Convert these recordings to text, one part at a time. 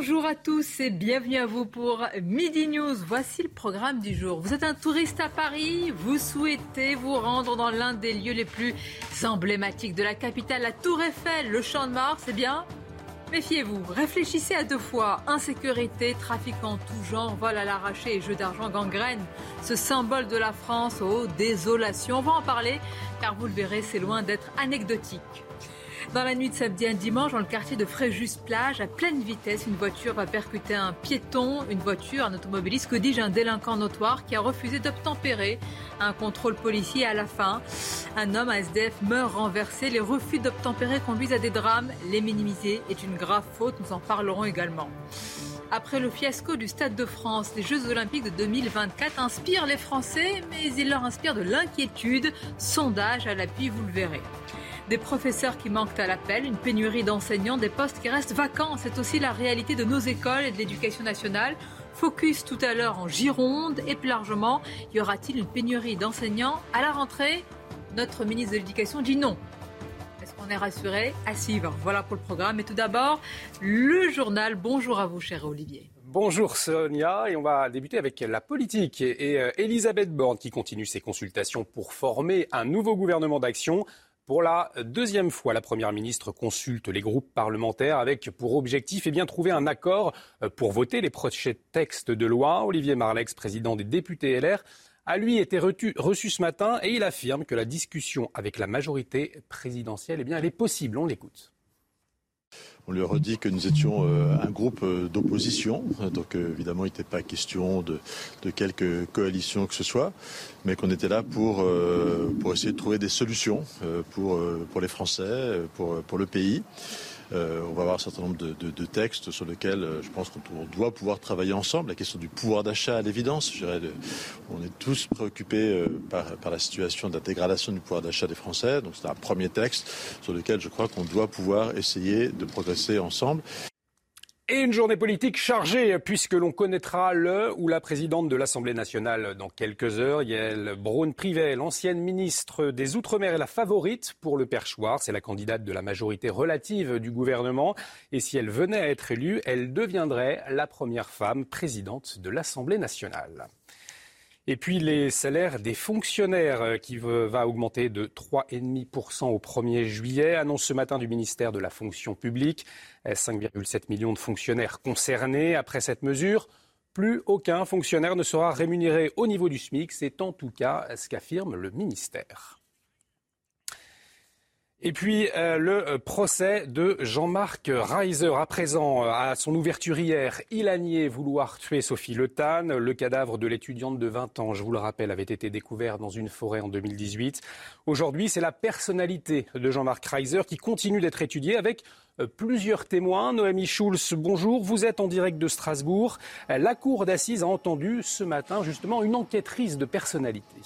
Bonjour à tous et bienvenue à vous pour Midi News. Voici le programme du jour. Vous êtes un touriste à Paris, vous souhaitez vous rendre dans l'un des lieux les plus emblématiques de la capitale, la Tour Eiffel, le Champ de Mars, c'est bien Méfiez-vous, réfléchissez à deux fois. Insécurité, trafic en tout genre, vol à l'arraché et jeu d'argent gangrène. Ce symbole de la France, oh désolation. On va en parler car vous le verrez, c'est loin d'être anecdotique. Dans la nuit de samedi à dimanche, dans le quartier de Fréjus-Plage, à pleine vitesse, une voiture va percuter un piéton, une voiture, un automobiliste, que dis-je, un délinquant notoire qui a refusé d'obtempérer. Un contrôle policier à la fin. Un homme, un SDF, meurt renversé. Les refus d'obtempérer conduisent à des drames. Les minimiser est une grave faute. Nous en parlerons également. Après le fiasco du Stade de France, les Jeux Olympiques de 2024 inspirent les Français, mais ils leur inspirent de l'inquiétude. Sondage à l'appui, vous le verrez des professeurs qui manquent à l'appel, une pénurie d'enseignants, des postes qui restent vacants. C'est aussi la réalité de nos écoles et de l'éducation nationale. Focus tout à l'heure en Gironde et plus largement, y aura-t-il une pénurie d'enseignants à la rentrée? Notre ministre de l'Éducation dit non. Est-ce qu'on est rassuré? À suivre. Voilà pour le programme. Et tout d'abord, le journal. Bonjour à vous, cher Olivier. Bonjour Sonia, et on va débuter avec la politique et euh, Elisabeth Borne qui continue ses consultations pour former un nouveau gouvernement d'action. Pour la deuxième fois, la Première ministre consulte les groupes parlementaires avec pour objectif eh bien, trouver un accord euh, pour voter les prochains textes de loi. Olivier Marlex, président des députés LR, a lui été reçu ce matin et il affirme que la discussion avec la majorité présidentielle, eh bien, elle est possible. On l'écoute. On lui a redit que nous étions euh, un groupe euh, d'opposition, donc euh, évidemment il n'était pas question de, de quelque coalition que ce soit, mais qu'on était là pour, pour essayer de trouver des solutions pour, pour les Français, pour, pour le pays. Euh, on va avoir un certain nombre de, textes sur lesquels euh, je pense qu'on doit pouvoir travailler ensemble. La question du pouvoir d'achat, à l'évidence, on est tous préoccupés euh, par, par, la situation de la dégradation du pouvoir d'achat des Français. Donc c'est un premier texte sur lequel je crois qu'on doit pouvoir essayer de progresser ensemble. Et une journée politique chargée, puisque l'on connaîtra le ou la présidente de l'Assemblée nationale dans quelques heures, Yael Braun-Privet, l'ancienne ministre des Outre-mer est la favorite pour le perchoir. C'est la candidate de la majorité relative du gouvernement. Et si elle venait à être élue, elle deviendrait la première femme présidente de l'Assemblée nationale. Et puis les salaires des fonctionnaires euh, qui va augmenter de 3,5% au 1er juillet, annonce ce matin du ministère de la fonction publique. 5,7 euh, millions de fonctionnaires concernés. Après cette mesure, plus aucun fonctionnaire ne sera rémunéré au niveau du SMIC. C'est en tout cas ce qu'affirme le ministère. Et puis euh, le euh, procès de Jean-Marc Reiser à présent euh, à son ouverture hier, il a nié vouloir tuer Sophie Le Tan. Le cadavre de l'étudiante de 20 ans, je vous le rappelle, avait été découvert dans une forêt en 2018. Aujourd'hui, c'est la personnalité de Jean-Marc Reiser qui continue d'être étudiée avec plusieurs témoins. Noémie Schulz, bonjour. Vous êtes en direct de Strasbourg. La cour d'assises a entendu ce matin justement une enquêtrice de personnalité.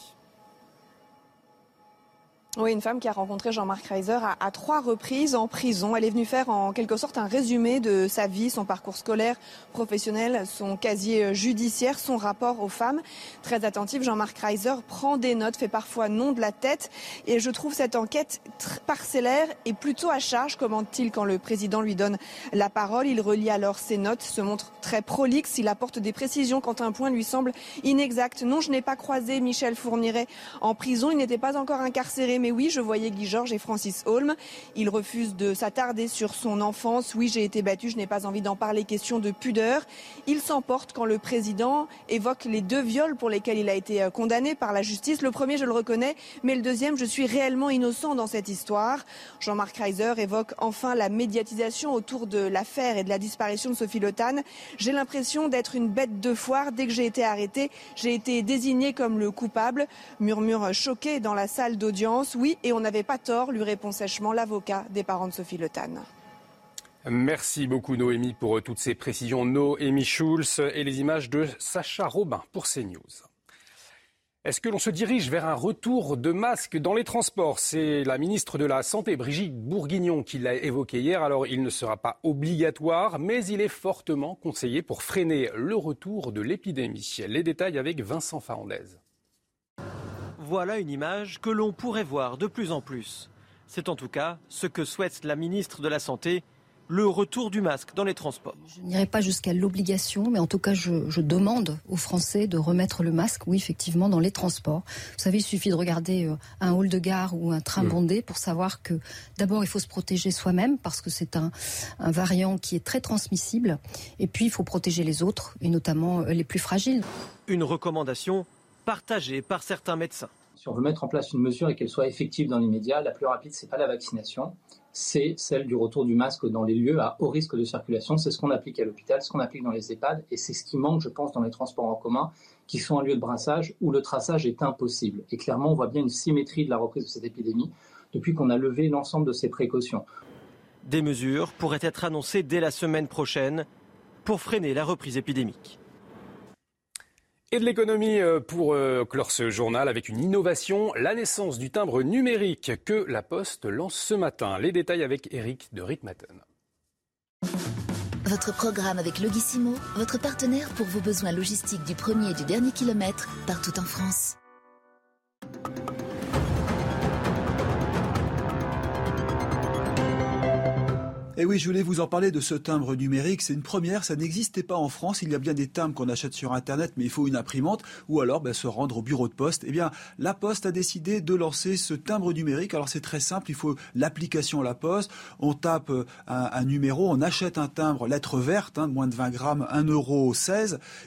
Oui, une femme qui a rencontré Jean-Marc Reiser à, trois reprises en prison. Elle est venue faire en quelque sorte un résumé de sa vie, son parcours scolaire, professionnel, son casier judiciaire, son rapport aux femmes. Très attentif, Jean-Marc Reiser prend des notes, fait parfois non de la tête. Et je trouve cette enquête parcellaire et plutôt à charge, commente-t-il quand le président lui donne la parole. Il relie alors ses notes, se montre très prolixe. Il apporte des précisions quand un point lui semble inexact. Non, je n'ai pas croisé Michel Fourniret en prison. Il n'était pas encore incarcéré mais oui, je voyais Guy Georges et Francis Holm. Il refuse de s'attarder sur son enfance. Oui, j'ai été battu, je n'ai pas envie d'en parler. Question de pudeur. Il s'emporte quand le président évoque les deux viols pour lesquels il a été euh, condamné par la justice. Le premier, je le reconnais, mais le deuxième, je suis réellement innocent dans cette histoire. Jean-Marc Reiser évoque enfin la médiatisation autour de l'affaire et de la disparition de Sophie Le J'ai l'impression d'être une bête de foire. Dès que j'ai été arrêté, j'ai été désigné comme le coupable. Murmure choqué dans la salle d'audience. Oui, et on n'avait pas tort, lui répond sèchement l'avocat des parents de Sophie Le Merci beaucoup Noémie pour toutes ces précisions. Noémie Schulz et les images de Sacha Robin pour CNews. Est-ce que l'on se dirige vers un retour de masques dans les transports? C'est la ministre de la Santé, Brigitte Bourguignon, qui l'a évoqué hier. Alors, il ne sera pas obligatoire, mais il est fortement conseillé pour freiner le retour de l'épidémie. Les détails avec Vincent Farandez. Voilà une image que l'on pourrait voir de plus en plus. C'est en tout cas ce que souhaite la ministre de la Santé le retour du masque dans les transports. Je n'irai pas jusqu'à l'obligation, mais en tout cas, je, demande aux Français de remettre le masque, oui, effectivement, dans les transports. Vous savez, il suffit de regarder euh, un hall de gare ou un train bondé pour savoir que d'abord, il faut se protéger soi-même parce que c'est un, un variant qui est très transmissible. Et puis, il faut protéger les autres, et notamment euh, les plus fragiles. Une recommandation partagée par certains médecins. Si on veut mettre en place une mesure et qu'elle soit effective dans l'immédiat, la plus rapide, c'est pas la vaccination, c'est celle du retour du masque dans les lieux à haut risque de circulation. C'est ce qu'on applique à l'hôpital, ce qu'on applique dans les EHPAD, et c'est ce qui manque, je pense, dans les transports en commun, qui sont un lieu de brassage où le traçage est impossible. Et clairement, on voit bien une symétrie de la reprise de cette épidémie depuis qu'on a levé l'ensemble de ces précautions. Des mesures pourraient être annoncées dès la semaine prochaine pour freiner la reprise épidémique. Et de l'économie euh, pour euh, clore ce journal avec une innovation, la naissance du timbre numérique que la Poste lance ce matin. Les détails avec Eric de Ritmaten. Votre programme avec Logissimo, votre partenaire pour vos besoins logistiques du premier et du dernier kilomètre partout en France. Et eh oui, je voulais vous en parler de ce timbre numérique. C'est une première, ça n'existait pas en France. Il y a bien des timbres qu'on achète sur Internet, mais il faut une imprimante ou alors ben, se rendre au bureau de poste. Eh bien, la Poste a décidé de lancer ce timbre numérique. Alors c'est très simple, il faut l'application La Poste. On tape euh, un, numéro, on achète un timbre lettre verte, hein, moins de 20 grammes, 1,16 euro.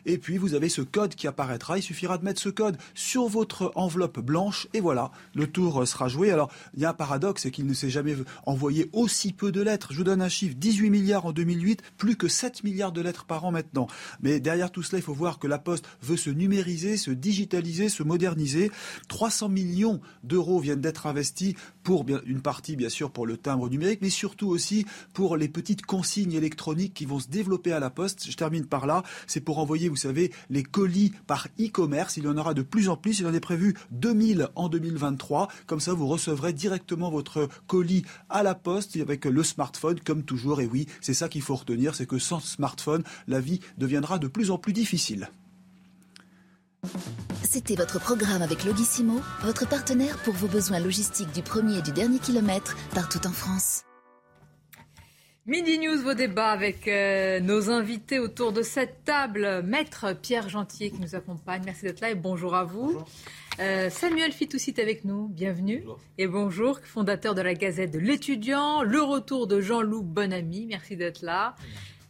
Et puis vous avez ce code qui apparaîtra. Il suffira de mettre ce code sur votre enveloppe blanche et voilà, le tour sera joué. Alors il y a un paradoxe, c'est qu'il ne s'est jamais envoyé aussi peu de lettres. Je vous donne un chiffre, 18 milliards en 2008, plus que 7 milliards de lettres par an maintenant. Mais derrière tout cela, il faut voir que la Poste veut se numériser, se digitaliser, se moderniser. 300 millions d'euros viennent d'être investis pour une partie, bien sûr, pour le timbre numérique, mais surtout aussi pour les petites consignes électroniques qui vont se développer à la Poste. Je termine par là. C'est pour envoyer, vous savez, les colis par e-commerce. Il y en aura de plus en plus. Il en est prévu 2000 en 2023. Comme ça, vous recevrez directement votre colis à la Poste avec le smartphone comme toujours. Et oui, c'est ça qu'il faut retenir, c'est que sans smartphone, la vie deviendra de plus en plus difficile. C'était votre programme avec Logissimo, votre partenaire pour vos besoins logistiques du premier et du dernier kilomètre partout en France. Midi News, vos débats avec euh, nos invités autour de cette table. Maître Pierre Gentier qui nous accompagne. Merci d'être là et bonjour à vous. Euh, Samuel Fitoussi est avec nous, bienvenue. Et bonjour, fondateur de la Gazette de l'étudiant. Le retour de Jean-Loup Bonamy, merci d'être là.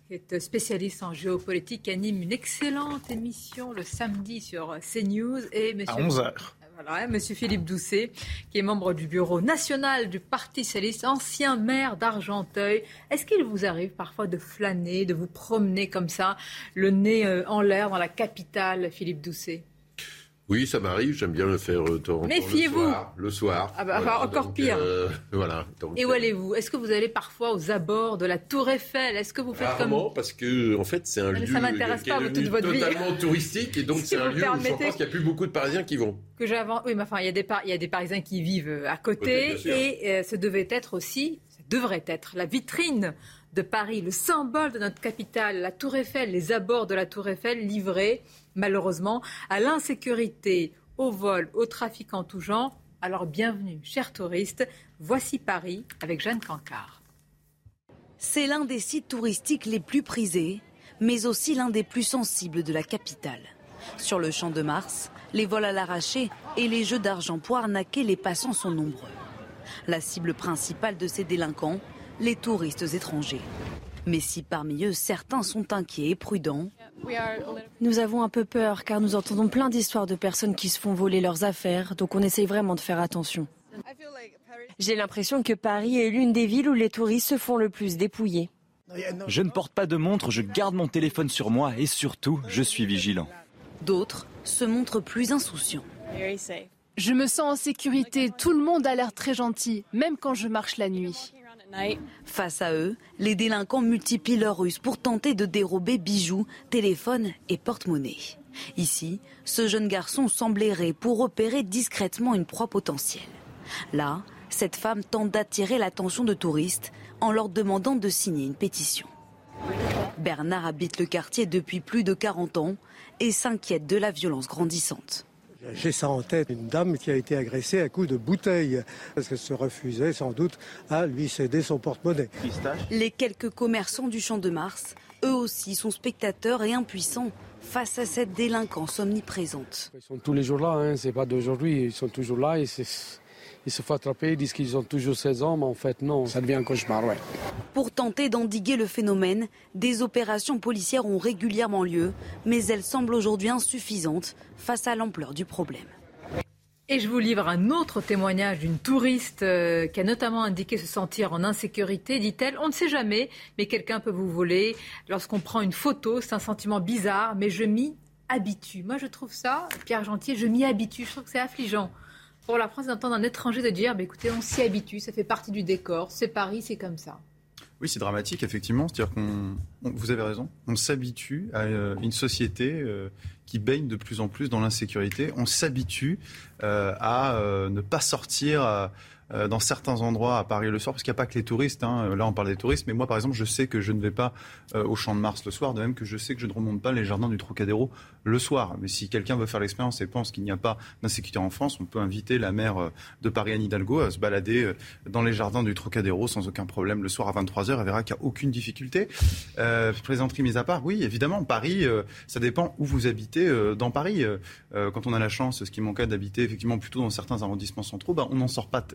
Qui est spécialiste en géopolitique, anime une excellente émission le samedi sur CNews. Et monsieur... À 11h. Voilà, Monsieur Philippe Doucet, qui est membre du bureau national du Parti socialiste, ancien maire d'Argenteuil. Est-ce qu'il vous arrive parfois de flâner, de vous promener comme ça, le nez euh, en l'air dans la capitale, Philippe Doucet? Oui, ça m'arrive. J'aime bien le faire euh, Méfiez-vous. Le soir. Ah bah, encore pire. Euh, voilà. Et où allez-vous? Est-ce que vous allez parfois aux abords de la Tour Eiffel? Est-ce que vous faites Rarement, parce que en fait, c'est un lieu ça m'intéresse pas toute votre totalement touristique et donc c'est un lieu où je pense qu'il n'y a plus beaucoup de Parisiens qui vont. Que j'avance. Oui, mais enfin, il y a des il y a des Parisiens qui vivent euh, à côté et ce devait être aussi, ça devrait être la vitrine de Paris, le symbole de notre capitale, la Tour Eiffel, les abords de la Tour Eiffel livrés malheureusement, à l'insécurité, au vol, au trafic en tout genre. Alors bienvenue, chers touristes. Voici Paris avec Jeanne Cancard. C'est l'un des sites touristiques les plus prisés, mais aussi l'un des plus sensibles de la capitale. Sur le champ de Mars, les vols à l'arraché et les jeux d'argent pour arnaquer les passants sont nombreux. La cible principale de ces délinquants, les touristes étrangers. Mais si parmi eux certains sont inquiets et prudents, nous avons un peu peur car nous entendons plein d'histoires de personnes qui se font voler leurs affaires, donc on essaye vraiment de faire attention. J'ai l'impression que Paris est l'une des villes où les touristes se font le plus dépouiller. Je ne porte pas de montre, je garde mon téléphone sur moi et surtout, je suis vigilant. D'autres se montrent plus insouciants. Je me sens en sécurité, tout le monde a l'air très gentil, même quand je marche la nuit. Face à eux, les délinquants multiplient leurs ruses pour tenter de dérober bijoux, téléphones et porte-monnaie. Ici, ce jeune garçon semble errer pour opérer discrètement une proie potentielle. Là, cette femme tente d'attirer l'attention de touristes en leur demandant de signer une pétition. Bernard habite le quartier depuis plus de 40 ans et s'inquiète de la violence grandissante. J'ai ça en tête, une dame qui a été agressée à coups de bouteille, parce qu'elle se refusait sans doute à lui céder son porte-monnaie. Les quelques commerçants du Champ de Mars, eux aussi, sont spectateurs et impuissants face à cette délinquance omniprésente. Ils sont tous les jours là, hein. c'est pas d'aujourd'hui, ils sont toujours là et ils se font attraper, ils disent qu'ils ont toujours 16 ans, mais en fait non, ça devient un cauchemar, ouais. Pour tenter d'endiguer le phénomène, des opérations policières ont régulièrement lieu, mais elles semblent aujourd'hui insuffisantes face à l'ampleur du problème. Et je vous livre un autre témoignage d'une touriste euh, qui a notamment indiqué se sentir en insécurité. Dit-elle, on ne sait jamais, mais quelqu'un peut vous voler. Lorsqu'on prend une photo, c'est un sentiment bizarre, mais je m'y habitue. Moi, je trouve ça, Pierre Gentier, je m'y habitue. Je trouve que c'est affligeant. Pour la France d'entendre un étranger de dire, bah, écoutez, on s'y habitue, ça fait partie du décor, c'est Paris, c'est comme ça. Oui, c'est dramatique, effectivement. C'est-à-dire qu'on, vous avez raison, on s'habitue à euh, une société euh, qui baigne de plus en plus dans l'insécurité. On s'habitue euh, à ne pas sortir euh, dans certains endroits à Paris le soir, parce qu'il n'y a pas que les touristes. Hein. Là, on parle des touristes, mais moi, par exemple, je sais que je ne vais pas euh, au Champ de Mars le soir, de même que je sais que je ne remonte pas les jardins du Trocadéro le soir. Mais si quelqu'un veut faire l'expérience et pense qu'il n'y a pas d'insécurité en France, on peut inviter la maire euh, de Paris, Anne Hidalgo, à se balader dans les jardins du Trocadéro sans aucun problème le soir à 23h. Elle verra qu'il n'y a aucune difficulté. Euh, plaisanterie mise à part, oui, évidemment, Paris, ça dépend où vous habitez dans Paris. quand on a la chance, ce qui cas, d'habiter effectivement plutôt dans certains arrondissements centraux, bah, on n'en sort pas.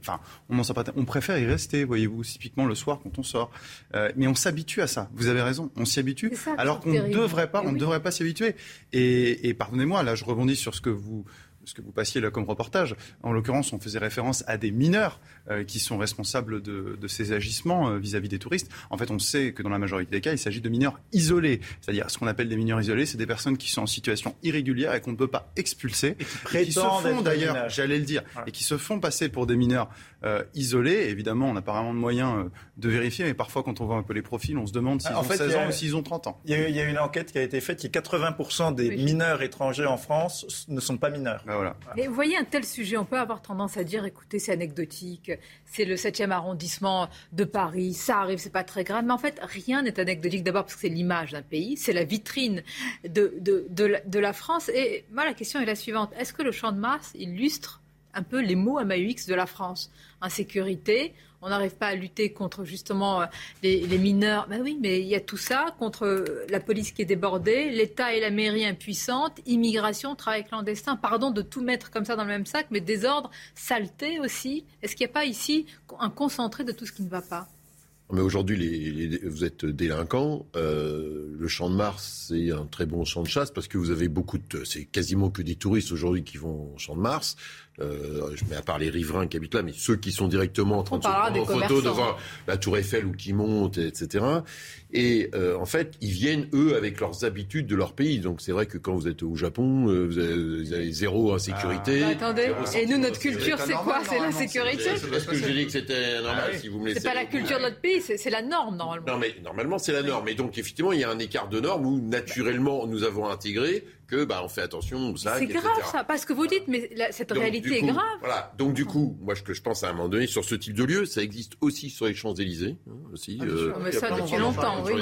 On, on préfère y rester, voyez-vous, typiquement le soir quand on sort. Euh, mais on s'habitue à ça. Vous avez raison, on s'y habitue. alors qu'on ne devrait pas, on ne devrait pas s'y habituer. Et, et pardonnez-moi, là, je rebondis sur ce que vous ce que vous passiez là comme reportage. En l'occurrence, on faisait référence à des mineurs euh, qui sont responsables de, ces agissements euh, vis-à-vis des touristes. En fait, on sait que dans la majorité des cas, il s'agit de mineurs isolés. C'est-à-dire, ce qu'on appelle des mineurs isolés, c'est des personnes qui sont en situation irrégulière et qu'on ne peut pas expulser. Et qui, se font d'ailleurs, j'allais le dire, et qui se font passer pour des mineurs euh, isolés. Évidemment, on n'a pas vraiment de moyens de vérifier, mais parfois, quand on voit un peu les profils, on se demande s'ils ont 16 ans ou s'ils ont 30 ans. Il y, a, une enquête qui a été faite qui 80% des mineurs étrangers en France ne sont pas mineurs. Ben voilà. Et vous voyez un tel sujet, on peut avoir tendance à dire, écoutez, c'est anecdotique, c'est le 7e arrondissement de Paris, ça arrive, c'est pas très grave. Mais en fait, rien n'est anecdotique. D'abord parce que c'est l'image d'un pays, c'est la vitrine de, de, de, la, France. Et moi, la question est la suivante. Est-ce que le champ de Mars illustre un peu les mots à MAUX de la France Insécurité, on n'arrive pas à lutter contre justement euh, les, mineurs. Ben oui, mais il y a tout ça contre euh, la police qui est débordée, l'État et la mairie impuissantes, immigration, travail clandestin. Pardon de tout mettre comme ça dans le même sac, mais désordre, saleté aussi. Est-ce qu'il n'y a pas ici un concentré de tout ce qui ne va pas? Mais aujourd'hui, vous êtes délinquant. Euh, le champ de Mars, c'est un très bon champ de chasse parce que vous avez beaucoup de. C'est quasiment que des touristes aujourd'hui qui vont au champ de Mars. Euh, je mets à part les riverains qui habitent là, mais ceux qui sont directement en train de se prendre en photo devant la Tour Eiffel ou qui montent, etc. Et euh, en fait, ils viennent eux avec leurs habitudes de leur pays. Donc c'est vrai que quand vous êtes au Japon, euh, vous, avez, zéro insécurité. Ah. attendez, et nous notre culture, c'est quoi C'est la sécurité. C'est parce que j'ai dit que c'était normal. Ah si vous me laissez. C'est pas la culture de notre pays, c'est la norme normalement. Non mais normalement c'est la norme. Et donc effectivement, il y a un écart de normes où naturellement nous avons intégré que bah, on fait attention. C'est grave ça, parce que vous dites, mais cette réalité est grave. Voilà. Donc du coup, moi ce que je pense à un moment donné sur ce type de lieu, ça existe aussi sur les Champs Élysées, hein, aussi. Ah, euh, mais ça depuis longtemps, oui.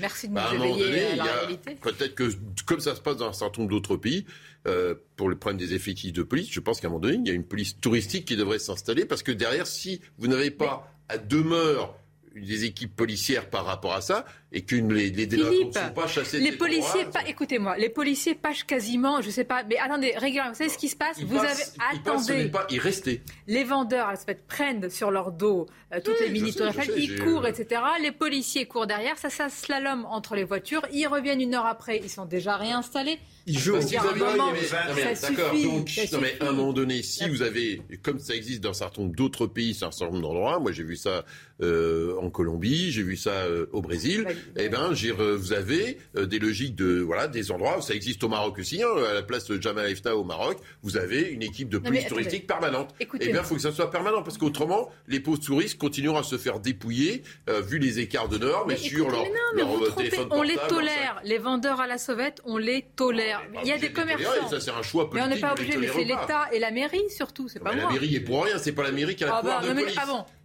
Merci de nous bah, éveiller à la réalité. Peut-être que comme ça se passe dans un certain nombre d'autres pays, euh, pour le problème des effectifs de police, je pense qu'à un moment donné, il y a une police touristique qui devrait s'installer parce que derrière, si vous n'avez pas à demeure des équipes policières par rapport à ça et que les, les ne sont pas chassés. Les policiers, pas, écoutez-moi, les policiers pâchent quasiment, je sais pas, mais attendez, régulièrement, vous savez ce qui se passe Vous avez, attendez, pas y rester. Les vendeurs, elles se prennent sur leur dos euh, toutes les mini tours ils courent, etc. Les policiers courent derrière, ça, ça slalom entre les voitures, ils reviennent une heure après, ils sont déjà réinstallés. Ils jouent. D'accord. Donc, non, mais à un moment donné, si vous avez, comme ça existe dans un certain nombre d'autres pays, certain nombre d'endroits, moi j'ai vu ça euh, en en Colombie, j'ai vu ça euh, au Brésil. Eh ben, vous avez euh, des logiques de voilà des endroits. Ça existe au Maroc aussi, hein, à la place de Jamal Efta au Maroc. Vous avez une équipe de police touristique permanente. Écoutez- Eh bien, il faut que ça soit permanent parce qu'autrement, les pauvres touristes continueront à se faire dépouiller euh, vu les écarts de normes et Mais sur écoutez, leur, non, mais leur, euh, téléphone on les portable, tolère. Les vendeurs à la sauvette, on les tolère. Il y a des de tolérer, commerçants. ça, c'est un choix mais on n'est politique pas de obligé, mais c'est l'État et la mairie surtout, c'est pas moi. la mairie est pour rien, c'est pas la mairie qui a le Ah pouvoir bah, de non, mais- police.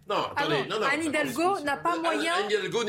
Non, Ah attendez, bon non, non. Anne Hidalgo n'a pas moyen. Anne Hidalgo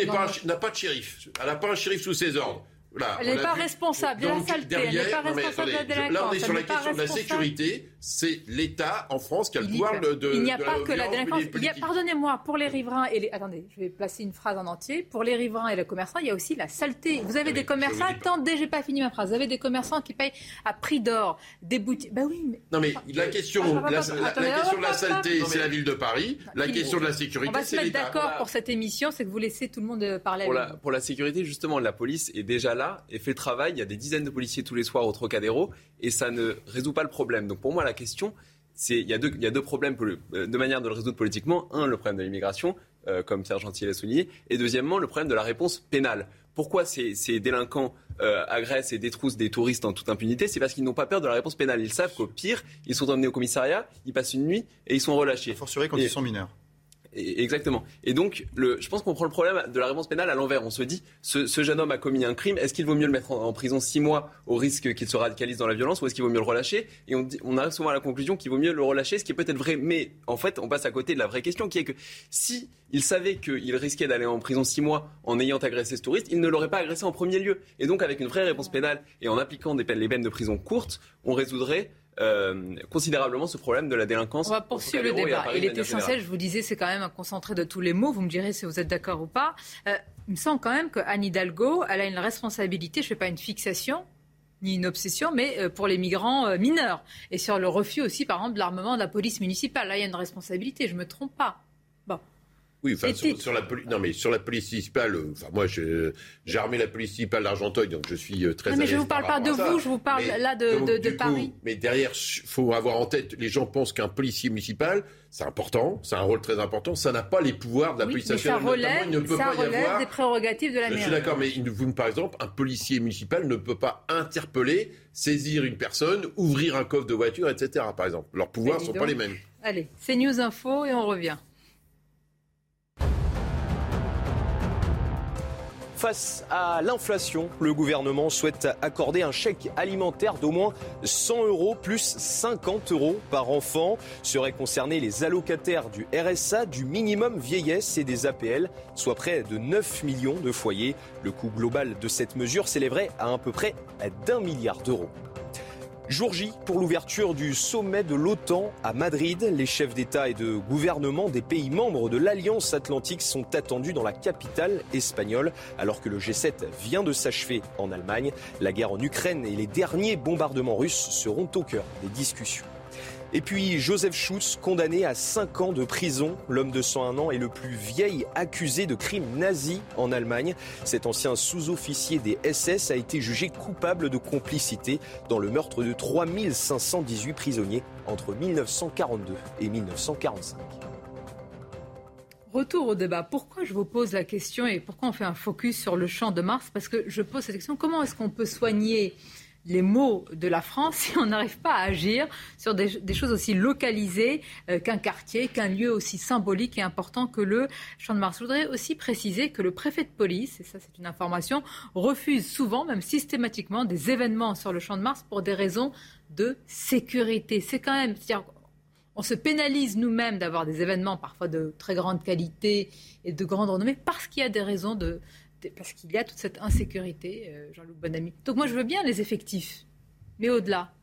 n'a pas de shérif. Elle n'a pas un shérif sous ses ordres. Voilà, Elle n'est pas vu. responsable de la saleté, elle n'est pas non, mais responsable de la attendez, Là, on délinquance, est sur la question de la sécurité. C'est l'État en France qui a le pouvoir de, de- il n'y a de pas que la délinquance. Il y a, politique. pardonnez-moi, pour les riverains et les. Attendez, je vais placer une phrase en entier. Pour les riverains et les commerçants, il y a aussi la saleté. Vous avez des commerçants. Attendez, j'ai pas fini ma phrase. Vous avez des commerçants qui payent à prix d'or des boutiques. Ben oui, mais. Non mais la question, Ah, la, attendez, la- la attendez, question de la saleté, c'est la ville de Paris. La Il- question de la On sécurité, va se c'est mettre l'État. d'accord pour cette émission, c'est que vous laissez tout le monde euh, parler. Pour avec la, pour la sécurité, justement, la police est déjà là et fait le travail. Il y a des dizaines de policiers tous les soirs au Trocadéro et ça ne résout pas le problème. Donc pour moi, la question, c'est il y a deux, il y a deux problèmes euh, de manière de le résoudre politiquement. Un, le problème de l'immigration, euh, comme Pierre Gentil l'a souligné, et deuxièmement, le problème de la réponse pénale. Pourquoi ces, ces délinquants euh, agressent et détroussent des touristes en toute impunité? C'est parce qu'ils n'ont pas peur de la réponse pénale. Ils savent qu'au pire, ils sont emmenés au commissariat, ils passent une nuit et ils sont relâchés. Fortiori quand Et- ils sont mineurs. Exactement. Et donc, je pense qu'on prend le problème de la réponse pénale à l'envers. On se dit, ce, jeune homme a commis un crime, est-ce qu'il vaut mieux le mettre en, prison six mois au risque qu'il se radicalise dans la violence ou est-ce qu'il vaut mieux le relâcher? Et on, arrive souvent à la conclusion qu'il vaut mieux le relâcher, ce qui est peut-être vrai. Mais en fait, on passe à côté de la vraie question qui est que si il savait qu'il risquait d'aller en prison six mois en ayant agressé ce touriste, il ne l'aurait pas agressé en premier lieu. Et donc, avec une vraie réponse pénale et en appliquant des les peines de prison courtes, on résoudrait euh, considérablement ce problème de la délinquance. On va poursuivre le débat. Il est essentiel, je vous disais, c'est quand même un concentré de tous les mots. Vous me direz si vous êtes d'accord ou pas. Euh, il me semble quand même qu'Anne Hidalgo, elle a une responsabilité, je ne fais pas une fixation ni une obsession, mais euh, pour les migrants mineurs. Et sur le refus aussi, par exemple, de l'armement de la police municipale. Là, il y a une responsabilité, je ne me trompe pas. Oui, enfin, sur, sur la police. Non, mais sur la police municipale, euh, enfin, moi, je- j'ai armé la police municipale d'Argenteuil, donc je suis euh, très. Non, mais je vous parle par pas de ça. vous, je vous parle Mais là de, donc, de- de du coup, Paris. mais derrière, il faut avoir en tête, les gens pensent qu'un policier municipal, c'est important, c'est un rôle très important, ça n'a pas les pouvoirs de la Oui, police mais ça nationale. notamment, relève, il ne peut ça pas y relève avoir. des prérogatives de la Je mairie. suis d'accord, mais vous, par exemple, un policier municipal ne peut pas interpeller, saisir une personne, ouvrir un coffre de voiture, etc. Par exemple, leurs pouvoirs ne dis sont pas les mêmes. Allez, c'est News Info et on revient. Face à l'inflation, le gouvernement souhaite accorder un chèque alimentaire d'au moins 100 euros plus 50 euros par enfant. Seraient concernés les allocataires du RSA, du minimum vieillesse et des APL, soit près de 9 millions de foyers. Le coût global de cette mesure s'élèverait à à peu près d'un milliard d'euros. Jour J pour l'ouverture du sommet de l'OTAN à Madrid. Les chefs d'État et de gouvernement des pays membres de l'Alliance Atlantique sont attendus dans la capitale espagnole alors que le G7 vient de s'achever en Allemagne. La guerre en Ukraine et les derniers bombardements russes seront au cœur des discussions. Et puis Joseph Schutz, condamné à 5 ans de prison. L'homme de 101 ans est le plus vieil accusé de crimes nazis en Allemagne. Cet ancien sous-officier des SS a été jugé coupable de complicité dans le meurtre de 3518 prisonniers entre 1942 et 1945. Retour au débat. Pourquoi je vous pose la question et pourquoi on fait un focus sur le champ de Mars? Parce que je pose cette question comment est-ce qu'on peut soigner les maux de la France si on n'arrive pas à agir sur des, choses aussi localisées euh, qu'un quartier, qu'un lieu aussi symbolique et important que le Champ de Mars. Je voudrais aussi préciser que le préfet de police, et ça c'est une information, refuse souvent, même systématiquement, des événements sur le Champ de Mars pour des raisons de sécurité. C'est quand même, on se pénalise nous-mêmes d'avoir des événements parfois de très grande qualité et de grande renommée parce qu'il y a des raisons de- parce qu'il y a toute cette insécurité, euh, Jean-Luc Bonamy. Donc moi je veux bien les effectifs, mais au-delà.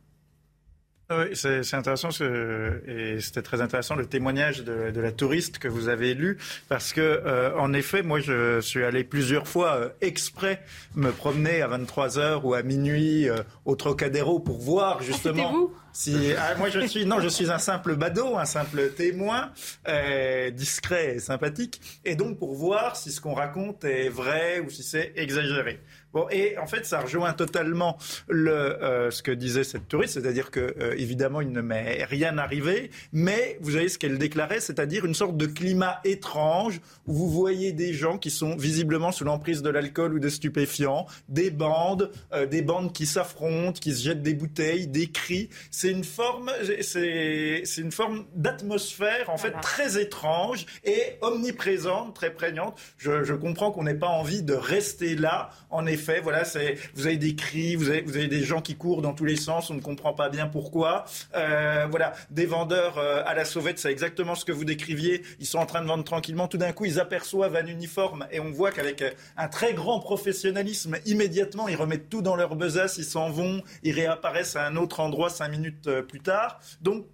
Ah Oui, c'est c'est intéressant ce- et c'était très intéressant le témoignage de, de la touriste que vous avez lu parce que euh, en effet, moi je suis allé plusieurs fois euh, exprès me promener à 23 h ou à minuit euh, au Trocadéro pour voir justement. c'était vous? Si, ah, moi, je suis, non, je suis un simple badaud, un simple témoin, euh, discret et sympathique, et donc pour voir si ce qu'on raconte est vrai ou si c'est exagéré. Bon, et en fait, ça rejoint totalement le, euh, ce que disait cette touriste, c'est-à-dire que euh, évidemment, il ne m'est rien arrivé, mais vous voyez ce qu'elle déclarait, c'est-à-dire une sorte de climat étrange où vous voyez des gens qui sont visiblement sous l'emprise de l'alcool ou de stupéfiants, des bandes, euh, des bandes qui s'affrontent, qui se jettent des bouteilles, des cris. C'est une forme, c'est une forme d'atmosphère en fait très étrange et omniprésente, très prégnante. Je, je comprends qu'on n'ait pas envie de rester là. En effet voilà, vous avez des cris, vous avez, vous avez des gens qui courent dans tous les sens, on ne comprend pas bien pourquoi. Euh, voilà, des vendeurs euh, à la sauvette, c'est exactement ce que vous décriviez. Ils sont en train de vendre tranquillement. Tout d'un coup, ils aperçoivent un uniforme et on voit qu'avec euh, un très grand professionnalisme, immédiatement, ils remettent tout dans leur besace, ils s'en vont, ils réapparaissent à un autre endroit cinq minutes plus tard. Donc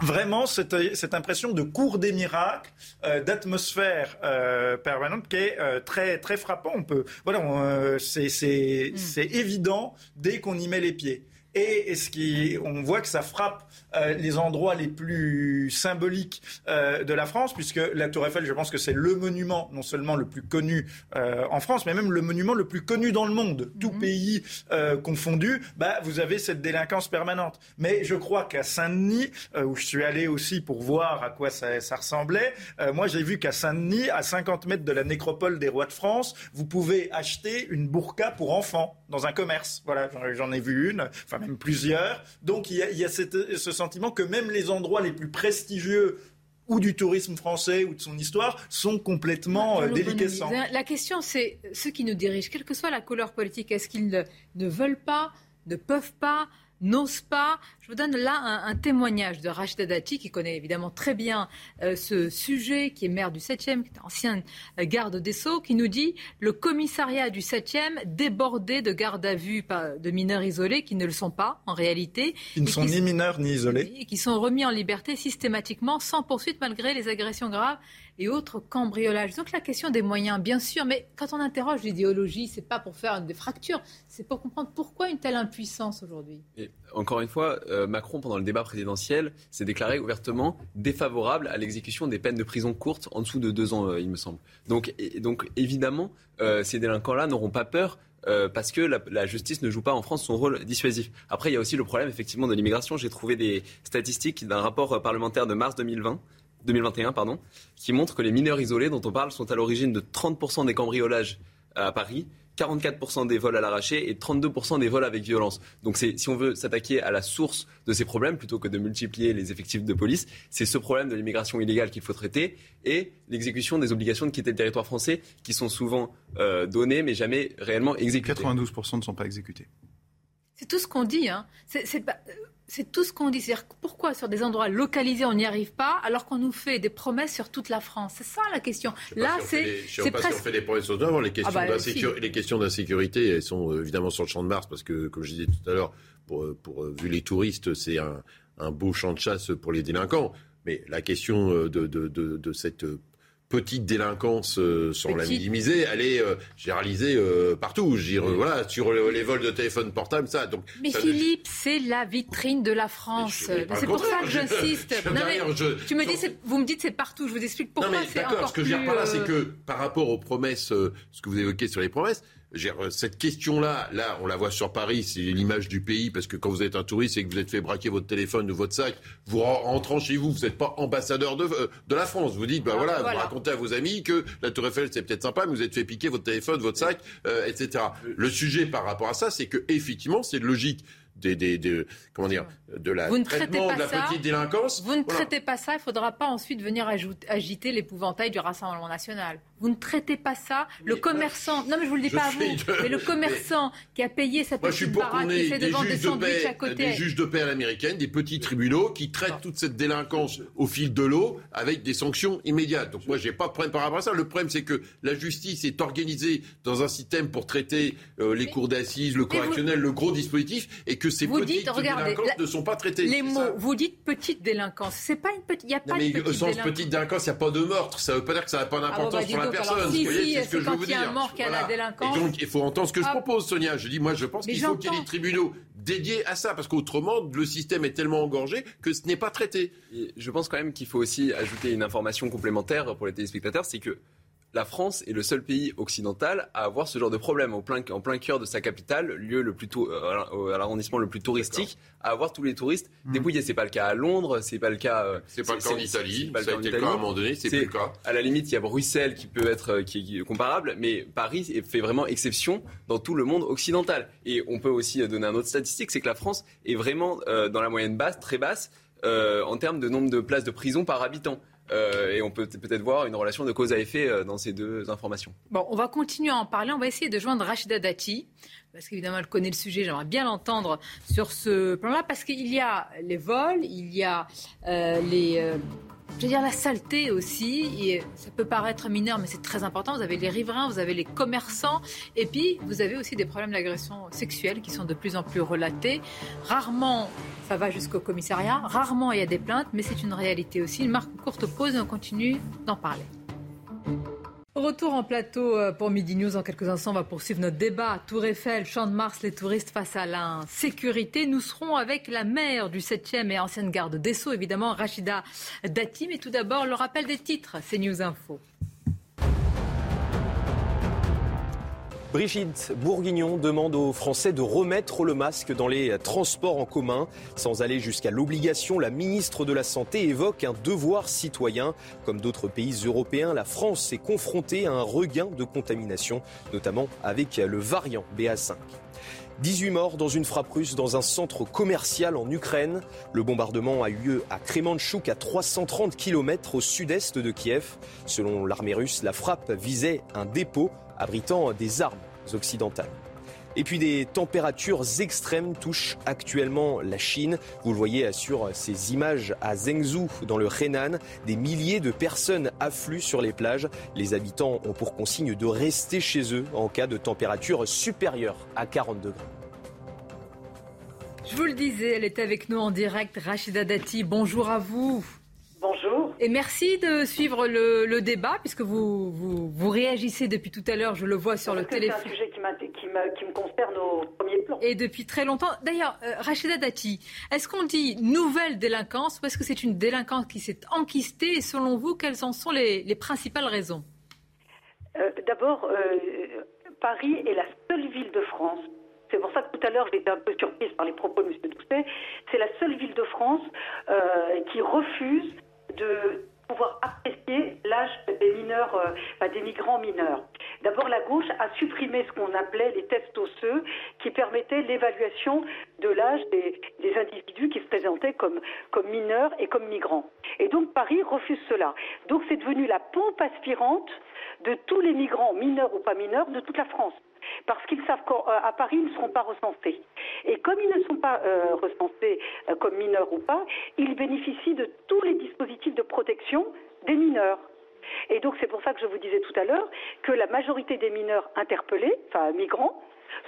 vraiment cette, cette, impression de cours des miracles, euh, d'atmosphère euh, permanente qui est euh, très très frappant. On peut, voilà, c'est mm. c'est évident dès qu'on y met les pieds. Et, et ce qui, on voit que ça frappe euh, les endroits les plus symboliques euh, de la France, puisque la Tour Eiffel, je pense que c'est le monument non seulement le plus connu euh, en France, mais même le monument le plus connu dans le monde. Tout mhm. pays confondu, bah, vous avez cette délinquance permanente. Mais je crois qu'à Saint-Denis, où je suis allé aussi pour voir à quoi ça, ça ressemblait, moi j'ai vu qu'à Saint-Denis, à 50 mètres de la nécropole des rois de France, vous pouvez acheter une burqa pour enfants dans un commerce. Voilà, j'en ai vu une, enfin même plusieurs. Donc il y a, il y a cette, ce sentiment que même les endroits les plus prestigieux ou du tourisme français ou de son histoire sont complètement euh, déliquescents. La question, c'est ceux qui nous dirigent, quelle que soit la couleur politique, est-ce qu'ils ne, ne veulent pas, ne peuvent pas n'ose pas. Je vous donne là un, témoignage de Rachida Dati, qui connaît évidemment très bien euh, ce sujet, qui est maire du 7e, qui est ancien euh, garde des Sceaux, qui nous dit le commissariat du 7e débordé de gardes à vue de mineurs isolés qui ne le sont pas en réalité. Ils ne sont ni mineurs ni isolés. Et qui sont remis en liberté systématiquement sans poursuite malgré les agressions graves et autres cambriolages. Donc la question des moyens, bien sûr, mais quand on interroge l'idéologie, c'est pas pour faire des fractures, c'est pour comprendre pourquoi une telle impuissance aujourd'hui. Encore une fois, euh, Macron, pendant le débat présidentiel, s'est déclaré ouvertement défavorable à l'exécution des peines de prison courtes en dessous de deux ans, euh, il me semble. Donc, donc évidemment, euh, ces délinquants-là n'auront pas peur parce que la, la, justice ne joue pas en France son rôle dissuasif. Après, il y a aussi le problème effectivement de l'immigration. J'ai trouvé des statistiques d'un rapport parlementaire de mars 2020 2021, pardon, qui montre que les mineurs isolés dont on parle sont à l'origine de 30% des cambriolages à Paris, 44% des vols à l'arraché et 32% des vols avec violence. Donc si on veut s'attaquer à la source de ces problèmes, plutôt que de multiplier les effectifs de police, c'est ce problème de l'immigration illégale qu'il faut traiter et l'exécution des obligations de quitter le territoire français qui sont souvent euh, données mais jamais réellement exécutées. 92% ne sont pas exécutés. C'est tout ce qu'on dit. Hein. Pas c'est tout ce qu'on dit. C'est-à-dire pourquoi sur des endroits localisés on n'y arrive pas alors qu'on nous fait des promesses sur toute la France? C'est ça la question. Là, c'est. Je ne sais pas si on fait des promesses sur les questions ah bah, Les questions d'insécurité, elles sont euh, évidemment sur le champ de Mars parce que, comme je disais tout à l'heure, pour, pour, vu les touristes, c'est un, un, beau champ de chasse pour les délinquants. Mais la question euh, de, de, de, de cette petite délinquance, euh, sans la minimiser, elle est euh, généralisée euh, partout. Je dire, voilà, sur les vols de téléphone portable, ça. Donc, mais Philippe, c'est la vitrine de la France. C'est pour ça que j'insiste. Tu me dis, vous me dites c'est partout. Je vous explique pourquoi c'est encore Ce que je veux dire par là, c'est que par rapport aux promesses, ce que vous évoquez sur les promesses, euh, cette question-là, là, on la voit sur Paris, c'est l'image du pays, parce que quand vous êtes un touriste et que vous êtes fait braquer votre téléphone ou votre sac, vous rentrant chez vous, vous n'êtes pas ambassadeur de, euh, de la France. Vous dites, bah voilà, vous racontez à vos amis que la Tour Eiffel, c'est peut-être sympa, mais vous êtes fait piquer votre téléphone, votre sac, euh, etc. Le sujet par rapport à ça, c'est que effectivement, c'est logique des, des, comment dire, de la traitement de la petite délinquance. Vous ne traitez pas ça, il ne faudra pas ensuite venir agiter l'épouvantail du Rassemblement national. Vous ne traitez pas ça. Le commerçant, non mais je vous le dis pas à vous, mais le commerçant qui a payé sa petite baraque qui fait de vendre des sandwichs à côté. Des juges de paix à l'américaine, des petits tribunaux qui traitent toute cette délinquance au fil de l'eau avec des sanctions immédiates. Donc moi j'ai pas de problème par rapport à ça. Le problème c'est que la justice est organisée dans un système pour traiter euh, les cours d'assises, le correctionnel, le gros dispositif, et que ces petites délinquances ne sont pas traitées. Les mots, vous dites petite délinquance, c'est pas une petite, il y a pas de petite délinquance. petite délinquance, il n'y a pas de meurtre. Ça veut pas dire que ça n'a pas d'importance ah, bah, la personne. si, c'est ce que je veux vous dire. un mort qui a la délinquance. Et donc, il faut entendre ce que je propose, Sonia. Je dis, moi, je pense qu'il faut qu'il y ait des tribunaux dédiés à ça, parce qu'autrement, le système est tellement engorgé que ce n'est pas traité. je pense quand même qu'il faut aussi ajouter une information complémentaire pour les téléspectateurs, c'est que la France est le seul pays occidental à avoir ce genre de problème en plein, en plein cœur de sa capitale, lieu le plus euh, à l'arrondissement le plus touristique, à avoir tous les touristes mmh. dépouillés. C'est pas le cas à Londres, c'est pas le cas. Euh, c'est pas le cas en Italie. Ça a été le cas à un moment donné, c'est plus le cas. À la limite, il y a Bruxelles qui peut être euh, qui, est comparable, mais Paris fait vraiment exception dans tout le monde occidental. Et on peut aussi donner un autre statistique, c'est que la France est vraiment dans la moyenne basse, très basse, en termes de nombre de places de prison par habitant. Euh, et on peut peut-être voir une relation de cause à effet euh, dans ces deux informations. Bon, on va continuer à en parler. On va essayer de joindre Rachida Dati, parce qu'évidemment, elle connaît le sujet. J'aimerais bien l'entendre sur ce plan-là, parce qu'il y a les vols, il y a euh, les je veux dire la saleté aussi. Ça peut paraître mineur, mais c'est très important. Vous avez les riverains, vous avez les commerçants, et puis vous avez aussi des problèmes d'agression sexuelle qui sont de plus en plus relatés. Rarement, ça va jusqu'au commissariat. Rarement, il y a des plaintes, mais c'est une réalité aussi. Une marque courte pause et on continue d'en parler. Retour en plateau euh, pour Midi News. En quelques instants, on va poursuivre notre débat. Tour Eiffel, Champ de Mars, les touristes face à l'insécurité. Nous serons avec la maire du 7e et ancienne garde des Sceaux, évidemment, Rachida Dati. Mais tout d'abord, le rappel des titres, c'est News Info. Brigitte Bourguignon demande aux Français de remettre le masque dans les transports en commun. Sans aller jusqu'à l'obligation, la ministre de la Santé évoque un devoir citoyen. Comme d'autres pays européens, la France est confrontée à un regain de contamination, notamment avec le variant BA5. 18 morts dans une frappe russe dans un centre commercial en Ukraine. Le bombardement a eu lieu à Kremenchuk, à 330 km au sud-est de Kiev. Selon l'armée russe, la frappe visait un dépôt abritant des armes Et puis des températures extrêmes touchent actuellement la Chine. Vous le voyez sur ces images à Zhengzhou dans le Henan. Des milliers de personnes affluent sur les plages. Les habitants ont pour consigne de rester chez eux en cas de température supérieure à 40 degrés. Je vous le disais, elle est avec nous en direct. Rachida Dati, bonjour à vous. Et merci de suivre le, débat, puisque vous, vous, réagissez depuis tout à l'heure, je le vois sur le téléphone. C'est un sujet qui, me concerne au premier plan. Et depuis très longtemps. D'ailleurs, euh, Rachida Dati, est-ce qu'on dit nouvelle délinquance ou est-ce que c'est une délinquance qui s'est enquistée Et selon vous, quelles en sont les, principales raisons? Euh, D'abord, euh, Paris est la seule ville de France c'est pour ça que tout à l'heure j'étais un peu surprise par les propos de M. Doucet. C'est la seule ville de France qui refuse de pouvoir apprécier l'âge des mineurs, euh, des migrants mineurs. D'abord, la gauche a supprimé ce qu'on appelait les tests osseux, qui permettaient l'évaluation de l'âge des, individus qui se présentaient comme, comme mineurs et comme migrants. Et donc, Paris refuse cela. Donc, c'est devenu la pompe aspirante de tous les migrants, mineurs ou pas mineurs, de toute la France parce qu'ils savent qu'à Paris, ils ne seront pas recensés. Et comme ils ne sont pas euh, recensés euh, comme mineurs ou pas, ils bénéficient de tous les dispositifs de protection des mineurs. Et donc c'est pour ça que je vous disais tout à l'heure que la majorité des mineurs interpellés, enfin migrants,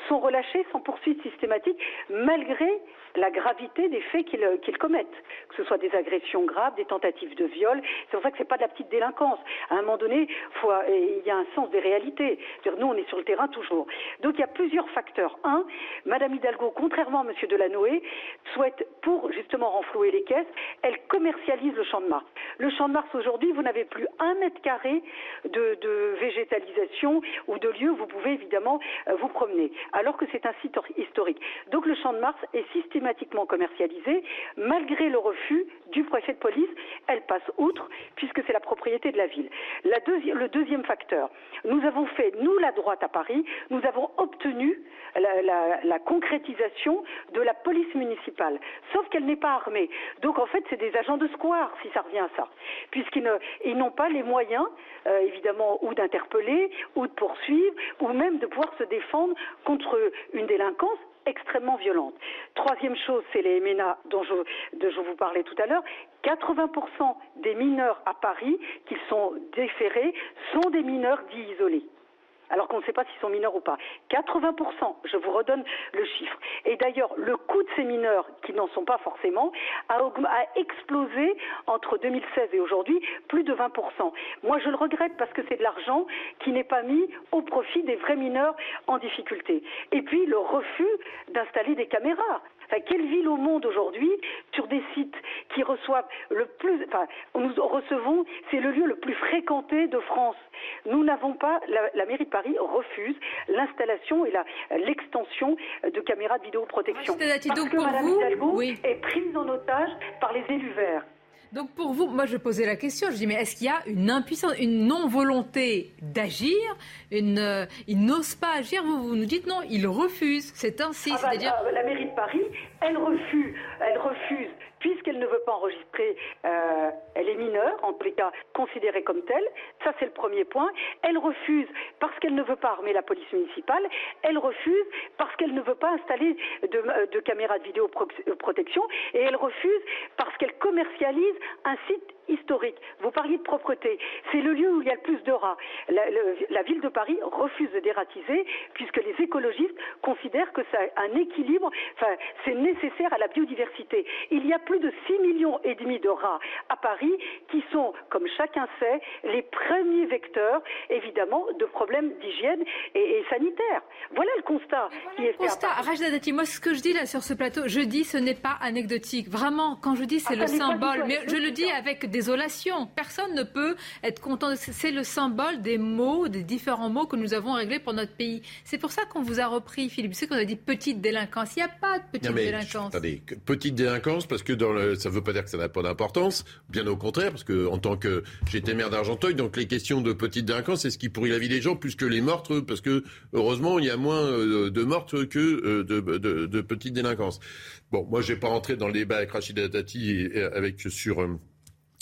sont relâchés sans poursuite systématique malgré la gravité des faits qu'ils qu'ils commettent, que ce soit des agressions graves, des tentatives de viol. C'est pour ça que ce n'est pas de la petite délinquance. À un moment donné, faut, il y a un sens des réalités. Nous, on est sur le terrain toujours. Donc il y a plusieurs facteurs. Un, Madame Hidalgo, contrairement à Monsieur Delanoë, souhaite, pour justement renflouer les caisses, elle commercialise le champ de Mars. Le champ de Mars aujourd'hui, vous n'avez plus un mètre carré de, de végétalisation ou de lieu où vous pouvez évidemment euh, vous promener, alors que c'est un site historique. Donc le champ de Mars est systématiquement commercialisée, malgré le refus du préfet de police. Elle passe outre, puisque c'est la propriété de la ville. le deuxième facteur, nous avons fait, nous, la droite à Paris, nous avons obtenu la, concrétisation de la police municipale, sauf qu'elle n'est pas armée. Donc en fait, c'est des agents de square, si ça revient à ça, puisqu'ils n'ont pas les moyens, euh, évidemment, ou d'interpeller, ou de poursuivre, ou même de pouvoir se défendre contre une délinquance extrêmement violente. Troisième chose, c'est les MNA dont je, je vous parlais tout à l'heure. 80% des mineurs à Paris qui sont déférés sont des mineurs dits isolés. Alors qu'on ne sait pas s'ils sont mineurs ou pas. 80%, je vous redonne le chiffre. Et d'ailleurs, le coût de ces mineurs, qui n'en sont pas forcément, a, explosé entre 2016 et aujourd'hui, plus de 20%. Moi, je le regrette parce que c'est de l'argent qui n'est pas mis au profit des vrais mineurs en difficulté. Et puis, le refus d'installer des caméras. Enfin, quelle ville au monde aujourd'hui, sur des sites qui reçoivent le plus, enfin, nous recevons, c'est le lieu le plus fréquenté de France. Nous n'avons pas, la, mairie de Paris refuse l'installation et l'extension de caméras de vidéoprotection. Parce que Mme Hidalgo est prise en otage par les élus verts. Donc pour vous, moi je posais la question, je dis mais est-ce qu'il y a une impuissance, une non-volonté d'agir? Une, euh, Ils n'osent pas agir, vous, nous dites non, ils refusent, c'est ainsi. Ah bah, euh, la mairie de Paris, elle refuse, elle refuse puisqu'elle ne veut pas enregistrer, euh, elle est mineure, en tous les cas considérée comme telle. Ça, c'est le premier point. Elle refuse parce qu'elle ne veut pas armer la police municipale. Elle refuse parce qu'elle ne veut pas installer de, euh, de caméras de vidéoprotection. Et elle refuse parce qu'elle commercialise un site historique. Vous parliez de propreté. C'est le lieu où il y a le plus de rats. La, ville de Paris refuse de dératiser puisque les écologistes considèrent que ça un équilibre, enfin, c'est nécessaire à la biodiversité. Il y a plus de 6 millions et demi de rats à Paris qui sont, comme chacun sait, les premiers vecteurs, évidemment, de problèmes d'hygiène et, sanitaire. Voilà le constat qui est fait. Constat. Dati, moi, ce que je dis là sur ce plateau, je dis ce n'est pas anecdotique. Vraiment, quand je dis c'est ah, le symbole, mais je le dis avec désolation. Personne ne peut être content. C'est le symbole des mots, des différents mots que nous avons réglés pour notre pays. C'est pour ça qu'on vous a repris, Philippe. C'est qu'on a dit petite délinquance. Il n'y a pas de petite délinquance. Attendez, petite délinquance, parce que dans le, ça ne veut pas dire que ça n'a pas d'importance. Bien au contraire, parce que en tant que j'étais maire d'Argenteuil, donc les questions de petite délinquance, c'est ce qui pourrit la vie des gens plus que les meurtres, parce que heureusement, il y a moins euh, de meurtres que euh, de, de, de petites délinquances. Bon, moi, je vais pas rentrer dans le débat avec Rachida Dati et avec sur euh,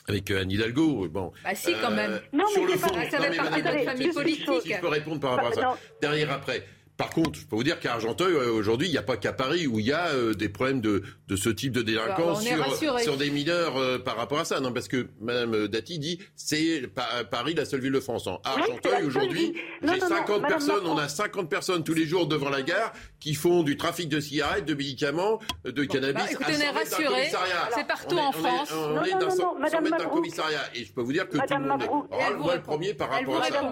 avec Anne Hidalgo. Bon. Bah si, quand même. non, mais le fond, pas, ça fait partie de notre famille politique. Si je peux répondre par rapport à ça. Derrière après. Par contre, je peux vous dire qu'à Argenteuil, euh, aujourd'hui, il n'y a pas qu'à Paris où il y a euh, des problèmes de, de ce type de délinquance sur, sur, des mineurs euh, par rapport à ça. Non, parce que Mme Dati dit c'est Paris la seule ville de France. En Argenteuil, aujourd'hui, j'ai 50 personnes, on a 50 personnes tous les jours devant la gare qui font du trafic de cigarettes, de médicaments, de cannabis. Bah, écoutez, on est rassurés, c'est partout en France. On est, dans 100 mètres d'un commissariat. Et je peux vous dire que tout le monde est... moi le premier par rapport à ça.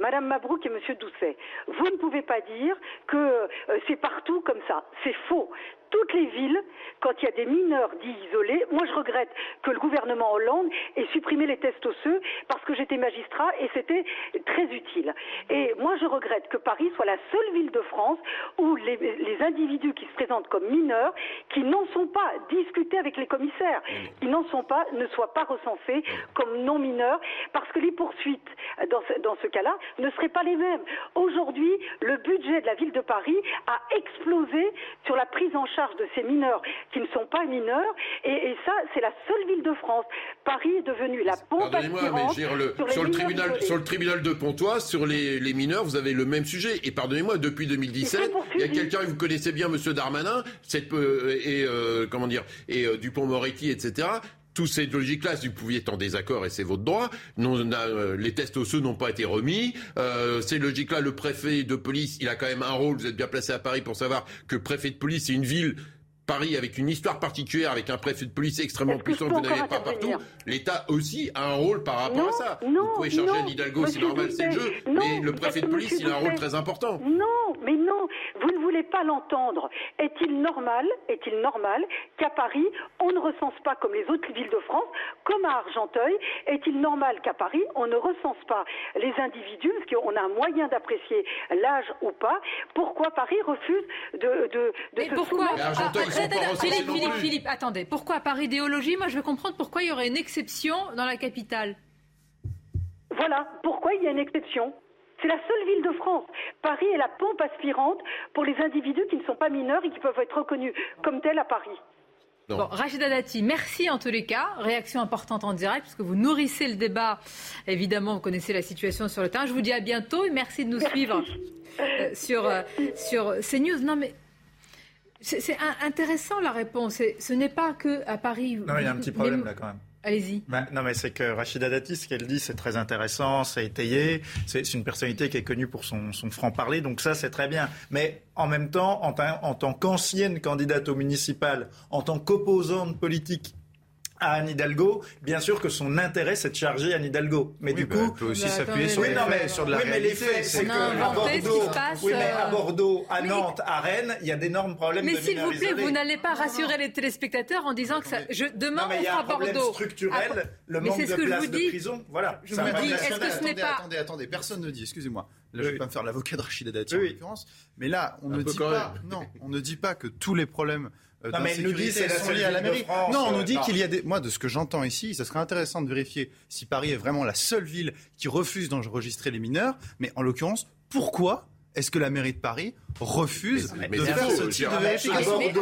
Madame Mabrouk et Monsieur Doucet, vous ne pouvez pas dire que euh, c'est partout comme ça. C'est faux toutes les villes, quand il y a des mineurs dits isolés, moi je regrette que le gouvernement Hollande ait supprimé les tests osseux parce que j'étais magistrat et c'était très utile. Et moi je regrette que Paris soit la seule ville de France où les, individus qui se présentent comme mineurs, qui n'en sont pas discutés avec les commissaires, qui n'en sont pas, ne soient pas recensés comme non mineurs parce que les poursuites dans ce, dans ce cas-là ne seraient pas les mêmes. Aujourd'hui, le budget de la ville de Paris a explosé sur la prise en charge de ces mineurs qui ne sont pas mineurs. Et, ça, c'est la seule ville de France. Paris est devenu la pompe aspirante sur, le tribunal, sur le tribunal de Pontoise, sur les, mineurs, vous avez le même sujet. Et pardonnez-moi, depuis 2017, il y a quelqu'un, vous connaissez bien Monsieur Darmanin, cette, euh, et euh, comment dire, et euh, Dupont-Moretti, etc tous ces logiques-là, si vous pouviez être en désaccord, et c'est votre droit, non, les tests osseux n'ont pas été remis. Euh, ces logiques-là, le préfet de police, il a quand même un rôle. Vous êtes bien placé à Paris pour savoir que préfet de police, c'est une ville Paris avec une histoire particulière, avec un préfet de police extrêmement puissant que vous n'avez pas partout, l'État aussi a un rôle par rapport à ça. vous pouvez changer un Hidalgo, c'est normal, c'est le jeu, mais le préfet de police, il a un rôle très important. Non, mais non, vous ne voulez pas l'entendre. Est-il normal, est-il normal qu'à Paris, on ne recense pas comme les autres villes de France, comme à Argenteuil Est-il normal qu'à Paris, on ne recense pas les individus, parce qu'on a un moyen d'apprécier l'âge ou pas Pourquoi Paris refuse de, de, de se pourquoi Philippe, Philippe, Philippe, attendez. Pourquoi par idéologie Moi, je veux comprendre pourquoi il y aurait une exception dans la capitale? Voilà, pourquoi il y a une exception? C'est la seule ville de France. Paris est la pompe aspirante pour les individus qui ne sont pas mineurs et qui peuvent être reconnus comme tels à Paris. Bon, Rachida Dati, merci en tous les cas. Réaction importante en direct, puisque vous nourrissez le débat. Évidemment, vous connaissez la situation sur le terrain. Je vous dis à bientôt et merci de nous suivre euh, sur, euh, sur CNews. Non, mais c'est intéressant la réponse. Ce n'est pas que à Paris. Non, il y a un petit problème là quand même. Allez-y. Bah, non, mais c'est que Rachida Dati, ce qu'elle dit, c'est très intéressant, c'est étayé. C'est une personnalité qui est connue pour son, son franc-parler, donc ça, c'est très bien. Mais en même temps, en, en tant qu'ancienne candidate au municipal, en tant qu'opposante politique à Anne Hidalgo, bien sûr que son intérêt c'est de charger Anne Hidalgo. Mais du bah, coup, peut aussi s'appuyer sur, les sur de la oui, réalité. mais les faits, c'est qu'à Bordeaux, oui, mais à Bordeaux, à Nantes, à Rennes, il y a d'énormes problèmes mais s'il vous plaît, vous n'allez pas rassurer les téléspectateurs en disant que ça, je, demain non, mais on il y a fera Bordeaux. structurel, le mais manque c'est ce de que je places vous de dis. prison. Voilà. Je va dis, est-ce que ce n'est attendez, pas attendez, attendez, personne ne dit, excusez-moi. Là, Oui. je vais pas me faire l'avocat de Rachida Dati Oui, en l'occurrence, mais là, on Un ne dit pas, non, on ne dit pas que tous les problèmes euh, Non, mais nous dit, c'est sont liés à la mairie. France, non, on euh, nous dit non. qu'il y a des, moi, de ce que j'entends ici, ça serait intéressant de vérifier si Paris est vraiment la seule ville qui refuse d'enregistrer les mineurs, mais en l'occurrence, pourquoi est-ce que la mairie de Paris refuse Mais- mais de c'est faire ce type de Mais- vérification mais- mais-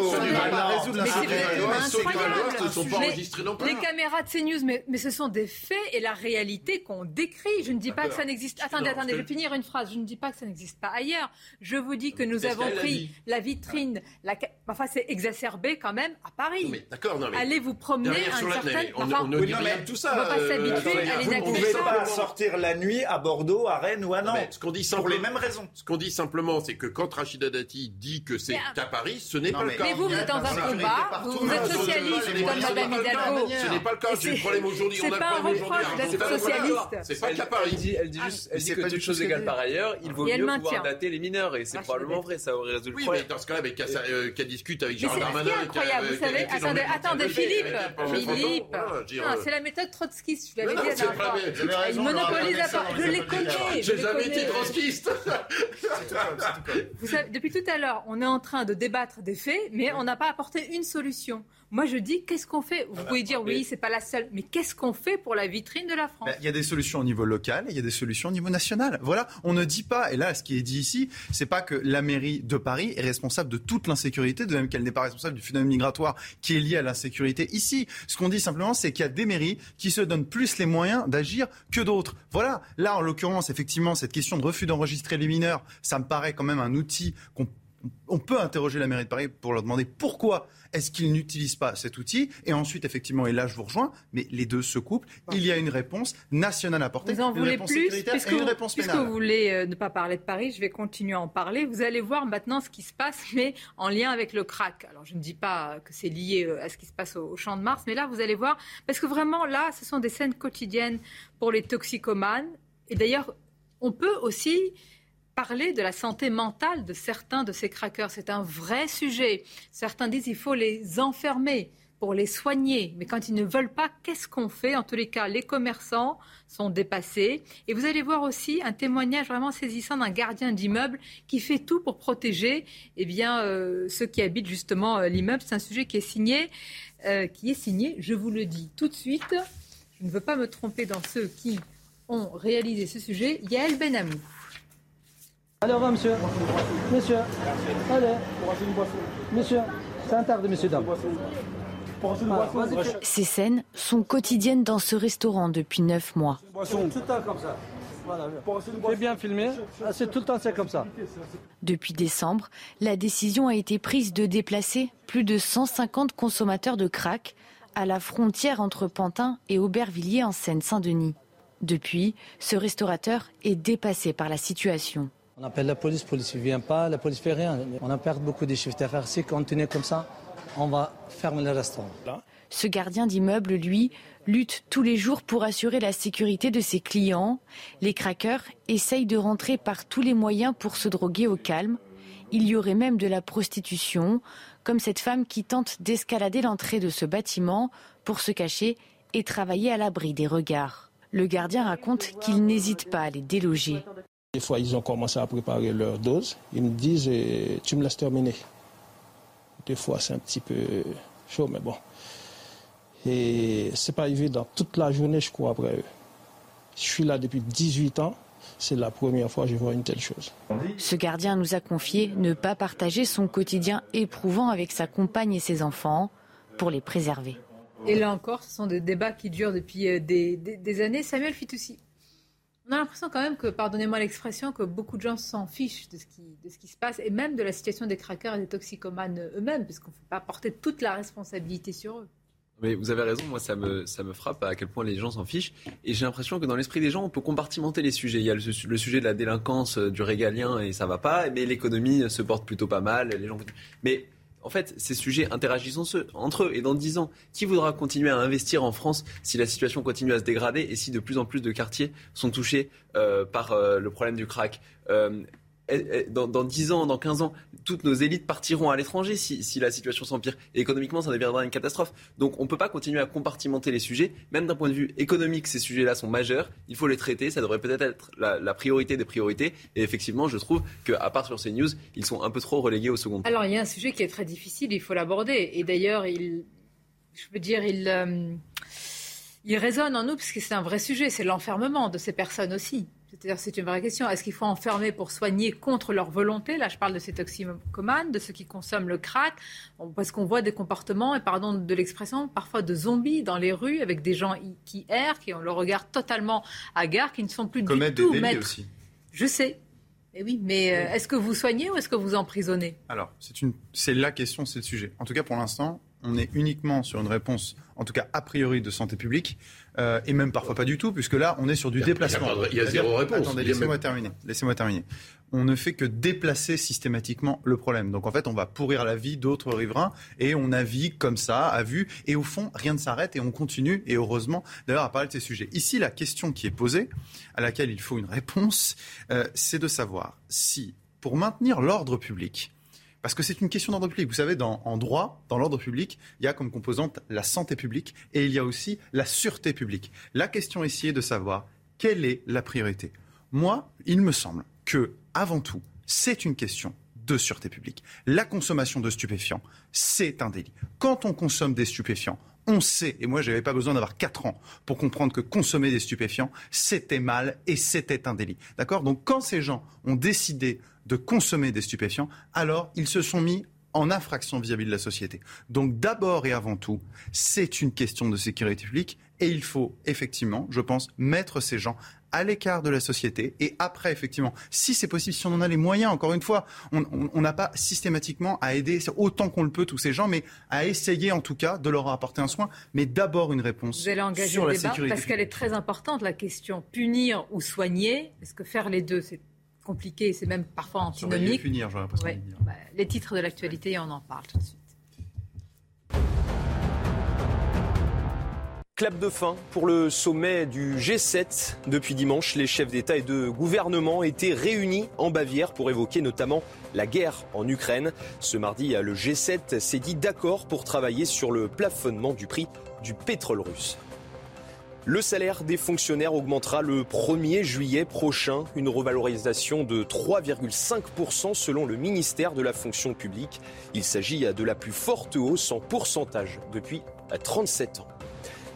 Mais les Mais caméras de CNews, mais, mais ce sont des faits et la réalité qu'on décrit. Je ne dis pas que ça n'existe. Attendez, attendez, je vais finir une phrase. Je ne dis pas que ça n'existe pas ailleurs. Je vous dis que nous avons pris la vitrine. La... Enfin, c'est exacerbé quand même à Paris. Mais D'accord, non mais. Allez vous promener à une la- certaine. mais on, ne dit rien mais de tout ça. on va pas euh, s'habituer attendez, à Vous ne pouvez pas sortir la nuit à Bordeaux, à Rennes ou à mais Nantes. ce qu'on dit Pour les mêmes raisons. ce qu'on dit simplement, c'est que quand Rachida Dati dit que c'est à Paris, ce n'est pas mais- le cas. Mais vous, vous êtes dans un combat, vous, vous êtes socialiste ce n'est comme pas- Madame ce n'est pas le cas. Hidalgo. Ce n'est pas le cas. J'ai le problème aujourd'hui. C'est On a pas le un problème aujourd'hui. reproche d'être Alors, voilà. socialiste. C'est pas qu'à Elle Paris. dit, elle dit juste, elle Mais dit c'est que pas du toutes tout choses ce qu'elle égales dit. par ailleurs, il vaut mieux pouvoir dater les mineurs. Et c'est probablement vrai, ça aurait résolu le Oui, problème. mais dans ce cas-là, mais qu'elle euh, qu'elle discute avec c'est qui Darmanin. est incroyable, vous savez. Attendez, attendez, Philippe, Philippe. euh, Non, c'est la méthode trotskiste, je l'avais dit la c'est Il monopolise la parole. Je les connais. je J'ai jamais été trotskiste. Vous savez, depuis tout à l'heure, on est en train de débattre des faits, mais on n'a pas apporté une solution. Moi, je dis, qu'est-ce qu'on fait? Vous pouvez dire, oui, c'est pas la seule, mais qu'est-ce qu'on fait pour la vitrine de la France? Ben, Il y a des solutions au niveau local et il y a des solutions au niveau national. Voilà, on ne dit pas, et là, ce qui est dit ici, c'est pas que la mairie de Paris est responsable de toute l'insécurité, de même qu'elle n'est pas responsable du phénomène migratoire qui est lié à l'insécurité ici. Ce qu'on dit simplement, c'est qu'il y a des mairies qui se donnent plus les moyens d'agir que d'autres. Voilà, là, en l'occurrence, effectivement, cette question de refus d'enregistrer les mineurs, ça me paraît quand même un outil qu'on on peut interroger la mairie de Paris pour leur demander pourquoi est-ce qu'ils n'utilisent pas cet outil Et ensuite, effectivement, et là je vous rejoins, mais les deux se couplent. Il y a une réponse nationale à apporter, Vous en une voulez réponse plus sécuritaire puisque, et une vous, réponse puisque vous voulez euh, ne pas parler de Paris, je vais continuer à en parler. Vous allez voir maintenant ce qui se passe, mais en lien avec le crack. Alors je ne dis pas que c'est lié euh, à ce qui se passe au, au Champ de Mars, mais là vous allez voir, parce que vraiment là, ce sont des scènes quotidiennes pour les toxicomanes. Et d'ailleurs, on peut aussi parler de la santé mentale de certains de ces craqueurs. C'est un vrai sujet. Certains disent qu'il faut les enfermer pour les soigner. Mais quand ils ne veulent pas, qu'est-ce qu'on fait? En tous les cas, les commerçants sont dépassés. Et vous allez voir aussi un témoignage vraiment saisissant d'un gardien d'immeuble qui fait tout pour protéger eh bien, euh, ceux qui habitent justement euh, l'immeuble. C'est un sujet qui est signé, euh, qui est signé, je vous le dis tout de suite. Je ne veux pas me tromper dans ceux qui ont réalisé ce sujet. Yael Benamou. Allez, au revoir, monsieur. Monsieur, allez. Monsieur, c'est un tard de monsieur, dame. Ces scènes sont quotidiennes dans ce restaurant depuis neuf mois. C'est bien filmé. Ah, C'est tout le temps c'est comme ça. Depuis décembre, la décision a été prise de déplacer plus de 150 consommateurs de crack à la frontière entre Pantin et Aubervilliers en Seine-Saint-Denis. Depuis, ce restaurateur est dépassé par la situation. On appelle la police, la police ne vient pas, la police ne fait rien. On a perdu beaucoup de chiffres d'affaires. Si on continue comme ça, on va fermer le restaurant. Ce gardien d'immeuble, lui, lutte tous les jours pour assurer la sécurité de ses clients. Les craqueurs essayent de rentrer par tous les moyens pour se droguer au calme. Il y aurait même de la prostitution, comme cette femme qui tente d'escalader l'entrée de ce bâtiment pour se cacher et travailler à l'abri des regards. Le gardien raconte qu'il n'hésite pas à les déloger. Des fois, ils ont commencé à préparer leur dose. Ils me disent, eh, tu me laisses terminer. Des fois, c'est un petit peu chaud, mais bon. Et c'est pas évident. Toute la journée, je cours après eux. Je suis là depuis 18 ans. C'est la première fois que je vois une telle chose. Ce gardien nous a confié ne pas partager son quotidien éprouvant avec sa compagne et ses enfants pour les préserver. Et là encore, ce sont des débats qui durent depuis euh, des, des- des années. Samuel Fitoussi, on a l'impression quand même que, pardonnez-moi l'expression, que beaucoup de gens s'en fichent de ce, qui, se passe et même de la situation des craqueurs et des toxicomanes eux-mêmes, parce qu'on ne peut pas porter toute la responsabilité sur eux. Mais vous avez raison, moi ça me, ça me frappe à quel point les gens s'en fichent. Et j'ai l'impression que dans l'esprit des gens, on peut compartimenter les sujets. Il y a le, le, sujet de la délinquance, euh, du régalien, et ça va pas. Mais l'économie se porte plutôt pas mal. Les gens... Mais en fait, ces sujets interagissent entre eux. Et dans dix ans, qui voudra continuer à investir en France si la situation continue à se dégrader et si de plus en plus de quartiers sont touchés euh, par euh, le problème du crack? Euh, dans, dans 10 ans, dans 15 ans, toutes nos élites partiront à l'étranger si, la situation s'empire. Économiquement, ça deviendra une catastrophe. Donc on ne peut pas continuer à compartimenter les sujets. Même d'un point de vue économique, ces sujets-là sont majeurs. Il faut les traiter. Ça devrait peut-être être la, priorité des priorités. Et effectivement, je trouve qu'à part sur ces news, ils sont un peu trop relégués au second plan. Alors il y a un sujet qui est très difficile, il faut l'aborder. Et d'ailleurs, il, je veux dire, il... Euh, résonne en nous parce que c'est un vrai sujet, c'est l'enfermement de ces personnes aussi. C'est-à-dire, c'est une vraie question. Est-ce qu'il faut enfermer pour soigner contre leur volonté? Là, je parle de ces toxicomanes, de ceux qui consomment le crack, parce qu'on voit des comportements, et pardon de l'expression, parfois de zombies dans les rues, avec des gens qui errent, qui ont le regard totalement hagard, qui ne sont plus du tout maîtres. Aussi. Je sais. Et oui, mais euh, est-ce que vous soignez ou est-ce que vous emprisonnez? Alors, c'est, une, c'est la question, c'est le sujet. En tout cas, pour l'instant, on est uniquement sur une réponse, en tout cas a priori, de santé publique. Euh, et même parfois pas du tout, puisque là, on est sur du déplacement. Il y a, zéro réponse. Attendez, laissez-moi terminer. Laissez-moi terminer. On ne fait que déplacer systématiquement le problème. Donc en fait, on va pourrir la vie d'autres riverains et on navigue comme ça, à vue. Et au fond, rien ne s'arrête et on continue. Et heureusement, d'ailleurs, à parler de ces sujets. Ici, la question qui est posée, à laquelle il faut une réponse, euh, c'est de savoir si, pour maintenir l'ordre public, parce que c'est une question d'ordre public. Vous savez, en droit, dans l'ordre public, il y a comme composante la santé publique et il y a aussi la sûreté publique. La question ici est de savoir quelle est la priorité. Moi, il me semble que, avant tout, c'est une question de sûreté publique. La consommation de stupéfiants, c'est un délit. Quand on consomme des stupéfiants, on sait, et moi je n'avais pas besoin d'avoir 4 ans pour comprendre que consommer des stupéfiants, c'était mal et c'était un délit. D'accord? Donc quand ces gens ont décidé de consommer des stupéfiants, alors ils se sont mis en infraction vis-à-vis de la société. Donc d'abord et avant tout, c'est une question de sécurité publique et il faut effectivement, je pense, mettre ces gens à l'écart de la société. Et après, effectivement, si c'est possible, si on en a les moyens, encore une fois, on n'a pas systématiquement à aider autant qu'on le peut tous ces gens, mais à essayer en tout cas de leur apporter un soin, mais d'abord une réponse Vous allez engager sur le la débat sécurité. Parce qu'elle est très importante, la question. Punir ou soigner, est-ce que faire les deux, c'est compliqué, c'est même parfois antinomique. Punir, Ouais. de dire. Bah, les titres de l'actualité, on en parle tout de suite. Clap de fin pour le sommet du G7. Depuis dimanche, les chefs d'État et de gouvernement étaient réunis en Bavière pour évoquer notamment la guerre en Ukraine. Ce mardi, le G7 s'est dit d'accord pour travailler sur le plafonnement du prix du pétrole russe. Le salaire des fonctionnaires augmentera le 1er juillet prochain, une revalorisation de 3,5% selon le ministère de la fonction publique. Il s'agit de la plus forte hausse en pourcentage depuis 37 ans.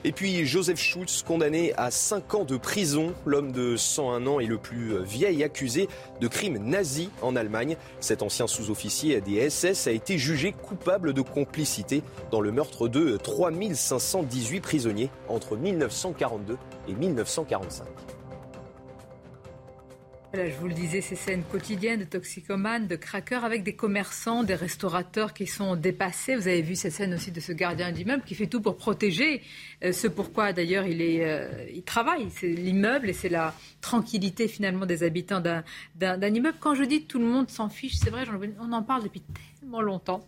Et puis Joseph Schultz, condamné à 5 ans de prison. L'homme de 101 ans est le plus vieil accusé de crimes nazis en Allemagne. Cet ancien sous-officier des SS a été jugé coupable de complicité dans le meurtre de 3518 prisonniers entre 1942 et 1945. Voilà, je vous le disais, ces scènes quotidiennes de toxicomanes, de craqueurs, avec des commerçants, des restaurateurs qui sont dépassés. Vous avez vu cette scène aussi de ce gardien d'immeuble qui fait tout pour protéger euh, ce pourquoi d'ailleurs il, est, euh, il travaille. C'est l'immeuble et c'est la tranquillité finalement des habitants d'un, d'un, d'un immeuble. Quand je dis tout le monde s'en fiche, c'est vrai, on en parle depuis tellement longtemps.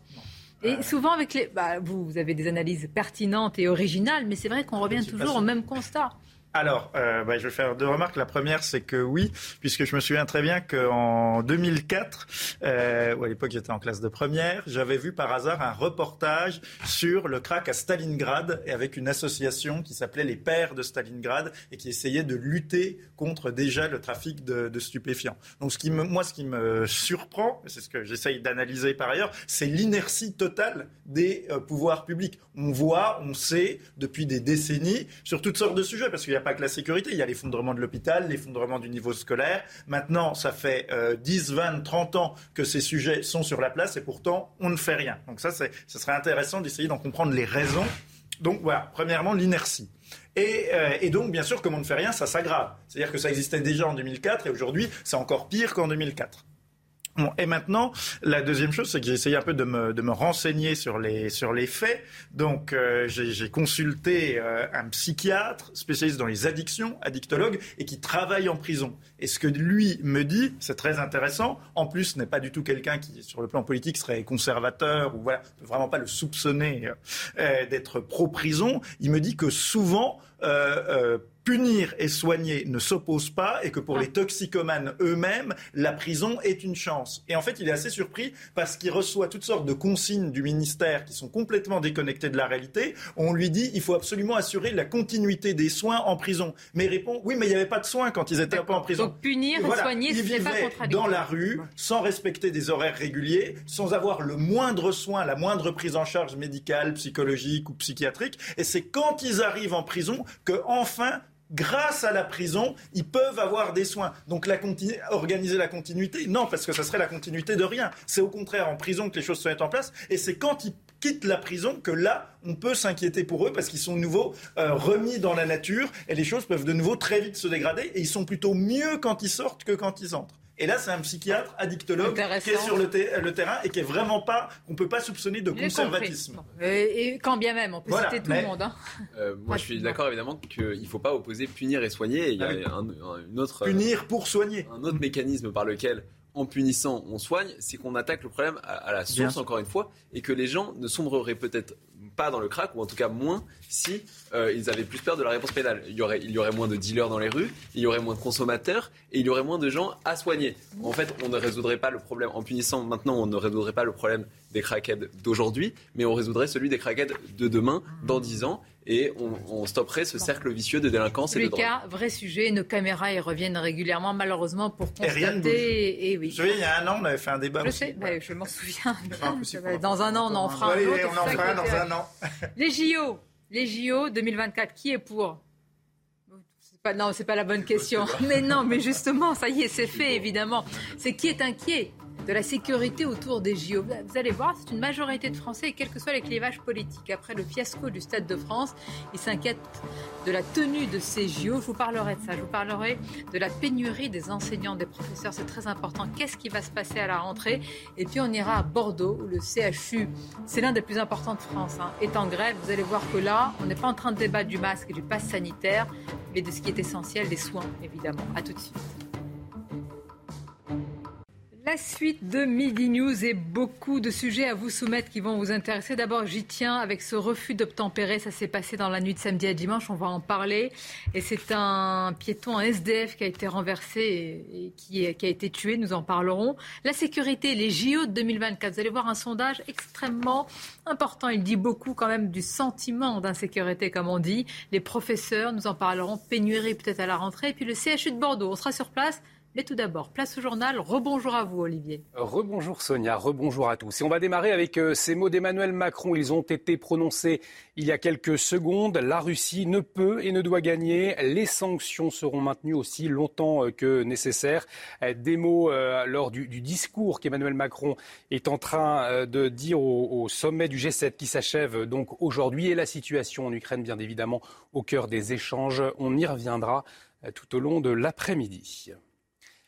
Et souvent avec les... Bah, vous, vous avez des analyses pertinentes et originales, mais c'est vrai qu'on revient toujours au même constat. Alors, euh, bah, je vais faire deux remarques. La première, c'est que oui, puisque je me souviens très bien qu'en 2004, euh, où à l'époque j'étais en classe de première, j'avais vu par hasard un reportage sur le crack à Stalingrad et avec une association qui s'appelait les Pères de Stalingrad et qui essayait de lutter contre déjà le trafic de, stupéfiants. Donc, moi, ce qui me surprend, c'est ce que j'essaye d'analyser par ailleurs, c'est l'inertie totale des euh, pouvoirs publics. On voit, on sait depuis des décennies sur toutes sortes de sujets, parce qu'il y a pas que la sécurité, il y a l'effondrement de l'hôpital, l'effondrement du niveau scolaire. Maintenant, ça fait euh, 10, 20, 30 ans que ces sujets sont sur la place et pourtant, on ne fait rien. Donc ça, ce serait intéressant d'essayer d'en comprendre les raisons. Donc voilà, premièrement, l'inertie. Et, euh, et, donc, bien sûr, comme on ne fait rien, ça s'aggrave. C'est-à-dire que ça existait déjà en 2004 et aujourd'hui, c'est encore pire qu'en 2004. Et maintenant, la deuxième chose, c'est que j'ai essayé un peu de me, de me renseigner sur les, sur les faits. Donc, euh, j'ai consulté euh, un psychiatre spécialiste dans les addictions, addictologue, et qui travaille en prison. Et ce que lui me dit, c'est très intéressant. En plus, n'est pas du tout quelqu'un qui, sur le plan politique, serait conservateur ou voilà, vraiment pas le soupçonner euh, d'être pro-prison. Il me dit que souvent, punir et soigner ne s'opposent pas et que pour ah. les toxicomanes eux-mêmes, la prison est une chance. Et en fait, il est assez surpris parce qu'il reçoit toutes sortes de consignes du ministère qui sont complètement déconnectées de la réalité. On lui dit il faut absolument assurer la continuité des soins en prison. Mais il répond oui, mais il n'y avait pas de soins quand ils étaient pas en prison. Donc punir et soigner, ce n'est pas contradictoire. dans la rue, sans respecter des horaires réguliers, sans avoir le moindre soin, la moindre prise en charge médicale, psychologique ou psychiatrique. Et c'est quand ils arrivent en prison que enfin grâce à la prison, ils peuvent avoir des soins. Donc organiser la continuité, non, parce que ça serait la continuité de rien. C'est au contraire en prison que les choses se mettent en place, et c'est quand ils quittent la prison que là, on peut s'inquiéter pour eux, parce qu'ils sont de nouveau euh, remis dans la nature, et les choses peuvent de nouveau très vite se dégrader, et ils sont plutôt mieux quand ils sortent que quand ils entrent. Et là, c'est un psychiatre addictologue qui est sur le, terrain et qui est vraiment pas, on peut pas soupçonner de conservatisme. Et, quand bien même, on peut citer tout le monde. Hein. Euh, moi, je suis d'accord évidemment qu'il ne faut pas opposer punir et soigner. Il y a ah un, une autre punir pour soigner. Un autre mécanisme par lequel en punissant, on soigne, c'est qu'on attaque le problème à, la source, encore une fois, et que les gens ne sombreraient peut-être pas dans le crack, ou en tout cas moins, si euh, ils avaient plus peur de la réponse pénale. Il y, aurait, il y aurait moins de dealers dans les rues, il y aurait moins de consommateurs, et il y aurait moins de gens à soigner. En fait, on ne résoudrait pas le problème, en punissant maintenant, on ne résoudrait pas le problème des crackheads d'aujourd'hui, mais on résoudrait celui des crackheads de demain, dans 10 ans, et on, stopperait ce cercle vicieux de délinquance et de drogue. cas, vrai sujet, nos caméras y reviennent régulièrement, malheureusement, pour constater. Et, oui. Je il y a un an, on avait fait un débat. Je sais, bah, je m'en souviens. dans un an, on en fera un autre. On en fera un dans un an. Les JO, les JO 2024, qui est pour? Pas, non, c'est pas la bonne question. Mais non, mais justement, ça y est, c'est fait, évidemment. C'est qui est inquiet? De la sécurité autour des JO. Vous allez voir, c'est une majorité de Français, et quels que soient les clivages politiques. Après le fiasco du Stade de France, ils s'inquiètent de la tenue de ces JO. Je vous parlerai de ça. Je vous parlerai de la pénurie des enseignants, des professeurs. C'est très important. Qu'est-ce qui va se passer à la rentrée? Et puis on ira à Bordeaux, où le CHU, c'est l'un des plus importants de France, hein, est en grève. Vous allez voir que là, on n'est pas en train de débattre du masque et du pass sanitaire, mais de ce qui est essentiel, des soins, évidemment. À tout de suite. La suite de Midi News et beaucoup de sujets à vous soumettre qui vont vous intéresser. D'abord, j'y tiens avec ce refus d'obtempérer. Ça s'est passé dans la nuit de samedi à dimanche. On va en parler. Et c'est un piéton, un SDF qui a été renversé et qui, a été tué. Nous en parlerons. La sécurité, les JO de 2024. Vous allez voir un sondage extrêmement important. Il dit beaucoup quand même du sentiment d'insécurité, comme on dit. Les professeurs, nous en parlerons. Pénurie peut-être à la rentrée. Et puis le CHU de Bordeaux. On sera sur place mais tout d'abord, place au journal. Rebonjour à vous, Olivier. Rebonjour Sonia, rebonjour à tous. Et on va démarrer avec euh, ces mots d'Emmanuel Macron. Ils ont été prononcés il y a quelques secondes. La Russie ne peut et ne doit gagner. Les sanctions seront maintenues aussi longtemps euh, que nécessaire. Euh, des mots lors du, discours qu'Emmanuel Macron est en train de dire au, au sommet du G7 qui s'achève donc aujourd'hui. Et la situation en Ukraine, bien évidemment, au cœur des échanges. On y reviendra tout au long de l'après-midi.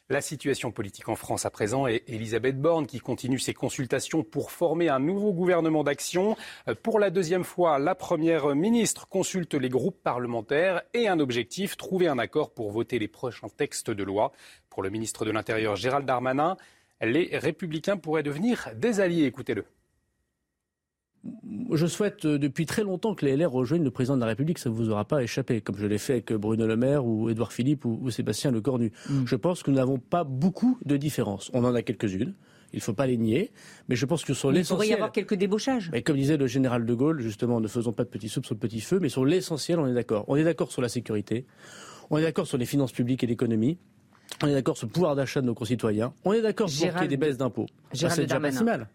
La situation politique en France à présent est Elisabeth Borne qui continue ses consultations pour former un nouveau gouvernement d'action. Pour la deuxième fois, la Première ministre consulte les groupes parlementaires et un objectif, trouver un accord pour voter les prochains textes de loi. Pour le ministre de l'Intérieur Gérald Darmanin, les républicains pourraient devenir des alliés. Écoutez-le je souhaite euh, depuis très longtemps que les LR rejoignent le président de la République, ça ne vous aura pas échappé, comme je l'ai fait avec Bruno Le Maire ou Édouard Philippe ou, Sébastien Lecornu. Mm. Je pense que nous n'avons pas beaucoup de différences. On en a quelques-unes. Il ne faut pas les nier, mais je pense que sur l'essentiel. Il pourrait y avoir quelques débauchages. Mais comme disait le général de Gaulle, justement, ne faisons pas de petits soupes sur le petit feu, mais sur l'essentiel, on est d'accord. On est d'accord sur la sécurité, on est d'accord sur les finances publiques et l'économie, on est d'accord sur le pouvoir d'achat de nos concitoyens, on est d'accord pour qu'il y ait des baisses d'impôts. C'est déjà pas si mal.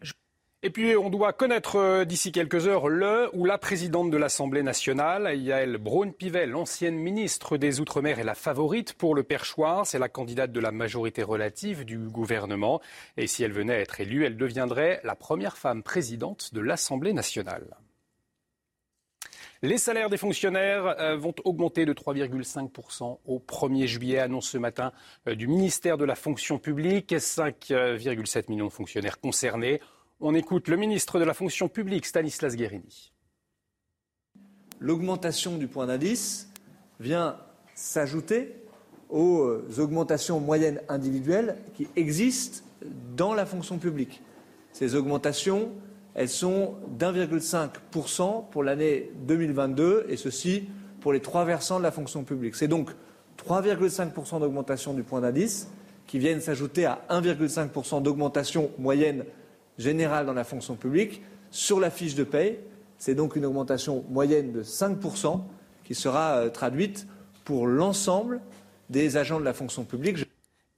Et puis, on doit connaître euh, d'ici quelques heures le ou la présidente de l'Assemblée nationale, Yael Braun-Pivet, l'ancienne ministre des Outre-mer et la favorite pour le perchoir. C'est la candidate de la majorité relative du gouvernement. Et si elle venait à être élue, elle deviendrait la première femme présidente de l'Assemblée nationale. Les salaires des fonctionnaires euh, vont augmenter de 3,5% au 1er juillet, annonce ce matin euh, du ministère de la fonction publique. 5,7 millions de fonctionnaires concernés. On écoute le ministre de la fonction publique, Stanislas Guérini. L'augmentation du point d'indice vient s'ajouter aux augmentations moyennes individuelles qui existent dans la fonction publique. Ces augmentations elles sont d'1,5% pour l'année 2022, et ceci pour les trois versants de la fonction publique. C'est donc 3,5% d'augmentation du point d'indice qui viennent s'ajouter à 1,5% d'augmentation moyenne générale dans la fonction publique sur la fiche de paye. C'est donc une augmentation moyenne de 5% qui sera euh, traduite pour l'ensemble des agents de la fonction publique.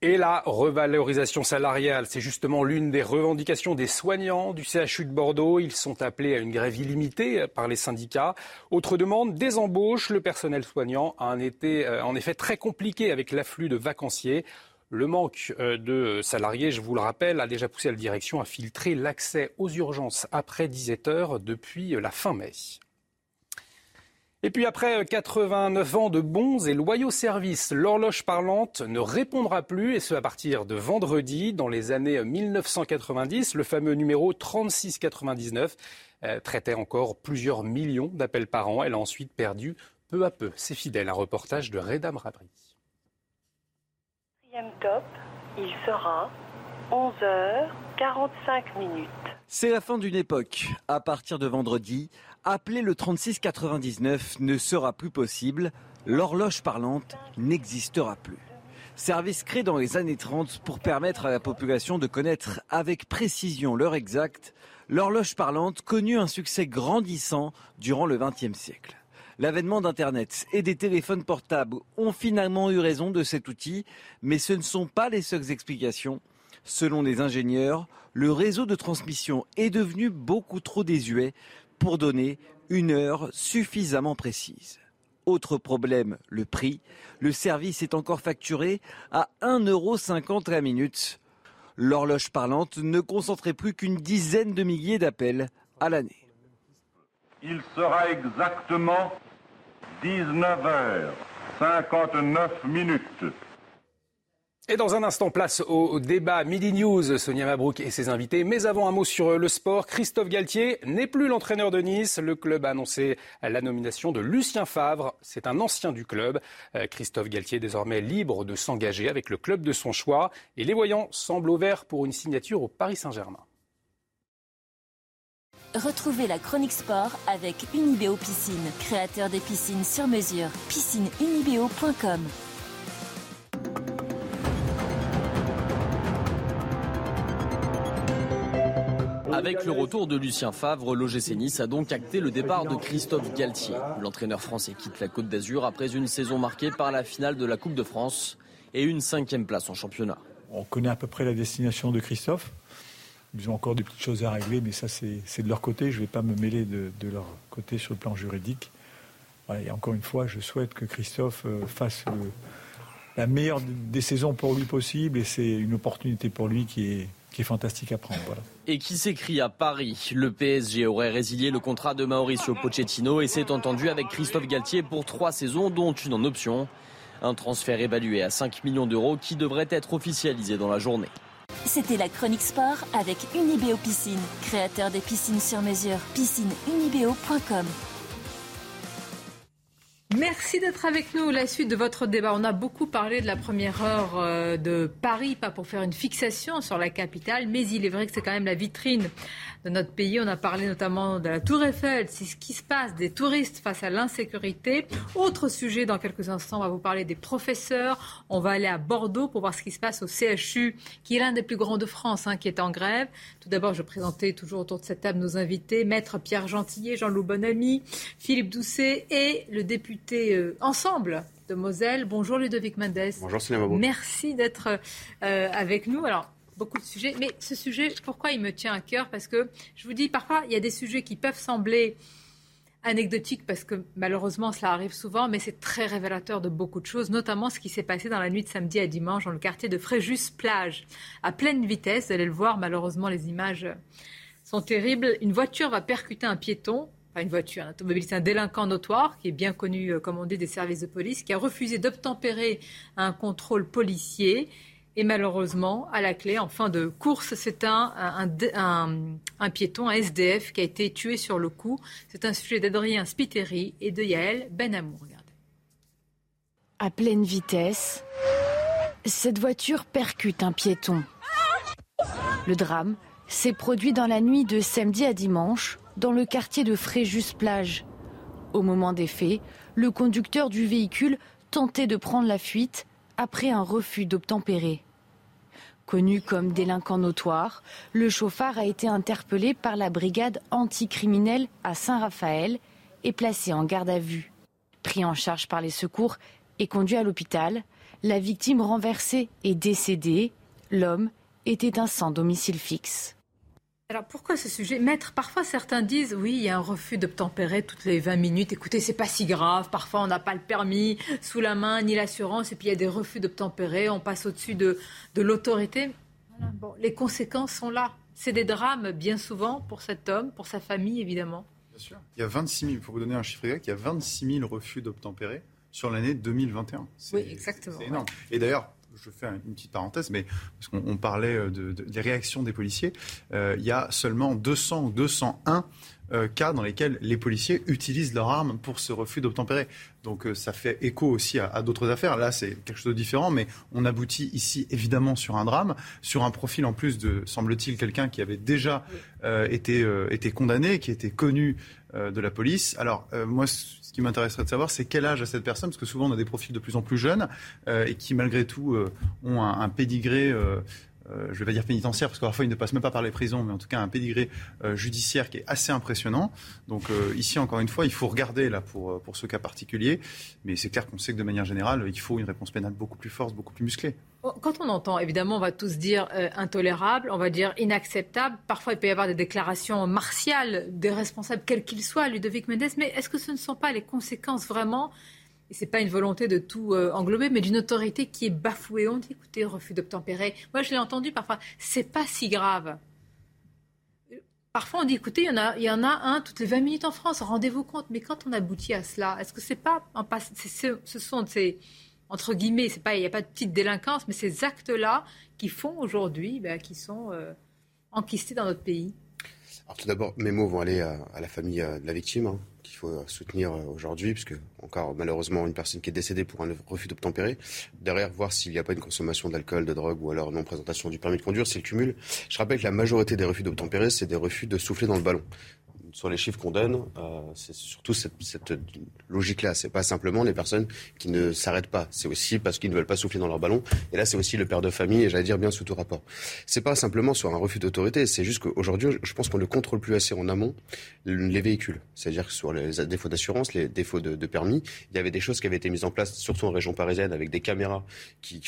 Et la revalorisation salariale, c'est justement l'une des revendications des soignants du CHU de Bordeaux. Ils sont appelés à une grève illimitée par les syndicats. Autre demande, des embauches. Le personnel soignant a un été, euh, en effet très compliqué avec l'afflux de vacanciers. Le manque euh, de salariés, je vous le rappelle, a déjà poussé la direction à filtrer l'accès aux urgences après 17 heures depuis la fin mai. Et puis après 89 ans de bons et loyaux services, l'horloge parlante ne répondra plus, et ce à partir de vendredi. Dans les années 1990, le fameux numéro 3699 euh, traitait encore plusieurs millions d'appels par an. Elle a ensuite perdu peu à peu ses fidèles. Un reportage de Redam Rabri. top, il sera 11h45 minutes. C'est la fin d'une époque. À partir de vendredi, appeler le 3699 ne sera plus possible. L'horloge parlante n'existera plus. Service créé dans les années 30 pour permettre à la population de connaître avec précision l'heure exacte, l'horloge parlante connut un succès grandissant durant le XXe siècle. L'avènement d'Internet et des téléphones portables ont finalement eu raison de cet outil, mais ce ne sont pas les seules explications. Selon les ingénieurs, le réseau de transmission est devenu beaucoup trop désuet pour donner une heure suffisamment précise. Autre problème, le prix. Le service est encore facturé à 1,50€ la minute. L'horloge parlante ne concentrait plus qu'une dizaine de milliers d'appels à l'année. Il sera exactement 19h59 minutes. Et dans un instant, place au débat Midi News, Sonia Mabrouk et ses invités. Mais avant, un mot sur le sport. Christophe Galtier n'est plus l'entraîneur de Nice. Le club a annoncé la nomination de Lucien Favre. C'est un ancien du club. Euh, Christophe Galtier est désormais libre de s'engager avec le club de son choix. Et les voyants semblent ouverts pour une signature au Paris Saint-Germain. Retrouvez la chronique sport avec Unibeo Piscine, créateur des piscines sur mesure. Piscineunibeo.com Avec le retour de Lucien Favre, l'OGC Nice a donc acté le départ de Christophe Galtier. L'entraîneur français quitte la Côte d'Azur après une saison marquée par la finale de la Coupe de France et une cinquième place en championnat. On connaît à peu près la destination de Christophe. Ils ont encore des petites choses à régler, mais ça c'est de leur côté. Je ne vais pas me mêler de, leur côté sur le plan juridique. et encore une fois, je souhaite que Christophe euh, fasse la meilleure des saisons pour lui possible et c'est une opportunité pour lui qui est, fantastique à prendre. Et qui s'écrit à Paris? Le PSG aurait résilié le contrat de Mauricio Pochettino et s'est entendu avec Christophe Galtier pour trois saisons, dont une en option. Un transfert évalué à 5 millions d'euros qui devrait être officialisé dans la journée. C'était la chronique sport avec Unibeo Piscine, créateur des piscines sur mesure. Piscineunibeo.com Merci d'être avec nous. La suite de votre débat. On a beaucoup parlé de la première heure euh, de Paris, pas pour faire une fixation sur la capitale, mais il est vrai que c'est quand même la vitrine de notre pays. On a parlé notamment de la Tour Eiffel, c'est ce qui se passe des touristes face à l'insécurité. Autre sujet, dans quelques instants, on va vous parler des professeurs. On va aller à Bordeaux pour voir ce qui se passe au CHU, qui est l'un des plus grands de France, hein, qui est en grève. Tout d'abord, je présentais toujours autour de cette table nos invités, Maître Pierre Gentillet, Jean-Loup Bonamy, Philippe Doucet et le député euh, ensemble de Moselle. Bonjour Ludovic Mendes. Bonjour Merci d'être euh, avec nous. Alors, beaucoup de sujets, mais ce sujet, pourquoi il me tient à cœur? Parce que je vous dis, parfois, il y a des sujets qui peuvent sembler anecdotiques parce que malheureusement cela arrive souvent, mais c'est très révélateur de beaucoup de choses, notamment ce qui s'est passé dans la nuit de samedi à dimanche dans le quartier de Fréjus-Plage, à pleine vitesse. Vous allez le voir, malheureusement les images sont terribles. Une voiture va percuter un piéton une voiture, un automobiliste, un délinquant notoire qui est bien connu, euh, comme on dit, des services de police, qui a refusé d'obtempérer un contrôle policier. Et malheureusement, à la clé, en fin de course, c'est un, un, piéton, un SDF, qui a été tué sur le coup. C'est un sujet d'Adrien Spiteri et de Yael Benamou. Regardez. À pleine vitesse, cette voiture percute un piéton. Le drame s'est produit dans la nuit de samedi à dimanche dans le quartier de Fréjus-Plage. Au moment des faits, le conducteur du véhicule tentait de prendre la fuite après un refus d'obtempérer. Connu comme délinquant notoire, le chauffard a été interpellé par la brigade anticriminelle à Saint-Raphaël et placé en garde à vue. Pris en charge par les secours et conduit à l'hôpital, la victime renversée est décédée. L'homme était un sans domicile fixe. Alors pourquoi ce sujet? Maître, parfois certains disent oui, il y a un refus d'obtempérer toutes les 20 minutes. Écoutez, c'est pas si grave. Parfois on n'a pas le permis sous la main ni l'assurance et puis il y a des refus d'obtempérer. On passe au-dessus de, de l'autorité. bon, les conséquences sont là. C'est des drames bien souvent pour cet homme, pour sa famille évidemment. Bien sûr. Il y a 26 000, pour vous donner un chiffre exact, il y a 26 000 refus d'obtempérer sur l'année 2021. Oui, exactement. C'est énorme. Et d'ailleurs, je fais une petite parenthèse, mais parce qu'on parlait euh, des réactions des policiers, euh, il y a seulement 200 ou 201 euh, cas dans lesquels les policiers utilisent leur arme pour ce refus d'obtempérer. Donc ça fait écho aussi à, d'autres affaires. Là, c'est quelque chose de différent, mais on aboutit ici évidemment sur un drame, sur un profil en plus de, semble-t-il, quelqu'un qui avait déjà été, été condamné, qui était connu de la police. Alors moi, ce qui m'intéresserait de savoir, c'est quel âge a cette personne, parce que souvent on a des profils de plus en plus jeunes euh, et qui malgré tout euh, ont un, un pédigré. Euh, je vais pas dire pénitentiaire, parce que parfois ils ne passent même pas par les prisons, mais en tout cas un pédigré judiciaire qui est assez impressionnant. Donc ici, encore une fois, il faut regarder là pour, pour ce cas particulier, mais c'est clair qu'on sait que de manière générale, il faut une réponse pénale beaucoup plus forte, beaucoup plus musclée. Quand on entend, évidemment, on va tous dire euh, intolérable, on va dire inacceptable. Parfois, il peut y avoir des déclarations martiales des responsables, quels qu'ils soient, Ludovic Mendes. Mais est-ce que ce ne sont pas les conséquences vraiment et c'est pas une volonté de tout euh, englober, mais d'une autorité qui est bafouée. On dit, écoutez, refus d'obtempérer. Moi, je l'ai entendu parfois. C'est pas si grave. Parfois, on dit, écoutez, il y en a, il y en a un toutes les 20 minutes en France. Rendez-vous compte. Mais quand on aboutit à cela, est-ce que c'est pas, ce sont ces entre guillemets, c'est pas, il n'y a pas de petite délinquance, mais ces actes-là qui font aujourd'hui, ben, qui sont euh, enquistés dans notre pays. Alors tout d'abord, mes mots vont aller à, la famille euh, de la victime, hein, qu'il faut soutenir euh, aujourd'hui, puisque encore malheureusement une personne qui est décédée pour un refus d'obtempérer. Derrière, voir s'il n'y a pas une consommation d'alcool, de drogue ou alors non présentation du permis de conduire, c'est le cumul. Je rappelle que la majorité des refus d'obtempérer, c'est des refus de souffler dans le ballon sur les chiffres qu'on donne, euh, c'est surtout cette, cette logique-là. C'est pas simplement les personnes qui ne s'arrêtent pas. C'est aussi parce qu'ils ne veulent pas souffler dans leur ballon. Et là, c'est aussi le père de famille, et j'allais dire bien sous tout rapport. C'est pas simplement sur un refus d'autorité. C'est juste qu'aujourd'hui, je pense qu'on ne contrôle plus assez en amont les véhicules. C'est-à-dire que sur les défauts d'assurance, les défauts de, de permis, il y avait des choses qui avaient été mises en place, surtout en région parisienne, avec des caméras qui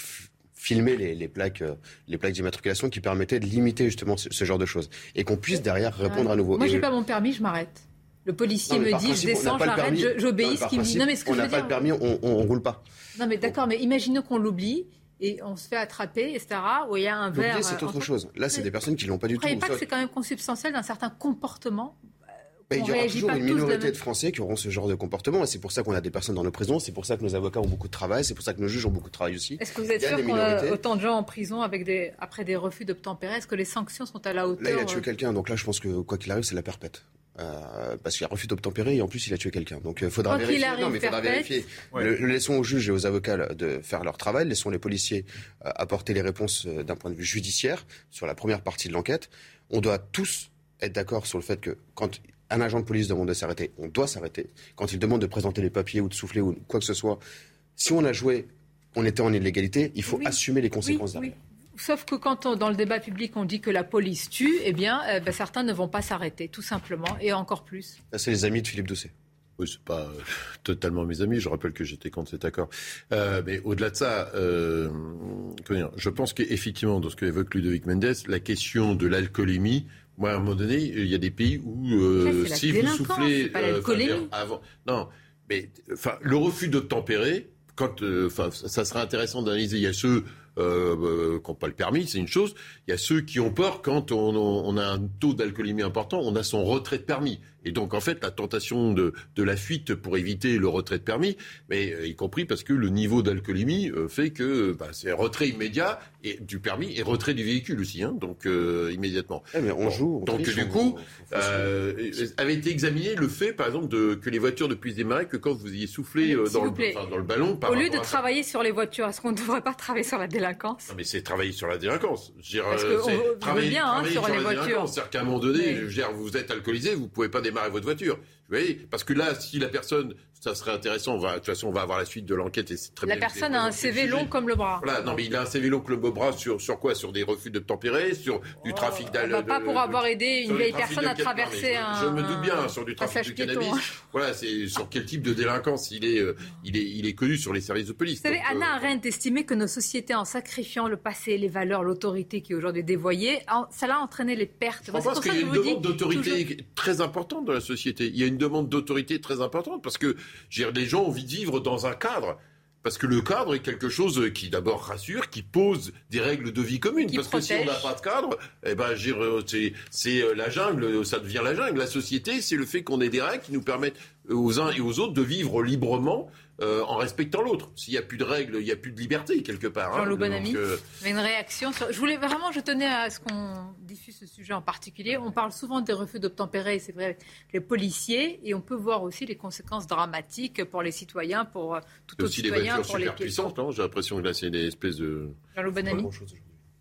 filmer les, plaques, euh, les plaques d'immatriculation qui permettaient de limiter justement ce, genre de choses et qu'on puisse derrière répondre à nouveau. Moi, j'ai pas mon permis, je m'arrête. Le policier me dit, je descends, j'arrête, j'obéis. Ce qu'il me dit, non mais ce que on n'a pas le permis, on, on, roule pas. Non mais d'accord, mais imaginons qu'on l'oublie et on se fait attraper, etc. Où il y a un verre. c'est autre chose. Là, c'est des personnes qui l'ont pas du tout. Vous ne croyez pas que c'est quand même consubstantiel d'un certain comportement il y aura toujours une minorité de, Français qui auront ce genre de comportement. Et c'est pour ça qu'on a des personnes dans nos prisons. C'est pour ça que nos avocats ont beaucoup de travail. C'est pour ça que nos juges ont beaucoup de travail aussi. Est-ce que vous êtes sûr qu'on a autant de gens en prison avec des, après des refus d'obtempérer? Est-ce que les sanctions sont à la hauteur Là, il a tué euh? quelqu'un. Donc là, je pense que quoi qu'il arrive, c'est la perpète. Euh, parce qu'il a refus d'obtempérer et en plus il a tué quelqu'un. Donc il euh, faudra vérifier. non, mais faudra vérifier. laissons aux juges et aux avocats de faire leur travail. Laissons les policiers apporter les réponses d'un point de vue judiciaire sur la première partie de l'enquête. On doit tous être d'accord sur le fait que quand un agent de police demande de s'arrêter, on doit s'arrêter. Quand il demande de présenter les papiers ou de souffler ou quoi que ce soit, si on a joué, on était en illégalité, il faut assumer les conséquences oui, Sauf que quand dans le débat public on dit que la police tue, eh bien, euh, ben, certains ne vont pas s'arrêter, tout simplement, et encore plus. c'est les amis de Philippe Doucet. Oui, c'est pas euh, totalement mes amis. Je rappelle que j'étais contre cet accord. Euh, mais au-delà de ça, je pense qu'effectivement, dans ce que évoque Ludovic Mendes, la question de l'alcoolémie moi, à un moment donné, il y a des pays où euh, si vous soufflez euh, avant, non, mais enfin, le refus d'obtempérer, quand, euh, enfin, ça serait intéressant d'analyser. Il y a ceux euh, qui n'ont pas le permis, c'est une chose. Il y a ceux qui ont peur quand on, on a un taux d'alcoolémie important, on a son retrait de permis. Et donc, en fait, la tentation de, de la fuite pour éviter le retrait de permis, mais euh, y compris parce que le niveau d'alcoolémie euh, fait que bah, c'est retrait immédiat et, du permis et retrait du véhicule aussi, hein, donc euh, immédiatement. Eh, mais on joue. donc, du coup, avait été examiné le fait, par exemple, de, que les voitures ne puissent démarrer que quand vous ayez soufflé dans le, enfin, dans, le, ballon. Au lieu de travailler sur les voitures, est-ce qu'on ne devrait pas travailler sur la délinquance? Non, mais c'est travailler sur la délinquance. Je Parce que travailler, bien hein, sur, les voitures. C'est-à-dire qu'à un moment donné, je veux dire, vous êtes alcoolisé, vous pouvez pas démarrer votre voiture. Vous voyez? Parce que là, si la personne, ça serait intéressant, on va, de toute façon, on va avoir la suite de l'enquête et c'est très La bien personne a un CV long comme le bras. Voilà, non, mais il a un CV long comme le bras sur, sur quoi? Sur des refus de tempérer, sur du Oh, trafic d'alcool. Pas pour avoir aidé une vieille personne à traverser un. Je me doute bien, sur du trafic de cannabis. Voilà, c'est sur quel type de délinquance il est, euh, il est, il est connu sur les services de police. Vous savez, Donc, euh, Anna Arendt estimait que nos sociétés, en sacrifiant le passé, les valeurs, l'autorité qui est aujourd'hui dévoyée, ça a entraîné les pertes. Je pense qu'il y a une demande d'autorité toujours- très importante dans la société. Il y a une demande d'autorité très importante parce que dire, les gens ont envie de vivre dans un cadre. Parce que le cadre est quelque chose qui d'abord rassure, qui pose des règles de vie communes. Qui Parce que si on n'a pas de cadre, eh ben, c'est, c'est euh, la jungle, ça devient la jungle. La société, c'est le fait qu'on ait des règles qui nous permettent aux uns et aux autres de vivre librement euh, en respectant l'autre. S'il n'y a plus de règles, il n'y a plus de liberté quelque part. hein. Jean-Loup Donc, Bonamy, euh, une réaction sur... Je voulais vraiment, je tenais à ce qu'on diffuse ce sujet en particulier. On parle souvent des refus d'obtempérer, c'est vrai, avec les policiers, et on peut voir aussi les conséquences dramatiques pour les citoyens, pour euh, tout autre aussi des citoyen, voitures pour super puissantes. non J'ai l'impression que là, c'est des espèces de... Jean-Loup Bonamy.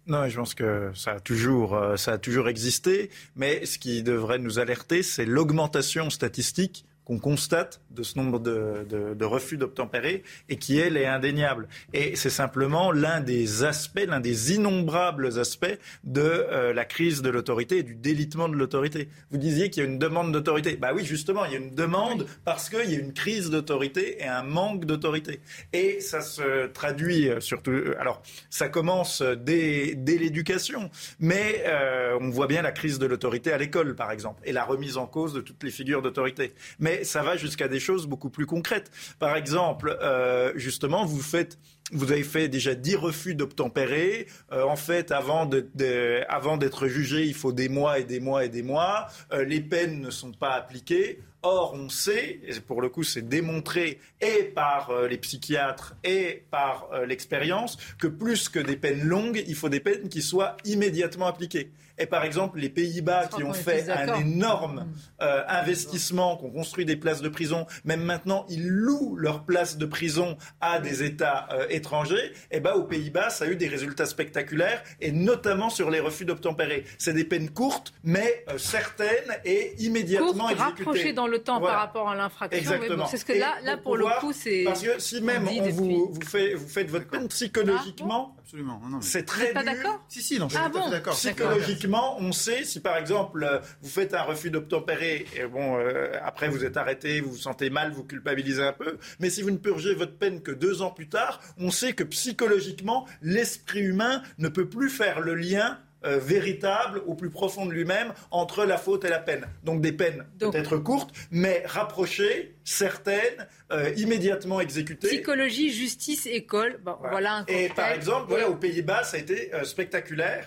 Non, je pense que ça a toujours, euh, ça a toujours existé, mais ce qui devrait nous alerter, c'est l'augmentation statistique qu'on constate de ce nombre de, de- de refus d'obtempérer et qui, elle, est indéniable. Et c'est simplement l'un des aspects, l'un des innombrables aspects de euh, la crise de l'autorité et du délitement de l'autorité. Vous disiez qu'il y a une demande d'autorité. Bah oui, justement, il y a une demande parce qu'il y a une crise d'autorité et un manque d'autorité. Et ça se traduit euh, surtout. euh, Alors, ça commence dès, dès l'éducation, mais euh, on voit bien la crise de l'autorité à l'école, par exemple, et la remise en cause de toutes les figures d'autorité. Mais ça va jusqu'à des choses beaucoup plus concrètes. Par exemple, euh, justement, vous avez fait déjà 10 refus d'obtempérer. Euh, en fait, avant d'être jugé, il faut des mois et des mois et des mois. Euh, les peines ne sont pas appliquées. Or, on sait, et pour le coup, c'est démontré et par les psychiatres et par l'expérience, que plus que des peines longues, il faut des peines qui soient immédiatement appliquées. Et par exemple, les Pays-Bas qui ont fait un énorme euh, investissement, qui ont construit des places de prison, même maintenant, ils louent leurs places de prison à des États euh, étrangers. Et ben, aux Pays-Bas, ça a eu des résultats spectaculaires, et notamment sur les refus d'obtempérer. C'est des peines courtes, mais euh, certaines et immédiatement Courte, exécutées. rapproché dans le temps Voilà. par rapport à l'infraction. Exactement. bon, c'est ce que Et là, là pour le pouvoir- coup, c'est. Parce que si même on vous, vous, fait, vous faites votre peine psychologiquement, Absolument. C'est Vous très n'êtes pas dur. d'accord? Si, si, non, je suis Ah bon? d'accord. Psychologiquement, on sait si par exemple euh, vous faites un refus d'obtempérer, et bon, euh, après vous êtes arrêté, vous vous sentez mal, vous culpabilisez un peu, mais si vous ne purgez votre peine que deux ans plus tard, on sait que psychologiquement, l'esprit humain ne peut plus faire le lien euh, véritable au plus profond de lui-même entre la faute et la peine. Donc des peines peut-être courtes, mais rapprochées, certaines, euh, immédiatement exécutées. Psychologie, justice, école. Bon, voilà. un Et cocktail. par exemple, voilà, aux Pays-Bas, ça a été euh, spectaculaire.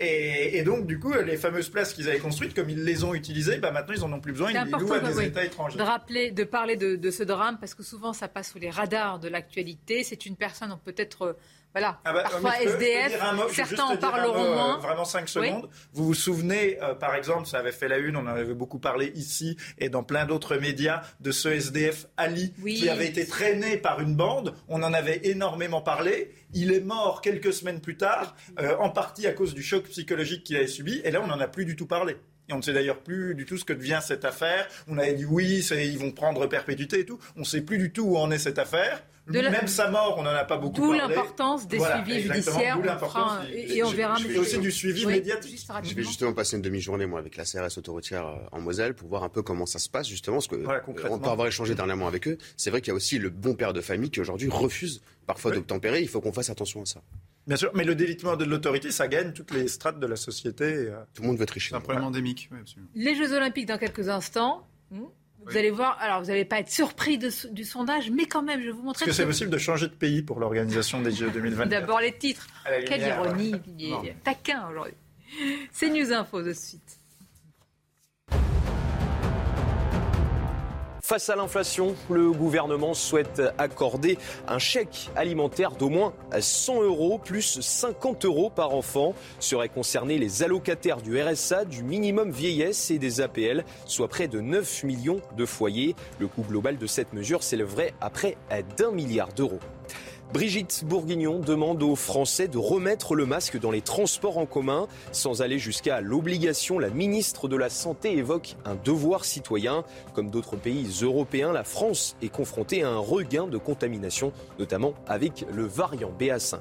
Et, et donc, du coup, les fameuses places qu'ils avaient construites, comme ils les ont utilisées, bah, maintenant, ils en ont plus besoin. Ils les louent à des oui, États étrangers. de rappeler, de parler de, de ce drame parce que souvent ça passe sous les radars de l'actualité. C'est une personne, peut-être, voilà, Ah bah, parfois peux- peux SDF. mot, certains en parleront mot, euh, moins. Vraiment 5 Oui. secondes. Vous vous souvenez, euh, par exemple, ça avait fait la une, on en avait beaucoup parlé ici et dans plein d'autres médias, de ce SDF Ali Oui. qui avait été traîné par une bande. On en avait énormément parlé. Il est mort quelques semaines plus tard, euh, en partie à cause du choc psychologique qu'il avait subi. Et là, on n'en a plus du tout parlé. Et on ne sait d'ailleurs plus du tout ce que devient cette affaire. On avait dit oui, ils vont prendre perpétuité et tout. On ne sait plus du tout où en est cette affaire. De la- Même sa mort, on n'en a pas beaucoup D'où parlé. l'importance des Voilà, suivis judiciaires. d'où et, et on je- verra. je mais- aussi du suivi Oui, médiatique. Je vais justement passer une demi-journée, moi, avec la CRS autoroutière euh, en Moselle pour voir un peu comment ça se passe, justement. Parce que Voilà, on peut avoir échangé dernièrement avec eux. C'est vrai qu'il y a aussi le bon père de famille qui aujourd'hui refuse parfois Oui. d'obtempérer. Il faut qu'on fasse attention à ça. Bien sûr, mais le délitement de l'autorité, ça gagne toutes les strates de la société. euh. Tout le monde veut tricher. C'est un problème endémique. Oui. Les Jeux Olympiques dans quelques instants. Hmm. Vous allez voir, alors vous n'allez pas être surpris du sondage, mais quand même, je vais vous montrer. Est-ce que c'est possible de changer de pays pour l'organisation des Jeux 2024 D'abord les titres. Quelle ironie, il est taquin aujourd'hui. C'est News Info de suite. Face à l'inflation, le gouvernement souhaite accorder un chèque alimentaire d'au moins 100 euros plus 50 euros par enfant. Seraient concernés les allocataires du RSA, du minimum vieillesse et des APL, soit près de 9 millions de foyers. Le coût global de cette mesure s'élèverait à d'un milliard d'euros. Brigitte Bourguignon demande aux Français de remettre le masque dans les transports en commun. Sans aller jusqu'à l'obligation, la ministre de la Santé évoque un devoir citoyen. Comme d'autres pays européens, la France est confrontée à un regain de contamination, notamment avec le variant BA5.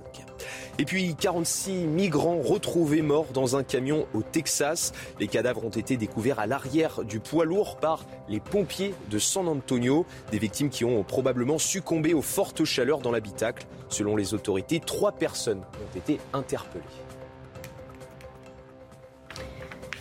Et puis 46 migrants retrouvés morts dans un camion au Texas. Les cadavres ont été découverts à l'arrière du poids lourd par les pompiers de San Antonio. Des victimes qui ont probablement succombé aux fortes chaleurs dans l'habitacle. Selon les autorités, trois personnes ont été interpellées.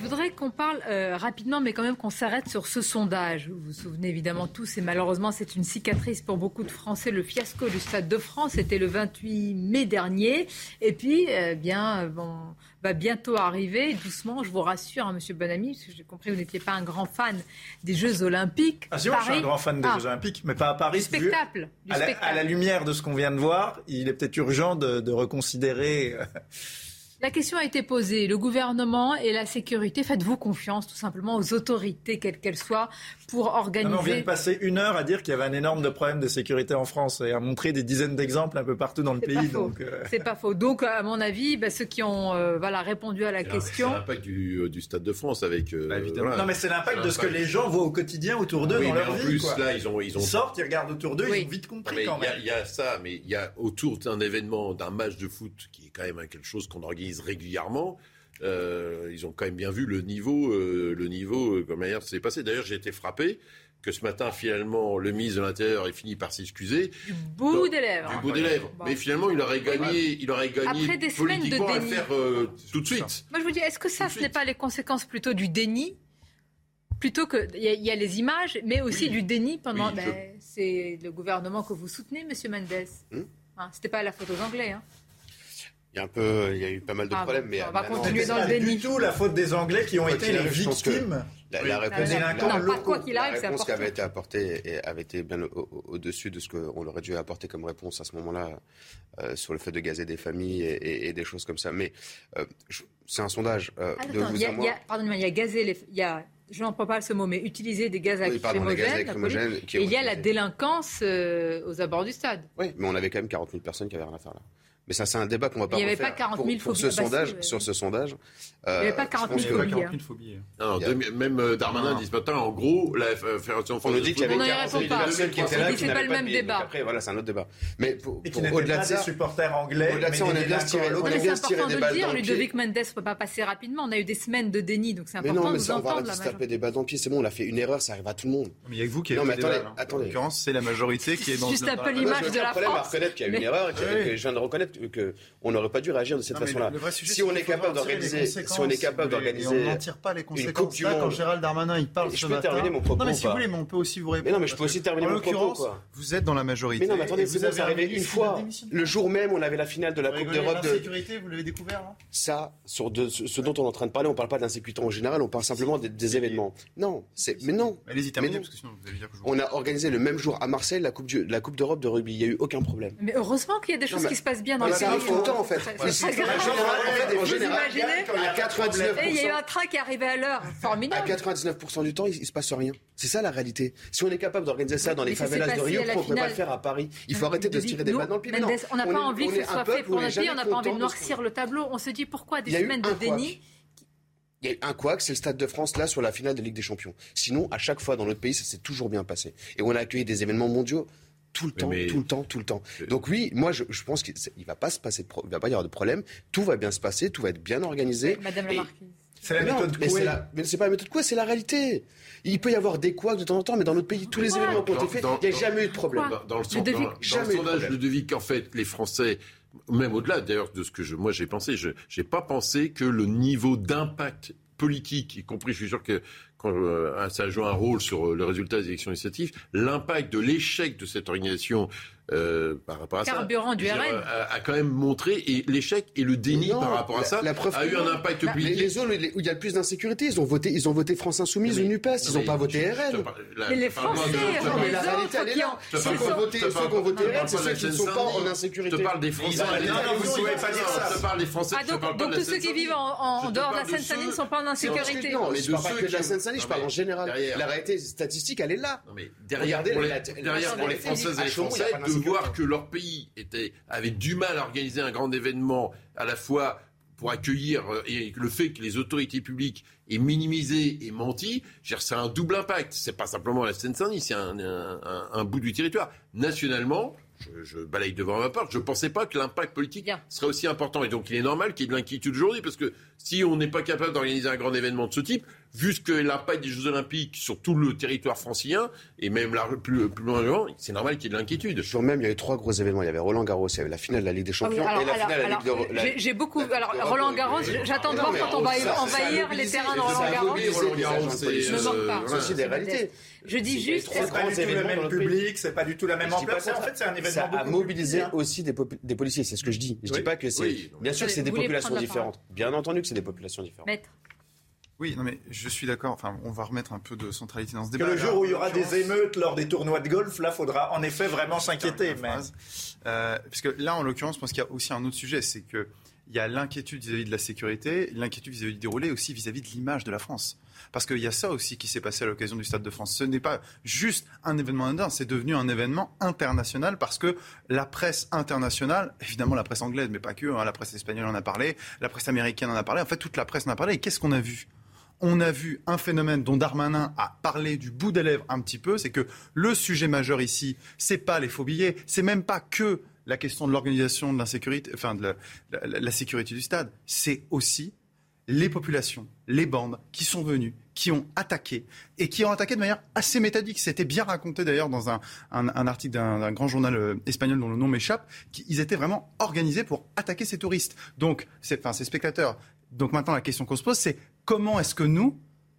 Je voudrais qu'on parle euh, rapidement, mais quand même qu'on s'arrête sur ce sondage. Vous vous souvenez évidemment tous, et malheureusement c'est une cicatrice pour beaucoup de Français, le fiasco du Stade de France, c'était le 28 mai dernier. Et puis, eh bien, bon, va bientôt arriver, doucement, je vous rassure, hein, Monsieur Bonamy, parce que j'ai compris que vous n'étiez pas un grand fan des Jeux Olympiques. Ah si, moi, je suis un grand fan des ah. Jeux Olympiques, mais pas à Paris. Du spectacle. à, La, lumière de ce qu'on vient de voir, il est peut-être urgent de, de reconsidérer... Euh, la question a été posée. Le gouvernement et la sécurité, faites-vous confiance tout simplement aux autorités, quelles qu'elles soient, pour organiser. on vient de passer une heure à dire qu'il y avait un énorme problème de sécurité en France et à montrer des dizaines d'exemples un peu partout dans le pays. Donc, euh, c'est pas faux. Donc, à mon avis, bah, ceux qui ont euh, voilà répondu à la question. C'est l'impact du, du, Stade de France avec. Euh, bah, évidemment. Non, mais c'est l'impact de ce que les gens voient au quotidien autour d'eux dans leur en vie. Plus, là, ils ont, ils ont. sortent, ils regardent autour d'eux, ils ont vite compris quand même. Il y, a ça, mais il y a autour d'un événement, d'un match de foot qui est quand même quelque chose qu'on organise régulièrement. Euh, ils ont quand même bien vu le niveau, euh, le niveau, euh, comme manière s'est passé. D'ailleurs, j'ai été frappé que ce matin, finalement, le ministre de l'Intérieur ait fini par s'excuser. Du bout des lèvres. Du bout des lèvres. Mais finalement, il aurait gagné, il aurait gagné Après des semaines de déni. à faire tout de suite. Moi, je vous dis, est-ce que ça, ce n'est pas les conséquences plutôt du déni? Plutôt que il y, a les images, mais aussi du déni pendant. Ben, c'est le gouvernement que vous soutenez, Monsieur Mendes. Hmm? Hein, C'était pas la faute aux Anglais. Hein. Il y a un peu, il y a eu pas mal de ah, problèmes, mais on va continuer dans le déni. du tout la faute des Anglais qui ont été les victimes. La, la, réponse, la, quoi qu'il arrive, la réponse qui avait été apportée avait été bien au-dessus de ce qu'on aurait dû apporter comme réponse à ce moment-là euh, sur le fait de gazer des familles et, et, des choses comme ça. Mais euh, c'est un sondage euh, de vous y a, moi. Pardonnez-moi, il y a gazer les, il y a je n'emploie pas ce mot, mais utiliser des gaz lacrymogènes. et il y a la délinquance euh, aux abords du stade. Oui, mais on avait quand même 40 000 personnes qui avaient rien à faire là. Mais ça, c'est un débat qu'on va pas Il n'y avait pas 40 000 pour, ce sondage, Sur ce sondage. Il n'y avait pas 40 000 phobies. Non, même euh, Darmanin dit ce matin, en gros, la Fédération On nous dit qu'il y avait 40 000 personnes qui étaient là. C'est pas le même débat. Après, voilà, c'est un autre débat. Mais au-delà de ça. supporters anglais. Au-delà de ça, on est bien tiré. On est bien tiré des balles dans le pied. Ludovic Mendes ne peut pas passer rapidement. On a eu des semaines de déni, donc c'est important de nous entendre. Mais non, mais on va se taper des balles dans le pied. C'est bon, on a fait une erreur, ça arrive à tout le monde. Mais il y a que vous qui avez fait En l'occurrence, c'est la majorité qui est dans. Juste un peu l'image de la France. à reconnaître qu'il y a une erreur et que je viens de reconnaître que on n'aurait pas dû réagir de cette façon-là. Si on est capable d'organiser, si on est capable d'organiser, on n'en tire pas les conséquences. Là, quand Gérald Darmanin il parle je peux terminer mon propos. Non, mais si vous voulez, mais on peut aussi vous répondre. Mais non, mais je peux aussi terminer mon propos. Vous êtes dans la majorité. Mais non, mais attendez, vous avez arrivé une fois. Le jour même, on avait la finale de la Coupe d'Europe. L'insécurité, vous l'avez découvert là? Ça, sur ce dont on est en train de parler, on ne parle pas d'insécurité en général, on parle simplement des événements. Non, c'est mais non. Allez-y, terminez parce que sinon vous allez dire que On a organisé le même jour à Marseille la Coupe la Coupe d'Europe de rugby. Il n'y a eu aucun problème. Mais heureusement qu'il y a des choses qui se passent bien dans le pays. Tout le temps en fait en général, à 99%. il y a eu un train qui est arrivé à l'heure. Formidable. À 99% du temps, il, ne se passe rien. C'est ça la réalité. Si on est capable d'organiser ça dans les favelas de Rio, on ne peut pas le faire à Paris Il faut arrêter de se tirer des balles dans le pied. On n'a pas envie que ce soit fait pour notre pays, on n'a pas envie de noircir le tableau. On se dit pourquoi des semaines de déni il y a un couac, c'est le Stade de France là sur la finale de Ligue des Champions. Sinon, à chaque fois dans notre pays, ça s'est toujours bien passé. Et on a accueilli des événements mondiaux tout le temps, tout le temps, tout le temps. Donc oui, moi je, pense qu'il va pas se passer, il va pas y avoir de problème. Tout va bien se passer, tout va être bien organisé. Madame la Marquise. C'est la méthode mais c'est mais c'est pas la méthode quoi, c'est la réalité. Il peut y avoir des couacs de temps en temps, mais dans notre pays, tous les événements qui ont été faits, il n'y a jamais eu de problème. Dans, le, sondage, le devis qu'en fait les Français même au-delà d'ailleurs de ce que je, moi j'ai pensé, je n'ai pas pensé que le niveau d'impact politique, y compris, je suis sûr que quand euh, ça joue un rôle sur euh, le résultat des élections législatives, l'impact de l'échec de cette organisation euh, par rapport à Carburant ça, du dire, RN. a, a quand même montré et l'échec et le déni Non, par rapport à la- ça la preuve a eu un non. impact Bah, politique. Les zones où il y a le plus d'insécurité, ils ont voté, ils ont voté France Insoumise ou Nupes, ils n'ont pas voté RN. Mais les Français, Non, mais la les réalité, elle est là. Ceux qui ont voté, ceux qui ont voté RN, c'est ceux qui ne sont pas en insécurité. Je te parle des Français. Ils ont- non, non, vous ne pouvez pas dire ça. Je te parle des Français. Ah, donc, la tous ceux qui vivent en, dehors de la Seine-Saint-Denis ne sont pas en insécurité. Non, je de parle pas ceux que de la Seine-Saint-Denis, je parle en général. La réalité statistique, elle est là. Non, mais derrière, Regardez la- la- derrière la- pour les la- Françaises et les Français. Voir que leur pays était, avait du mal à organiser un grand événement, à la fois pour accueillir euh, et le fait que les autorités publiques aient minimisé et menti, c'est un double impact. C'est pas simplement la Seine-Saint-Denis, c'est un, un- un- un bout du territoire. Nationalement, je, je balaye devant ma porte, je ne pensais pas que l'impact politique serait aussi important. Et donc il est normal qu'il y ait de l'inquiétude aujourd'hui, parce que si on n'est pas capable d'organiser un grand événement de ce type, vu ce que l'impact des Jeux Olympiques sur tout le territoire francilien, et même là, plus, plus loin, c'est normal qu'il y ait de l'inquiétude. Le jour même, il y avait trois gros événements. Il y avait Roland Garros, il y avait la finale de la Ligue des Ah oui, Champions alors, et la alors, finale de la alors, Ligue de la- j'ai- beaucoup. Alors, Roland de- Garros, j'attends de voir quand on va envahir les terrains de Roland Garros. Roland Garros, de. Ne me moque pas. C'est aussi des réalités. Je dis juste. C'est pas du tout le même public, c'est pas du tout la même ampleur. En fait, c'est un événement Ça a mobilisé aussi des, policiers, c'est ce que je dis. Je dis pas que c'est. Bien sûr que c'est des populations différentes. Bien entendu que c'est des populations différentes. Oui, non mais je suis d'accord. Enfin, on va remettre un peu de centralité dans ce Que débat. le jour où il y aura des émeutes lors des tournois de golf, là, faudra en effet vraiment s'inquiéter. Mais. Euh, parce que là, en l'occurrence, je pense qu'il y a aussi un autre sujet, c'est que il y a l'inquiétude vis-à-vis de la sécurité, l'inquiétude vis-à-vis du déroulé, aussi vis-à-vis de l'image de la France. Parce qu'il y a ça aussi qui s'est passé à l'occasion du Stade de France. Ce n'est pas juste un événement interne, c'est devenu un événement international parce que la presse internationale, évidemment la presse anglaise, mais pas que, hein, la presse espagnole en a parlé, la presse américaine en a parlé, en fait toute la presse en a parlé. Et qu'est-ce qu'on a vu? On a vu un phénomène dont Darmanin a parlé du bout des lèvres un petit peu, c'est que le sujet majeur ici, c'est pas les faux billets, c'est même pas que la question de l'organisation de enfin de la, sécurité du stade, c'est aussi les populations, les bandes qui sont venues, qui ont attaqué et qui ont attaqué de manière assez méthodique. C'était bien raconté d'ailleurs dans un, un- article d'un grand journal euh, espagnol dont le nom m'échappe. qui- Ils étaient vraiment organisés pour attaquer ces touristes, donc ces spectateurs. Donc maintenant la question qu'on se pose, c'est comment est-ce que nous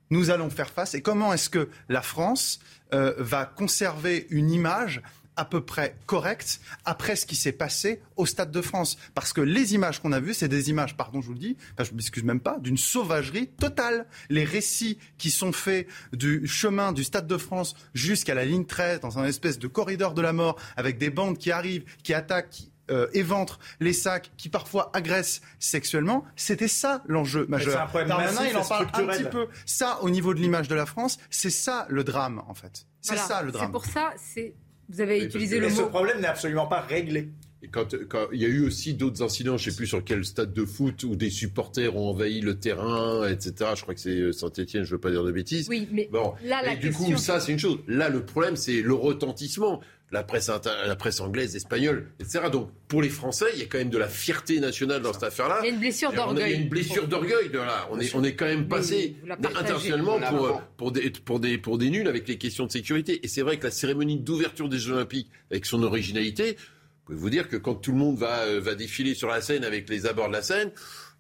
nous allons faire face et comment est-ce que la France euh, va conserver une image à peu près correcte après ce qui s'est passé au Stade de France. Parce que les images qu'on a vues, c'est des images, pardon, je vous le dis, enfin, je m'excuse même pas, d'une sauvagerie totale. Les récits qui sont faits du chemin du Stade de France jusqu'à la ligne 13, dans un espèce de corridor de la mort, avec des bandes qui arrivent, qui attaquent, qui euh, éventrent les sacs, qui parfois agressent sexuellement, c'était ça l'enjeu majeur. un problème Darmanin, il en parle un petit peu. Ça, au niveau de l'image de la France, c'est ça le drame, en fait. C'est Voilà. ça le drame. C'est pour ça, c'est. Vous avez utilisé Mais le ce mot. problème n'est absolument pas réglé. Et quand, quand il y a eu aussi d'autres incidents, je ne sais plus sur quel stade de foot, où des supporters ont envahi le terrain, etc. Je crois que c'est Saint-Etienne, je ne veux pas dire de bêtises. Oui, mais Bon. là, la et du question. coup, ça, c'est une chose. Là, le problème, c'est le retentissement. La presse, inter- la presse anglaise, espagnole, etc. Donc, pour les Français, il y a quand même de la fierté nationale dans cette affaire-là. Il y a une blessure a- Il y a d'orgueil. une blessure d'orgueil. de là. On est, on est quand même passé internationalement pour, des, pour, des, pour des nuls avec les questions de sécurité. Et c'est vrai que la cérémonie d'ouverture des Jeux Olympiques, avec son originalité, je peux vous dire que quand tout le monde va, euh, va défiler sur la scène avec les abords de la scène,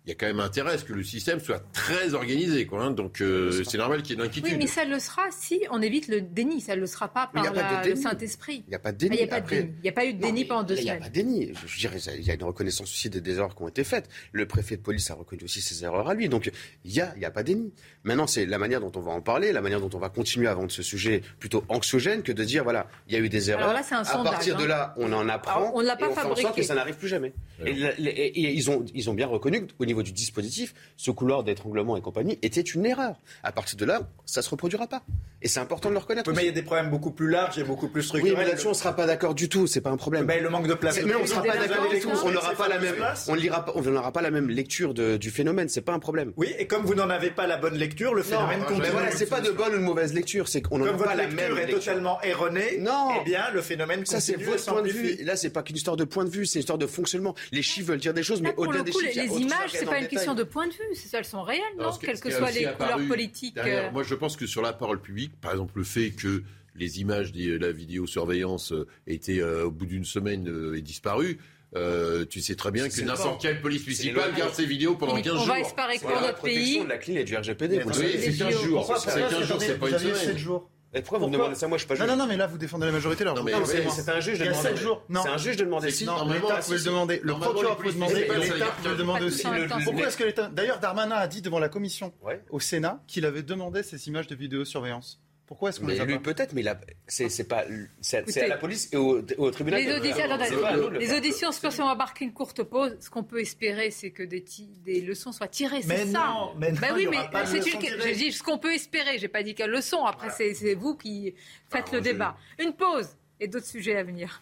il y a quand même intérêt à ce que le système soit très organisé. Quoi, hein. Donc euh, c'est normal qu'il y ait de l'inquiétude. Oui, mais ça le sera si on évite le déni. Ça ne le sera pas par pas de la- le. Saint-Esprit. Il n'y a pas de Ah, déni. Il n'y a pas de Après- déni. Il n'y a pas eu de déni pendant deux Il n'y a semaines. pas de déni. Je dirais, il y a une reconnaissance aussi des, des erreurs qui ont été faites. Le préfet de police a reconnu aussi ses erreurs à lui. Donc, il n'y a, il y a pas de déni. Maintenant, c'est la manière dont on va en parler, la manière dont on va continuer à vendre ce sujet plutôt anxiogène que de dire, voilà, il y a eu des erreurs. Alors là, c'est un à sondage, partir de hein. là, on en apprend. Alors, on ne l'a pas et on fait en sorte fabriqué. que ça n'arrive plus jamais. Et, et- et ils, ont, ils ont bien reconnu qu'au niveau du dispositif, ce couloir d'étranglement et compagnie était une erreur. À partir de là, ça ne se reproduira pas. Et c'est important de le reconnaître. Oui, mais il y a des problèmes beaucoup plus larges et beaucoup plus Oui, structurels. mais là-dessus, on ne sera pas d'accord du tout. C'est pas un problème. Ben, le manque de place. Mais on ne sera pas d'accord du tout. On n'aura pas la même, on lira pas, on n'aura pas la même lecture de- du phénomène. C'est pas un problème. Oui, et comme vous n'en avez pas la bonne lecture, le phénomène mais continue. voilà, c'est pas de bonne ou de mauvaise lecture. C'est qu'on n'en a votre pas la lecture même est lecture. totalement erronée, Non. eh bien, le phénomène Ça, c'est continue votre point de vue. Là, c'est pas qu'une histoire de point de vue, c'est une histoire de fonctionnement. Les chiffres veulent dire des choses, mais au-delà des chiffres, les, images, c'est pas une question de point de vue, c'est ça, elles sont réelles, non Quelles que soient les apparu couleurs politiques. derrière, euh, Moi, je pense que sur la parole publique, par exemple, le fait que les images de la vidéosurveillance euh, étaient euh, au bout d'une semaine euh, et disparues, Euh, tu sais très bien que n'importe quelle police municipale garde ses vidéos pendant 15 jours. On va espérer que pour notre pays. de la CLIL et du RGPD. Oui, c'est 15 jours. C'est 15 jours, c'est pas une semaine. jours. Et pourquoi vous me demandez ça Moi, je suis pas juge. Non, non, non, mais là, vous défendez la majorité. Là. Non, mais c'est un juge de Il y a demander. 7 jours. Non. C'est un juge de demander. Si, Non, l'État pouvait le demander. Le procureur peut le demander. L'État peut le demander aussi. Pourquoi est-ce que l'État. D'ailleurs, Darmanin a dit devant la commission au Sénat qu'il avait demandé ces images de vidéosurveillance. Pourquoi est-ce qu'on les a lui pas peut-être, mais il a- c'est c'est pas c'est Écoutez, c'est à la police et au, au tribunal. Les auditions, nous de le les auditions, qu'on va marquer une courte pause. Ce qu'on peut espérer, c'est que des, ti- des leçons soient tirées. C'est Mais ça. non, mais non, Bah il oui, mais c'est une. J'ai dit ce qu'on peut espérer. J'ai pas dit quelle leçon. Après, c'est c'est vous qui faites le débat. Une pause et d'autres sujets à venir.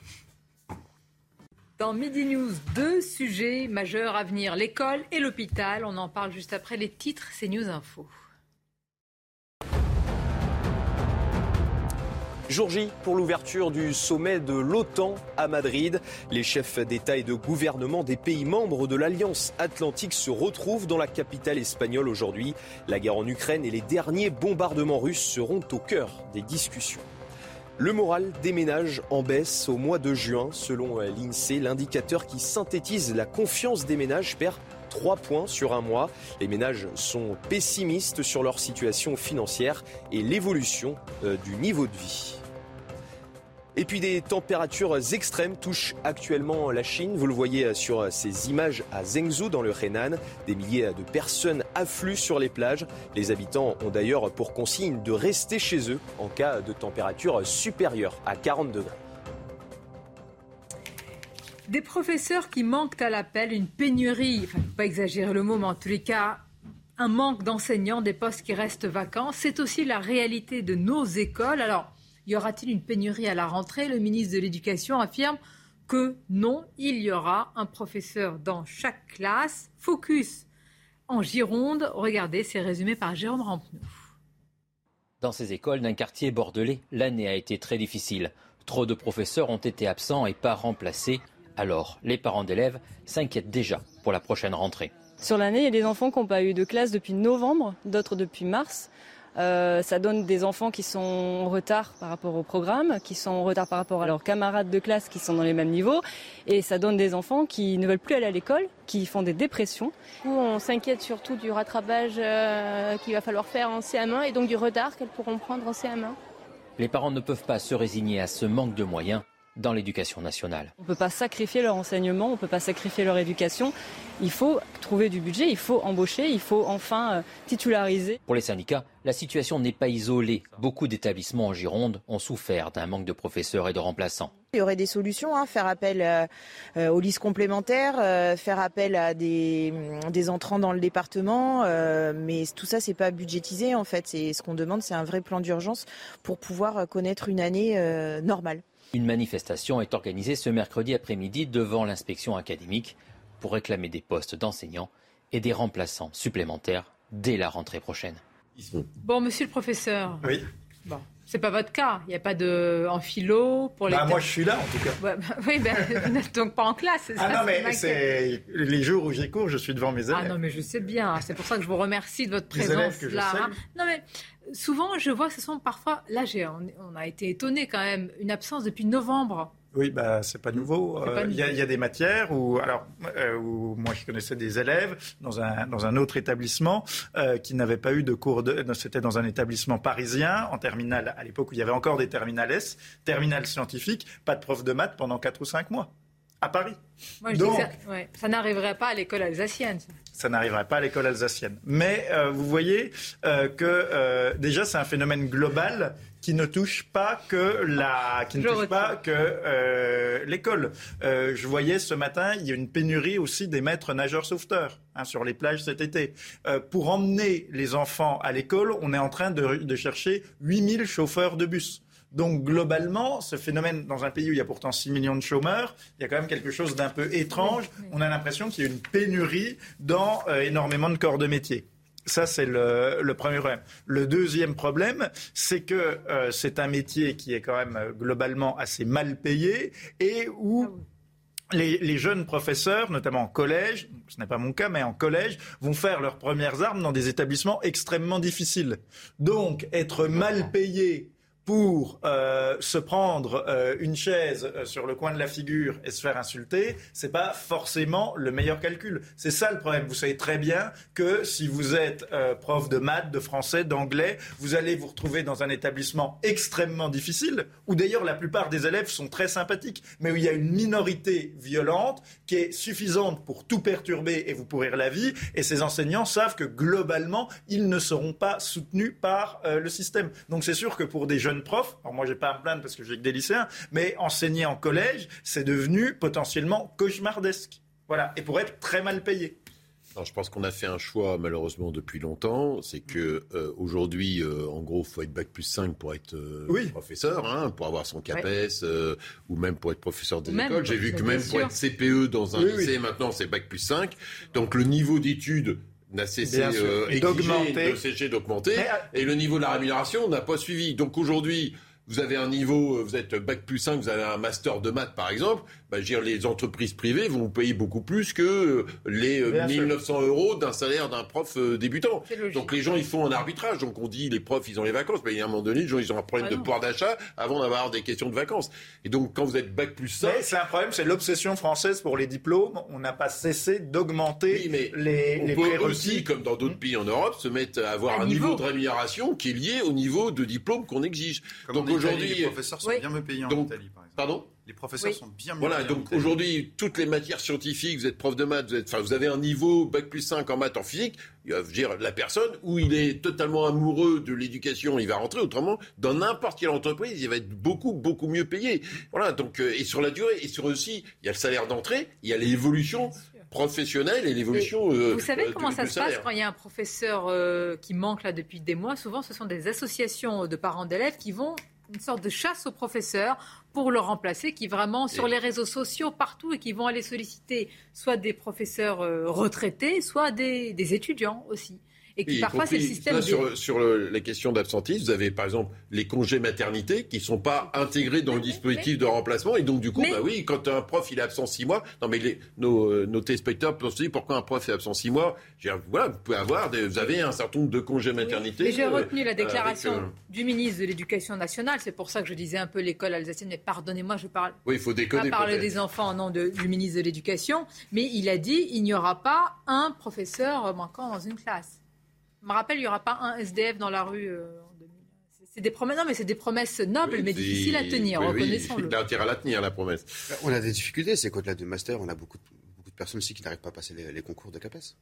Dans Midi News, deux sujets majeurs à venir l'école et l'hôpital. On en parle juste après les titres. C'est News Info. Jour J pour l'ouverture du sommet de l'OTAN à Madrid. Les chefs d'État et de gouvernement des pays membres de l'Alliance Atlantique se retrouvent dans la capitale espagnole aujourd'hui. La guerre en Ukraine et les derniers bombardements russes seront au cœur des discussions. Le moral des ménages en baisse au mois de juin. Selon l'INSEE, l'indicateur qui synthétise la confiance des ménages perd 3 points sur un mois. Les ménages sont pessimistes sur leur situation financière et l'évolution euh, du niveau de vie. Et puis des températures extrêmes touchent actuellement la Chine. Vous le voyez sur ces images à Zhengzhou dans le Henan. Des milliers de personnes affluent sur les plages. Les habitants ont d'ailleurs pour consigne de rester chez eux en cas de température supérieure à 40 degrés. Des professeurs qui manquent à l'appel, une pénurie, pas exagérer le mot, en tous les cas, un manque d'enseignants, des postes qui restent vacants. C'est aussi la réalité de nos écoles. Y aura-t-il une pénurie à la rentrée? Le ministre de l'Éducation affirme que non, il y aura un professeur dans chaque classe. Focus en Gironde. Regardez, c'est résumé par Jérôme Rampenou. Dans ces écoles d'un quartier bordelais, l'année a été très difficile. Trop de professeurs ont été absents et pas remplacés. Alors, les parents d'élèves s'inquiètent déjà pour la prochaine rentrée. Sur l'année, il y a des enfants qui n'ont pas eu de classe depuis novembre, d'autres depuis mars. Euh, ça donne des enfants qui sont en retard par rapport au programme, qui sont en retard par rapport à leurs camarades de classe qui sont dans les mêmes niveaux. Et ça donne des enfants qui ne veulent plus aller à l'école, qui font des dépressions. Du coup, on s'inquiète surtout du rattrapage euh, qu'il va falloir faire en CM1 et donc du retard qu'elles pourront prendre en CM1. Les parents ne peuvent pas se résigner à ce manque de moyens dans l'éducation nationale. On ne peut pas sacrifier leur enseignement, on ne peut pas sacrifier leur éducation. Il faut trouver du budget, il faut embaucher, il faut enfin euh, titulariser. Pour les syndicats, la situation n'est pas isolée. Beaucoup d'établissements en Gironde ont souffert d'un manque de professeurs et de remplaçants. Il y aurait des solutions, hein, faire appel euh, euh, aux listes complémentaires, euh, faire appel à des, des entrants dans le département, euh, mais tout ça c'est pas budgétisé en fait. C'est ce qu'on demande, c'est un vrai plan d'urgence pour pouvoir connaître une année euh, normale. Une manifestation est organisée ce mercredi après-midi devant l'inspection académique pour réclamer des postes d'enseignants et des remplaçants supplémentaires dès la rentrée prochaine. Bon, monsieur le professeur. Oui. Bon, c'est pas votre cas. Il n'y a pas de en philo pour les. Bah, moi, je suis là, en tout cas. Ouais, bah, oui, ben, vous n'êtes donc pas en classe. Ah ça, non, mais c'est les jours où j'ai cours, je suis devant mes élèves. Ah non, mais je sais bien. C'est pour ça que je vous remercie de votre Les présence que je là. hein. Non, mais souvent, je vois que ce sont parfois. Là, j'ai, on, on a été étonné quand même. Une absence depuis novembre. Oui, bah, c'est pas nouveau. Euh, Il y, a- y des matières où, alors, euh, où moi je connaissais des élèves dans un, dans un autre établissement euh, qui n'avaient pas eu de cours de. C'était dans un établissement parisien, en terminale, à l'époque où il y avait encore des terminales S, terminale scientifique, pas de prof de maths pendant 4 ou 5 mois. À Paris. Moi, je Donc, dis ça, ouais, ça n'arriverait pas à l'école alsacienne. ça. ça n'arriverait pas à l'école alsacienne. Mais euh, vous voyez euh, que euh, déjà c'est un phénomène global qui ne touche pas que la, qui ne touche pas que l'école. Je voyais ce matin, il y a une pénurie aussi des maîtres nageurs sauveteurs hein, sur les plages cet été. Pour emmener les enfants à l'école, on est en train de, de chercher 8000 chauffeurs de bus. Donc globalement, ce phénomène, dans un pays où il y a pourtant 6 millions de chômeurs, il y a quand même quelque chose d'un peu étrange. On a l'impression qu'il y a une pénurie dans euh, énormément de corps de métier. Ça, c'est le, le premier problème. Le deuxième problème, c'est que euh, c'est un métier qui est quand même euh, globalement assez mal payé et où les, les jeunes professeurs, notamment en collège, ce n'est pas mon cas, mais en collège, vont faire leurs premières armes dans des établissements extrêmement difficiles. Donc, être mal payé pour euh, se prendre euh, une chaise euh, sur le coin de la figure et se faire insulter, c'est pas forcément le meilleur calcul. C'est ça le problème. Vous savez très bien que si vous êtes prof de maths, de français, d'anglais, vous allez vous retrouver dans un établissement extrêmement difficile, où d'ailleurs la plupart des élèves sont très sympathiques, mais où il y a une minorité violente qui est suffisante pour tout perturber et vous pourrir la vie. Et ces enseignants savent que globalement, ils ne seront pas soutenus par le système. Donc c'est sûr que pour des jeunes jeune prof, alors moi j'ai pas à me plaindre parce que j'ai que des lycéens, mais enseigner en collège, c'est devenu potentiellement cauchemardesque. Voilà, et pour être très mal payé. je pense qu'on a fait un choix malheureusement depuis longtemps, c'est que euh, aujourd'hui, euh, en gros, faut être bac plus 5 pour être euh, professeur, hein, pour avoir son CAPES, ou même pour être professeur des écoles. J'ai vu que même pour être CPE dans un lycée, maintenant c'est bac plus 5. Donc le niveau d'études n'a cessé euh, d'augmenter, d'augmenter, et le niveau de la rémunération n'a pas suivi. Donc aujourd'hui, vous avez un niveau, vous êtes bac plus 5, vous avez un master de maths par exemple, bah, dire, les entreprises privées vont vous payer beaucoup plus que euh, les 1900 euh, euros d'un salaire d'un prof euh, débutant. Donc les gens, ils font un arbitrage. Donc on dit, les profs, ils ont les vacances. Mais il y a un moment donné, les gens, ils ont un problème ah de pouvoir d'achat avant d'avoir des questions de vacances. Et donc quand vous êtes bac plus 5... c'est un problème, c'est l'obsession française pour les diplômes. On n'a pas cessé d'augmenter mais les, on peut aussi, comme dans d'autres pays en Europe, se mettre à avoir un, niveau. de rémunération qui est lié au niveau de diplôme qu'on exige. donc aujourd'hui... Les professeurs sont bien mieux payés en Italie, par exemple. Pardon les professeurs sont bien mieux Voilà, donc aujourd'hui, toutes les matières scientifiques, vous êtes prof de maths, vous, êtes, enfin, vous avez un niveau bac plus 5 en maths, en physique, il va dire la personne où il est totalement amoureux de l'éducation, il va rentrer. Autrement, dans n'importe quelle entreprise, il va être beaucoup, beaucoup mieux payé. Voilà, donc, euh, et sur la durée, et sur aussi, il y a le salaire d'entrée, il y a l'évolution professionnelle et l'évolution. Euh, vous savez euh, comment ça se passe quand il y a un professeur qui manque là depuis des mois? Souvent, ce sont des associations de parents d'élèves qui vont une sorte de chasse aux professeurs pour le remplacer, qui vraiment sur les réseaux sociaux partout et qui vont aller solliciter soit des professeurs euh, retraités, soit des, des étudiants aussi. Et qui parfois c'est le système. sur, sur la question d'absentisme, vous avez par exemple les congés maternité qui ne sont pas intégrés dans le dispositif de remplacement. Et donc du coup, bah oui, quand un prof il est absent six mois, non mais les, nos, euh, nos téléspectateurs peuvent se dire pourquoi un prof est absent six mois? voilà, vous pouvez avoir, vous avez un certain nombre de congés maternité. Mais j'ai retenu la euh, déclaration euh, du ministre de l'Éducation nationale. C'est pour ça que je disais un peu l'école alsacienne. Mais pardonnez-moi, je parle. Oui, il faut parler des enfants en nom du ministre de l'Éducation, mais il a dit il n'y aura pas un professeur manquant dans une classe. Je me rappelle, il n'y aura pas un SDF dans la rue euh, C'est des promesses, non, mais c'est des promesses nobles, mais difficiles à tenir, reconnaissons-le. il a intérêt à la tenir, la promesse. On a des difficultés, c'est qu'au-delà du master, on a beaucoup de, beaucoup de personnes aussi qui n'arrivent pas à passer les, concours de CAPES.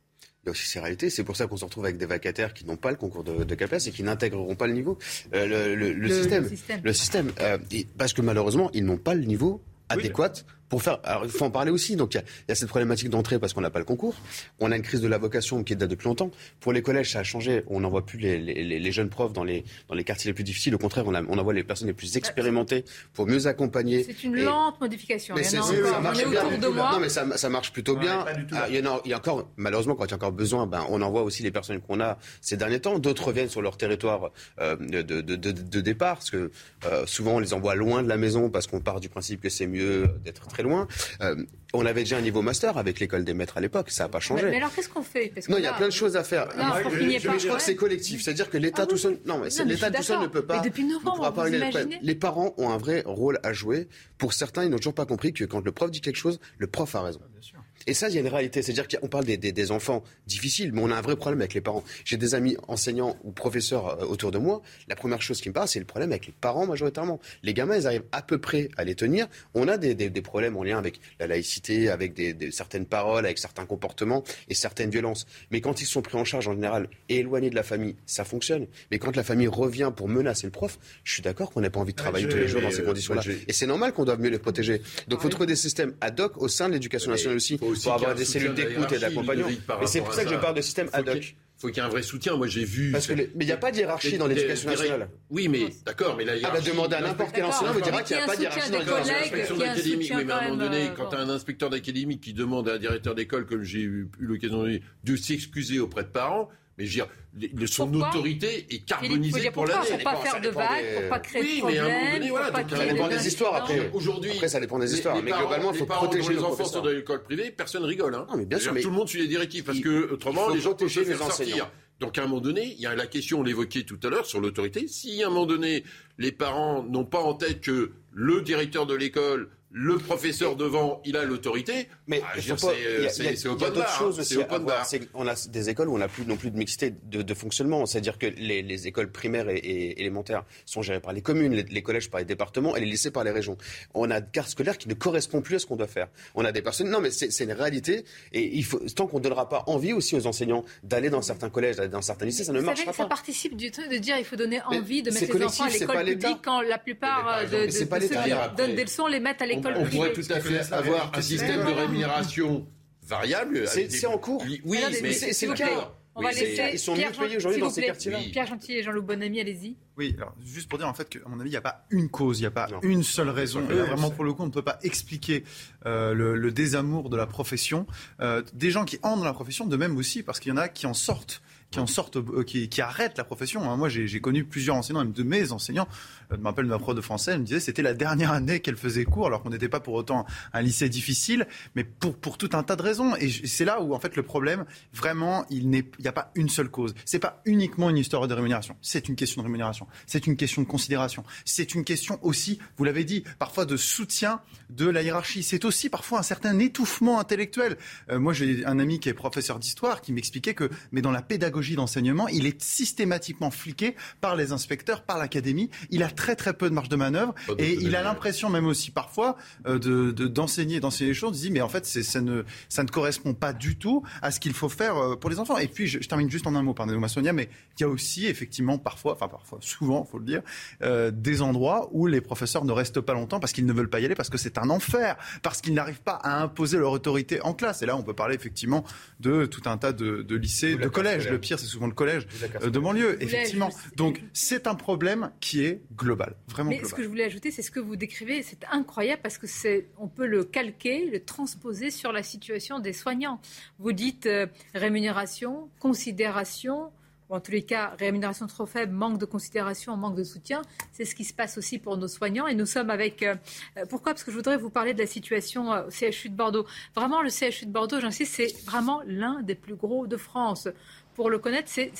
Donc c'est réalité, c'est pour ça qu'on se retrouve avec des vacataires qui n'ont pas le concours de, de CAPES et qui n'intégreront pas le niveau, euh, le, système. Le système. Euh, parce que malheureusement, ils n'ont pas le niveau adéquat pour faire. Alors, il faut en parler aussi. Donc, il y, a cette problématique d'entrée parce qu'on n'a pas le concours. On a une crise de la vocation qui date depuis longtemps. Pour les collèges, ça a changé. On n'envoie plus les, les, les, jeunes profs dans les, dans les quartiers les plus difficiles. Au contraire, on, a, on envoie les personnes les plus expérimentées pour mieux accompagner. C'est une lente modification. Mais ça, marche bien. Non, mais ça, ça marche plutôt bien. Ah, il, y a, il y a encore, malheureusement, quand il y a encore besoin, ben, on envoie aussi les personnes qu'on a ces derniers temps. D'autres reviennent sur leur territoire euh, de, de, de, de, départ, parce que euh, souvent on les envoie loin de la maison parce qu'on part du principe que c'est mieux d'être très loin. Euh, on avait déjà un niveau master avec l'école des maîtres à l'époque, ça n'a pas changé. Mais, alors qu'est-ce qu'on fait? Non, il y a plein de choses à faire. Non, je, je, crois que c'est collectif, c'est-à-dire que l'État ah tout seul, non, mais, l'État tout seul ne peut pas. Mais depuis novembre, vous imaginez les parents ont un vrai rôle à jouer. Pour certains, ils n'ont toujours pas compris que quand le prof dit quelque chose, le prof a raison. Bien sûr. Et ça, il y a une réalité. C'est-à-dire qu'on parle des, enfants difficiles, mais on a un vrai problème avec les parents. J'ai des amis enseignants ou professeurs euh, autour de moi. La première chose qui me parle, c'est le problème avec les parents majoritairement. Les gamins, ils arrivent à peu près à les tenir. On a des, problèmes en lien avec la laïcité, avec des, certaines paroles, avec certains comportements et certaines violences. Mais quand ils sont pris en charge en général et éloignés de la famille, ça fonctionne. Mais quand la famille revient pour menacer le prof, je suis d'accord qu'on n'a pas envie de travailler tous les jours dans ces conditions-là. Et c'est normal qu'on doive mieux les protéger. Donc il faut trouver des systèmes ad hoc au sein de l'éducation nationale aussi pour avoir des cellules d'écoute et d'accompagnement. Et c'est pour ça que je parle de système ad hoc faut qu'il y ait un vrai soutien. Moi, j'ai vu. Parce que mais il n'y a pas de hiérarchie dans l'éducation nationale. Oui, mais d'accord, mais la hiérarchie. Ah, bah, demander à n'importe quel enseignant vous dira qu'il n'y a pas de hiérarchie dans l'éducation nationale. Oui, mais à un moment donné, euh, quand tu as un inspecteur d'académie qui demande à un directeur d'école, comme j'ai eu l'occasion de dire, de s'excuser auprès de parents, mais je veux dire, son autorité est carbonisée pour l'année. Pour pas faire de vagues, pour pas créer de problèmes. Oui, mais à un moment donné, voilà. Donc, ça dépend des histoires après. Aujourd'hui, après, ça dépend des histoires. Mais globalement, il faut protéger les enfants sont dans l'école privée, personne rigole. Hein. Non, mais bien sûr. Tout le monde suit les directives parce que autrement, les gens se faire sortir. Donc à un moment donné, il y a la question, on l'évoquait tout à l'heure, sur l'autorité. Si à un moment donné, les parents n'ont pas en tête que le directeur de l'école le professeur devant, il a l'autorité. Mais ah, pas- c'est- il y a- c'est il y a bar. des écoles où on n'a plus non plus de mixité de, de fonctionnement. C'est-à-dire que les, les écoles primaires et, et élémentaires sont gérées par les communes, les, les collèges par les départements et les lycées par les régions. On a une carte scolaire qui ne correspond plus à ce qu'on doit faire. On a des personnes. Non, mais c'est une réalité. Et il faut tant qu'on ne donnera pas envie aussi aux enseignants d'aller dans certains collèges, d'aller dans certains lycées, ça ne marchera savez, ça pas. participe du truc de dire il faut donner Mais envie de mettre les enfants à pas l'école publique quand la plupart euh, de, mais de- pas de ceux l'État. qui donnent des leçons les mettent à l'école On privée. pourrait tout à fait avoir un système de rémunération variable. C'est- en cours. Oui, mais c'est- le cas. On va Oui, laisser ils sont Pierre mieux payés aujourd'hui dans ces quartiers-là. Pierre Gentil et Jean-Loup Bonamy, allez-y. Oui, alors juste pour dire en fait qu'à mon avis, il n'y a pas une cause, il n'y a pas une seule raison. Et là, vraiment, pour le coup, on ne peut pas expliquer euh, le, le désamour de la profession. Euh, des gens qui entrent dans la profession, de même aussi, parce qu'il y en a qui en sortent qui en sortent, euh, qui, qui arrêtent la profession. Hein. Moi, j'ai connu plusieurs enseignants, même de mes enseignants. Je me rappelle ma prof de français, elle me disait c'était la dernière année qu'elle faisait cours, alors qu'on n'était pas pour autant un lycée difficile, mais pour, pour tout un tas de raisons. Et c'est là où, en fait, le problème, vraiment, il n'y a pas une seule cause. C'est pas uniquement une histoire de rémunération. C'est une question de rémunération. C'est une question de considération. C'est une question aussi, vous l'avez dit, parfois de soutien de la hiérarchie. C'est aussi parfois un certain étouffement intellectuel. Euh, moi, j'ai un ami qui est professeur d'histoire qui m'expliquait que, mais dans la pédagogie d'enseignement, il est systématiquement fliqué par les inspecteurs, par l'académie. Très très peu de marge de manœuvre et il a l'impression même aussi parfois euh, de de- d'enseigner, d'enseigner les choses. Il dit mais en fait ça ne ça ne correspond pas du tout à ce qu'il faut faire euh, pour les enfants. Et puis je, je termine juste en un mot, pardonnez-moi Sonia, mais il y a aussi effectivement parfois, enfin parfois souvent, faut le dire, euh, des endroits où les professeurs ne restent pas longtemps parce qu'ils ne veulent pas y aller parce que c'est un enfer, parce qu'ils n'arrivent pas à imposer leur autorité en classe. Et là on peut parler effectivement de tout un tas de, de lycées, de collèges. Le pire c'est souvent le collège de banlieue, effectivement. Donc c'est un problème qui est global, vraiment Mais ce global. que je voulais ajouter, c'est ce que vous décrivez, c'est incroyable parce que c'est, on peut le calquer, le transposer sur la situation des soignants. Vous dites euh, rémunération, considération, ou en tous les cas rémunération trop faible, manque de considération, manque de soutien. C'est ce qui se passe aussi pour nos soignants. Et nous sommes avec. euh, euh, pourquoi? Parce que je voudrais vous parler de la situation euh, au CHU de Bordeaux. Vraiment, le CHU de Bordeaux, j'insiste, c'est vraiment l'un des plus gros de France. Pour le connaître, c'est-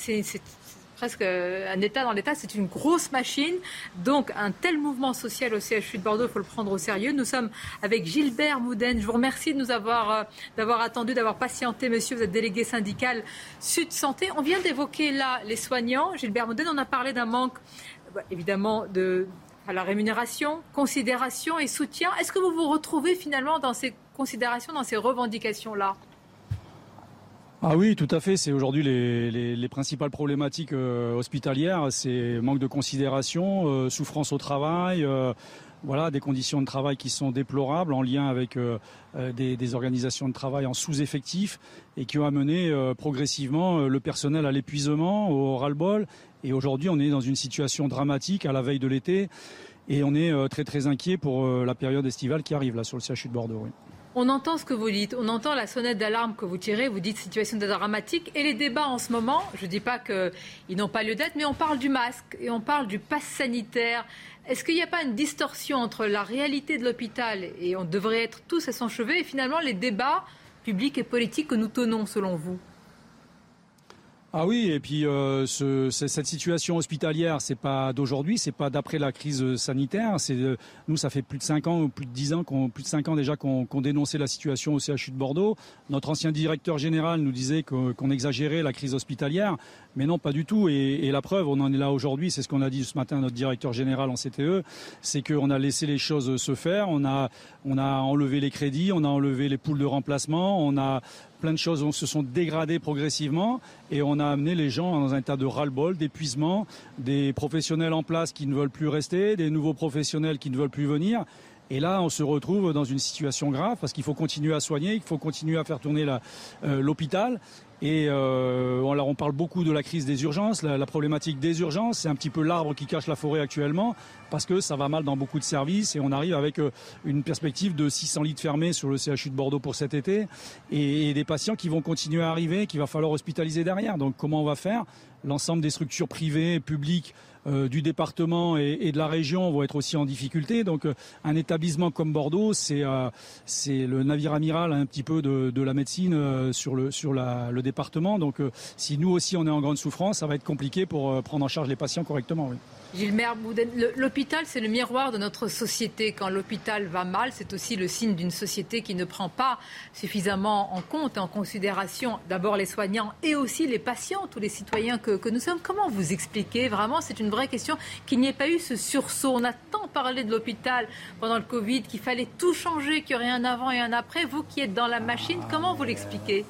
presque euh, un État dans l'État. C'est une grosse machine. Donc, un tel mouvement social au CHU de Bordeaux, il faut le prendre au sérieux. Nous sommes avec Gilbert Mouden. Je vous remercie de nous avoir, euh, d'avoir attendu, d'avoir patienté, monsieur. Vous êtes délégué syndical Sud Santé. On vient d'évoquer là les soignants. Gilbert Mouden, on a parlé d'un manque, bah, évidemment, de à la rémunération, considération et soutien. Est-ce que vous vous retrouvez finalement dans ces considérations, dans ces revendications-là? Ah oui, tout à fait. C'est aujourd'hui les, les- les principales problématiques euh, hospitalières. C'est manque de considération, euh, souffrance au travail, euh, voilà, des conditions de travail qui sont déplorables en lien avec des, des organisations de travail en sous-effectif et qui ont amené progressivement le personnel à l'épuisement, au ras-le-bol. Et aujourd'hui, on est dans une situation dramatique à la veille de l'été. Et on est très très inquiet pour la période estivale qui arrive là sur le CHU de Bordeaux. On entend ce que vous dites, on entend la sonnette d'alarme que vous tirez, vous dites situation dramatique, et les débats en ce moment, je ne dis pas qu'ils n'ont pas lieu d'être, mais on parle du masque et on parle du pass sanitaire. Est-ce qu'il n'y a pas une distorsion entre la réalité de l'hôpital et on devrait être tous à son chevet et finalement les débats publics et politiques que nous tenons selon vous? Ah oui, et puis euh, ce- cette situation hospitalière, c'est pas d'aujourd'hui, c'est pas d'après la crise sanitaire. C'est euh, nous, ça fait plus de cinq ans, ou plus de dix ans, qu'on, plus de cinq ans déjà qu'on, qu'on dénonçait la situation au CHU de Bordeaux. Notre ancien directeur général nous disait qu'on exagérait la crise hospitalière, mais non, pas du tout. Et, la preuve, on en est là aujourd'hui. C'est ce qu'on a dit ce matin à notre directeur général en CTE, c'est qu'on a laissé les choses se faire. On a, on a enlevé les crédits, on a enlevé les poules de remplacement, on a plein de choses se sont dégradées progressivement et on a amené les gens dans un état de ras-le-bol, d'épuisement, des professionnels en place qui ne veulent plus rester, des nouveaux professionnels qui ne veulent plus venir. Et là, on se retrouve dans une situation grave parce qu'il faut continuer à soigner, il faut continuer à faire tourner euh, l'hôpital. Et euh, on, parle beaucoup de la crise des urgences, la, problématique des urgences, c'est un petit peu l'arbre qui cache la forêt actuellement, parce que ça va mal dans beaucoup de services et on arrive avec euh, une perspective de 600 lits fermés sur le CHU de Bordeaux pour cet été et, et des patients qui vont continuer à arriver, qu'il va falloir hospitaliser derrière. Donc comment on va faire? L'ensemble des structures privées, publiques du département et, de la région vont être aussi en difficulté. Donc euh, un établissement comme Bordeaux, c'est euh, le navire amiral un petit peu de, de la médecine euh, sur le sur la, le département. Donc si nous aussi on est en grande souffrance, ça va être compliqué pour prendre en charge les patients correctement. Oui. Gilbert Bouden, l'hôpital, c'est le miroir de notre société. Quand l'hôpital va mal, c'est aussi le signe d'une société qui ne prend pas suffisamment en compte en considération d'abord les soignants et aussi les patients, tous les citoyens que, que nous sommes. Comment vous expliquez vraiment, c'est une vraie question, qu'il n'y ait pas eu ce sursaut On a tant parlé de l'hôpital pendant le Covid, qu'il fallait tout changer, qu'il y aurait un avant et un après. Vous qui êtes dans la machine, comment vous l'expliquez?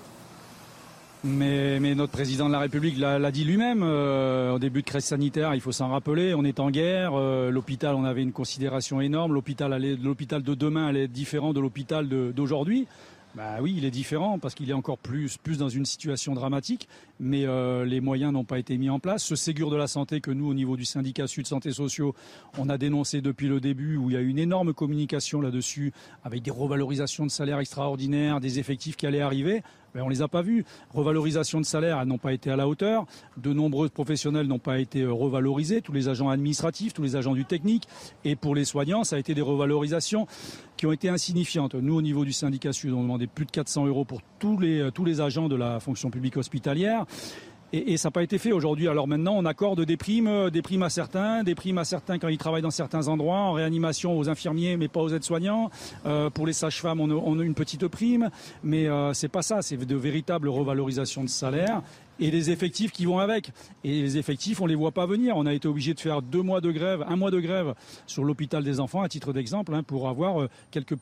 Mais, mais, notre président de la République l'a dit lui-même euh, au début de crise sanitaire. Il faut s'en rappeler. On est en guerre. Euh, l'hôpital, on avait une considération énorme. L'hôpital, de demain allait être différent de l'hôpital d'aujourd'hui. Bah oui, il est différent parce qu'il est encore plus, plus dans une situation dramatique, mais euh, les moyens n'ont pas été mis en place. Ce Ségur de la santé que nous, au niveau du syndicat Sud Santé Sociaux, on a dénoncé depuis le début, où il y a eu une énorme communication là-dessus, avec des revalorisations de salaires extraordinaires, des effectifs qui allaient arriver. Ben, on les a pas vus. Revalorisation de salaire, elles n'ont pas été à la hauteur. De nombreux professionnels n'ont pas été euh, revalorisés, tous les agents administratifs, tous les agents du technique. Et pour les soignants, ça a été des revalorisations qui ont été insignifiantes. Nous, au niveau du syndicat Sud, on demandait plus de 400 euros pour tous les, euh, tous les agents de la fonction publique hospitalière. Et, ça n'a pas été fait aujourd'hui. Alors maintenant, on accorde des primes, euh, des primes à certains, des primes à certains quand ils travaillent dans certains endroits, en réanimation aux infirmiers, mais pas aux aides-soignants. Euh, pour les sages-femmes, on, a une petite prime, mais euh, c'est pas ça. C'est de véritables revalorisations de salaire et les effectifs qui vont avec. Et les effectifs, on les voit pas venir. On a été obligé de faire deux mois de grève, un mois de grève sur l'hôpital des enfants, à titre d'exemple, hein, pour avoir euh, quelques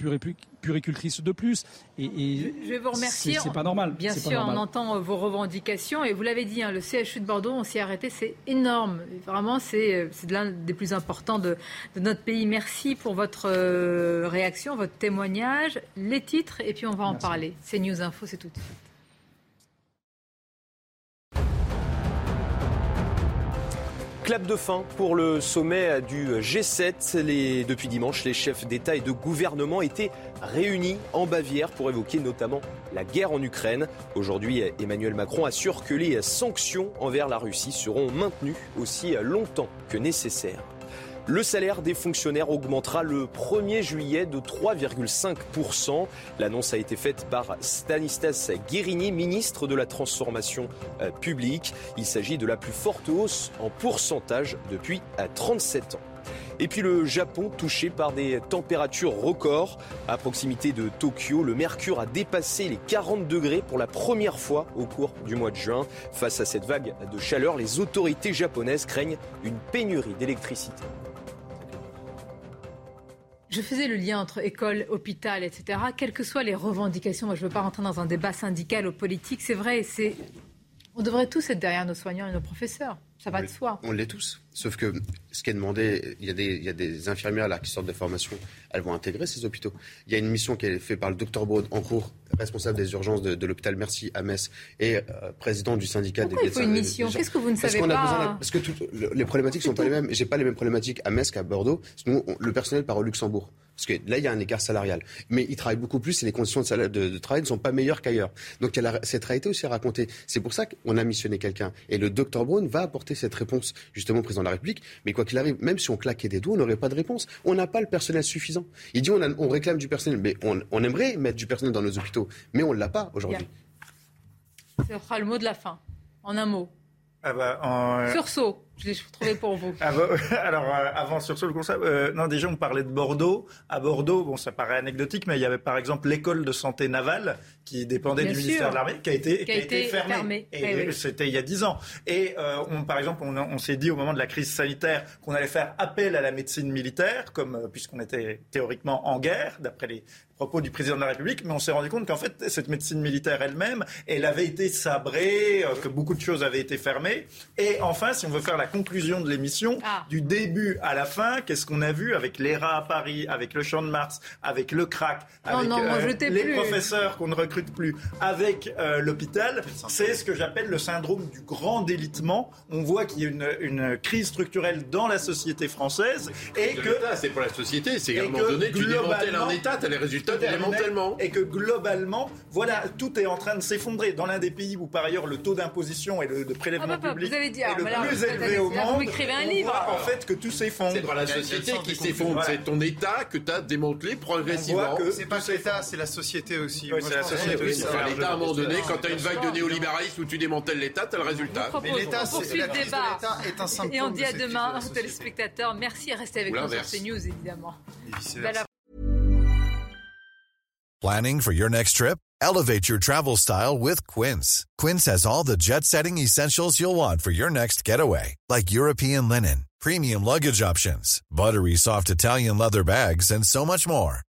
puricultrices de plus. Et, je vais vous remercier. C'est pas normal. Bien sûr, on entend euh, vos revendications. Et vous l'avez dit, hein, le CHU de Bordeaux, on s'y est arrêté, c'est énorme. Vraiment, c'est euh, l'un des plus importants de, notre pays. Merci pour votre réaction, votre témoignage, les titres, et puis on va en parler. C'est News Info, c'est tout de suite. Clap de fin pour le sommet du G7. depuis dimanche, les chefs d'État et de gouvernement étaient réunis en Bavière pour évoquer notamment la guerre en Ukraine. Aujourd'hui, Emmanuel Macron assure que les sanctions envers la Russie seront maintenues aussi longtemps que nécessaire. Le salaire des fonctionnaires augmentera le 1er juillet de 3,5%. L'annonce a été faite par Stanislas Guérini, ministre de la Transformation euh, publique. Il s'agit de la plus forte hausse en pourcentage depuis 37 euh, ans. Et puis le Japon touché par des températures records. À proximité de Tokyo, le mercure a dépassé les 40 degrés pour la première fois au cours du mois de juin. Face à cette vague de chaleur, les autorités japonaises craignent une pénurie d'électricité. Je faisais le lien entre école, hôpital, etc. Quelles que soient les revendications, moi je ne veux pas rentrer dans un débat syndical ou politique, c'est vrai, c'est... on devrait tous être derrière nos soignants et nos professeurs. Ça va de soi. On l'est tous. Sauf que ce qui est demandé, il y, a des, il y a des infirmières là qui sortent de formation, elles vont intégrer ces hôpitaux. Il y a une mission qui est faite par le docteur Braud en cours, responsable des urgences de, l'hôpital Merci à Metz et euh, président du syndicat Pourquoi des médecins. Il faut une mission. Qu'est-ce que vous ne savez pas Parce que les problématiques sont pas les mêmes. J'ai pas les mêmes problématiques à Metz qu'à Bordeaux. Nous, le personnel part au Luxembourg. Parce que là, il y a un écart salarial. Mais ils travaillent beaucoup plus et les conditions de, de, travail ne sont pas meilleures qu'ailleurs. Donc il y a cette réalité aussi à raconter. C'est pour ça qu'on a missionné quelqu'un. Et le docteur Braun va apporter cette réponse justement au président de la République. Mais quoi qu'il arrive, même si on claquait des doigts, on n'aurait pas de réponse. On n'a pas le personnel suffisant. Il dit on, on réclame du personnel. Mais on, aimerait mettre du personnel dans nos hôpitaux. Mais on ne l'a pas aujourd'hui. Ce sera le mot de la fin. En un mot. Ah bah, en... Sursaut. Je l'ai trouvé pour vous. Ah bah, alors, euh, avant, sur le concept, euh, non, déjà, on parlait de Bordeaux. À Bordeaux, bon, ça paraît anecdotique, mais il y avait par exemple l'école de santé navale qui dépendait du ministère de l'Armée, qui a été, qui a été, fermée. Et eh c'était il y a dix ans. Et euh, on, par exemple, on, on s'est dit au moment de la crise sanitaire qu'on allait faire appel à la médecine militaire, comme puisqu'on était théoriquement en guerre, d'après les propos du président de la République, mais on s'est rendu compte qu'en fait, cette médecine militaire elle-même, elle avait été sabrée, que beaucoup de choses avaient été fermées. Et enfin, si on veut faire la conclusion de l'émission, ah. du début à la fin, qu'est-ce qu'on a vu avec l'ERA à Paris, avec le Champ de Mars, avec le CRAC, avec euh, les professeurs qu'on ne recrute plus, avec euh, l'hôpital C'est ce que j'appelle le syndrome du grand délitement. On voit qu'il y a une, une, crise structurelle dans la société française et que c'est pour la société, c'est à un moment donné tu démantèles un État, tu as les résultats du démantèlement. Et que globalement, voilà, tout est en train de s'effondrer dans l'un des pays où par ailleurs le taux d'imposition et le, de prélèvement ah, public est le plus élevé au que vous monde, m'écrivez un on livre. voit en fait que tout s'effondre. C'est pas la société qui s'effondre, c'est ton État que tu as démantelé progressivement. C'est pas l'État, c'est la société aussi. Oui, Moi, c'est la société L'État, à un moment donné, quand tu as une vague de néolibéralisme où tu démantèles l'État, tu as le résultat. Mais l'État, c'est- le débat. est un symptôme Et on dit à demain, téléspectateurs. Merci, restez avec Ou nous sur. CNews, évidemment. Planning for your next trip? Elevate your travel style with Quince. Quince has all the jet setting essentials you'll want for your next getaway, like European linen, premium luggage options, buttery soft Italian leather bags, and so much more.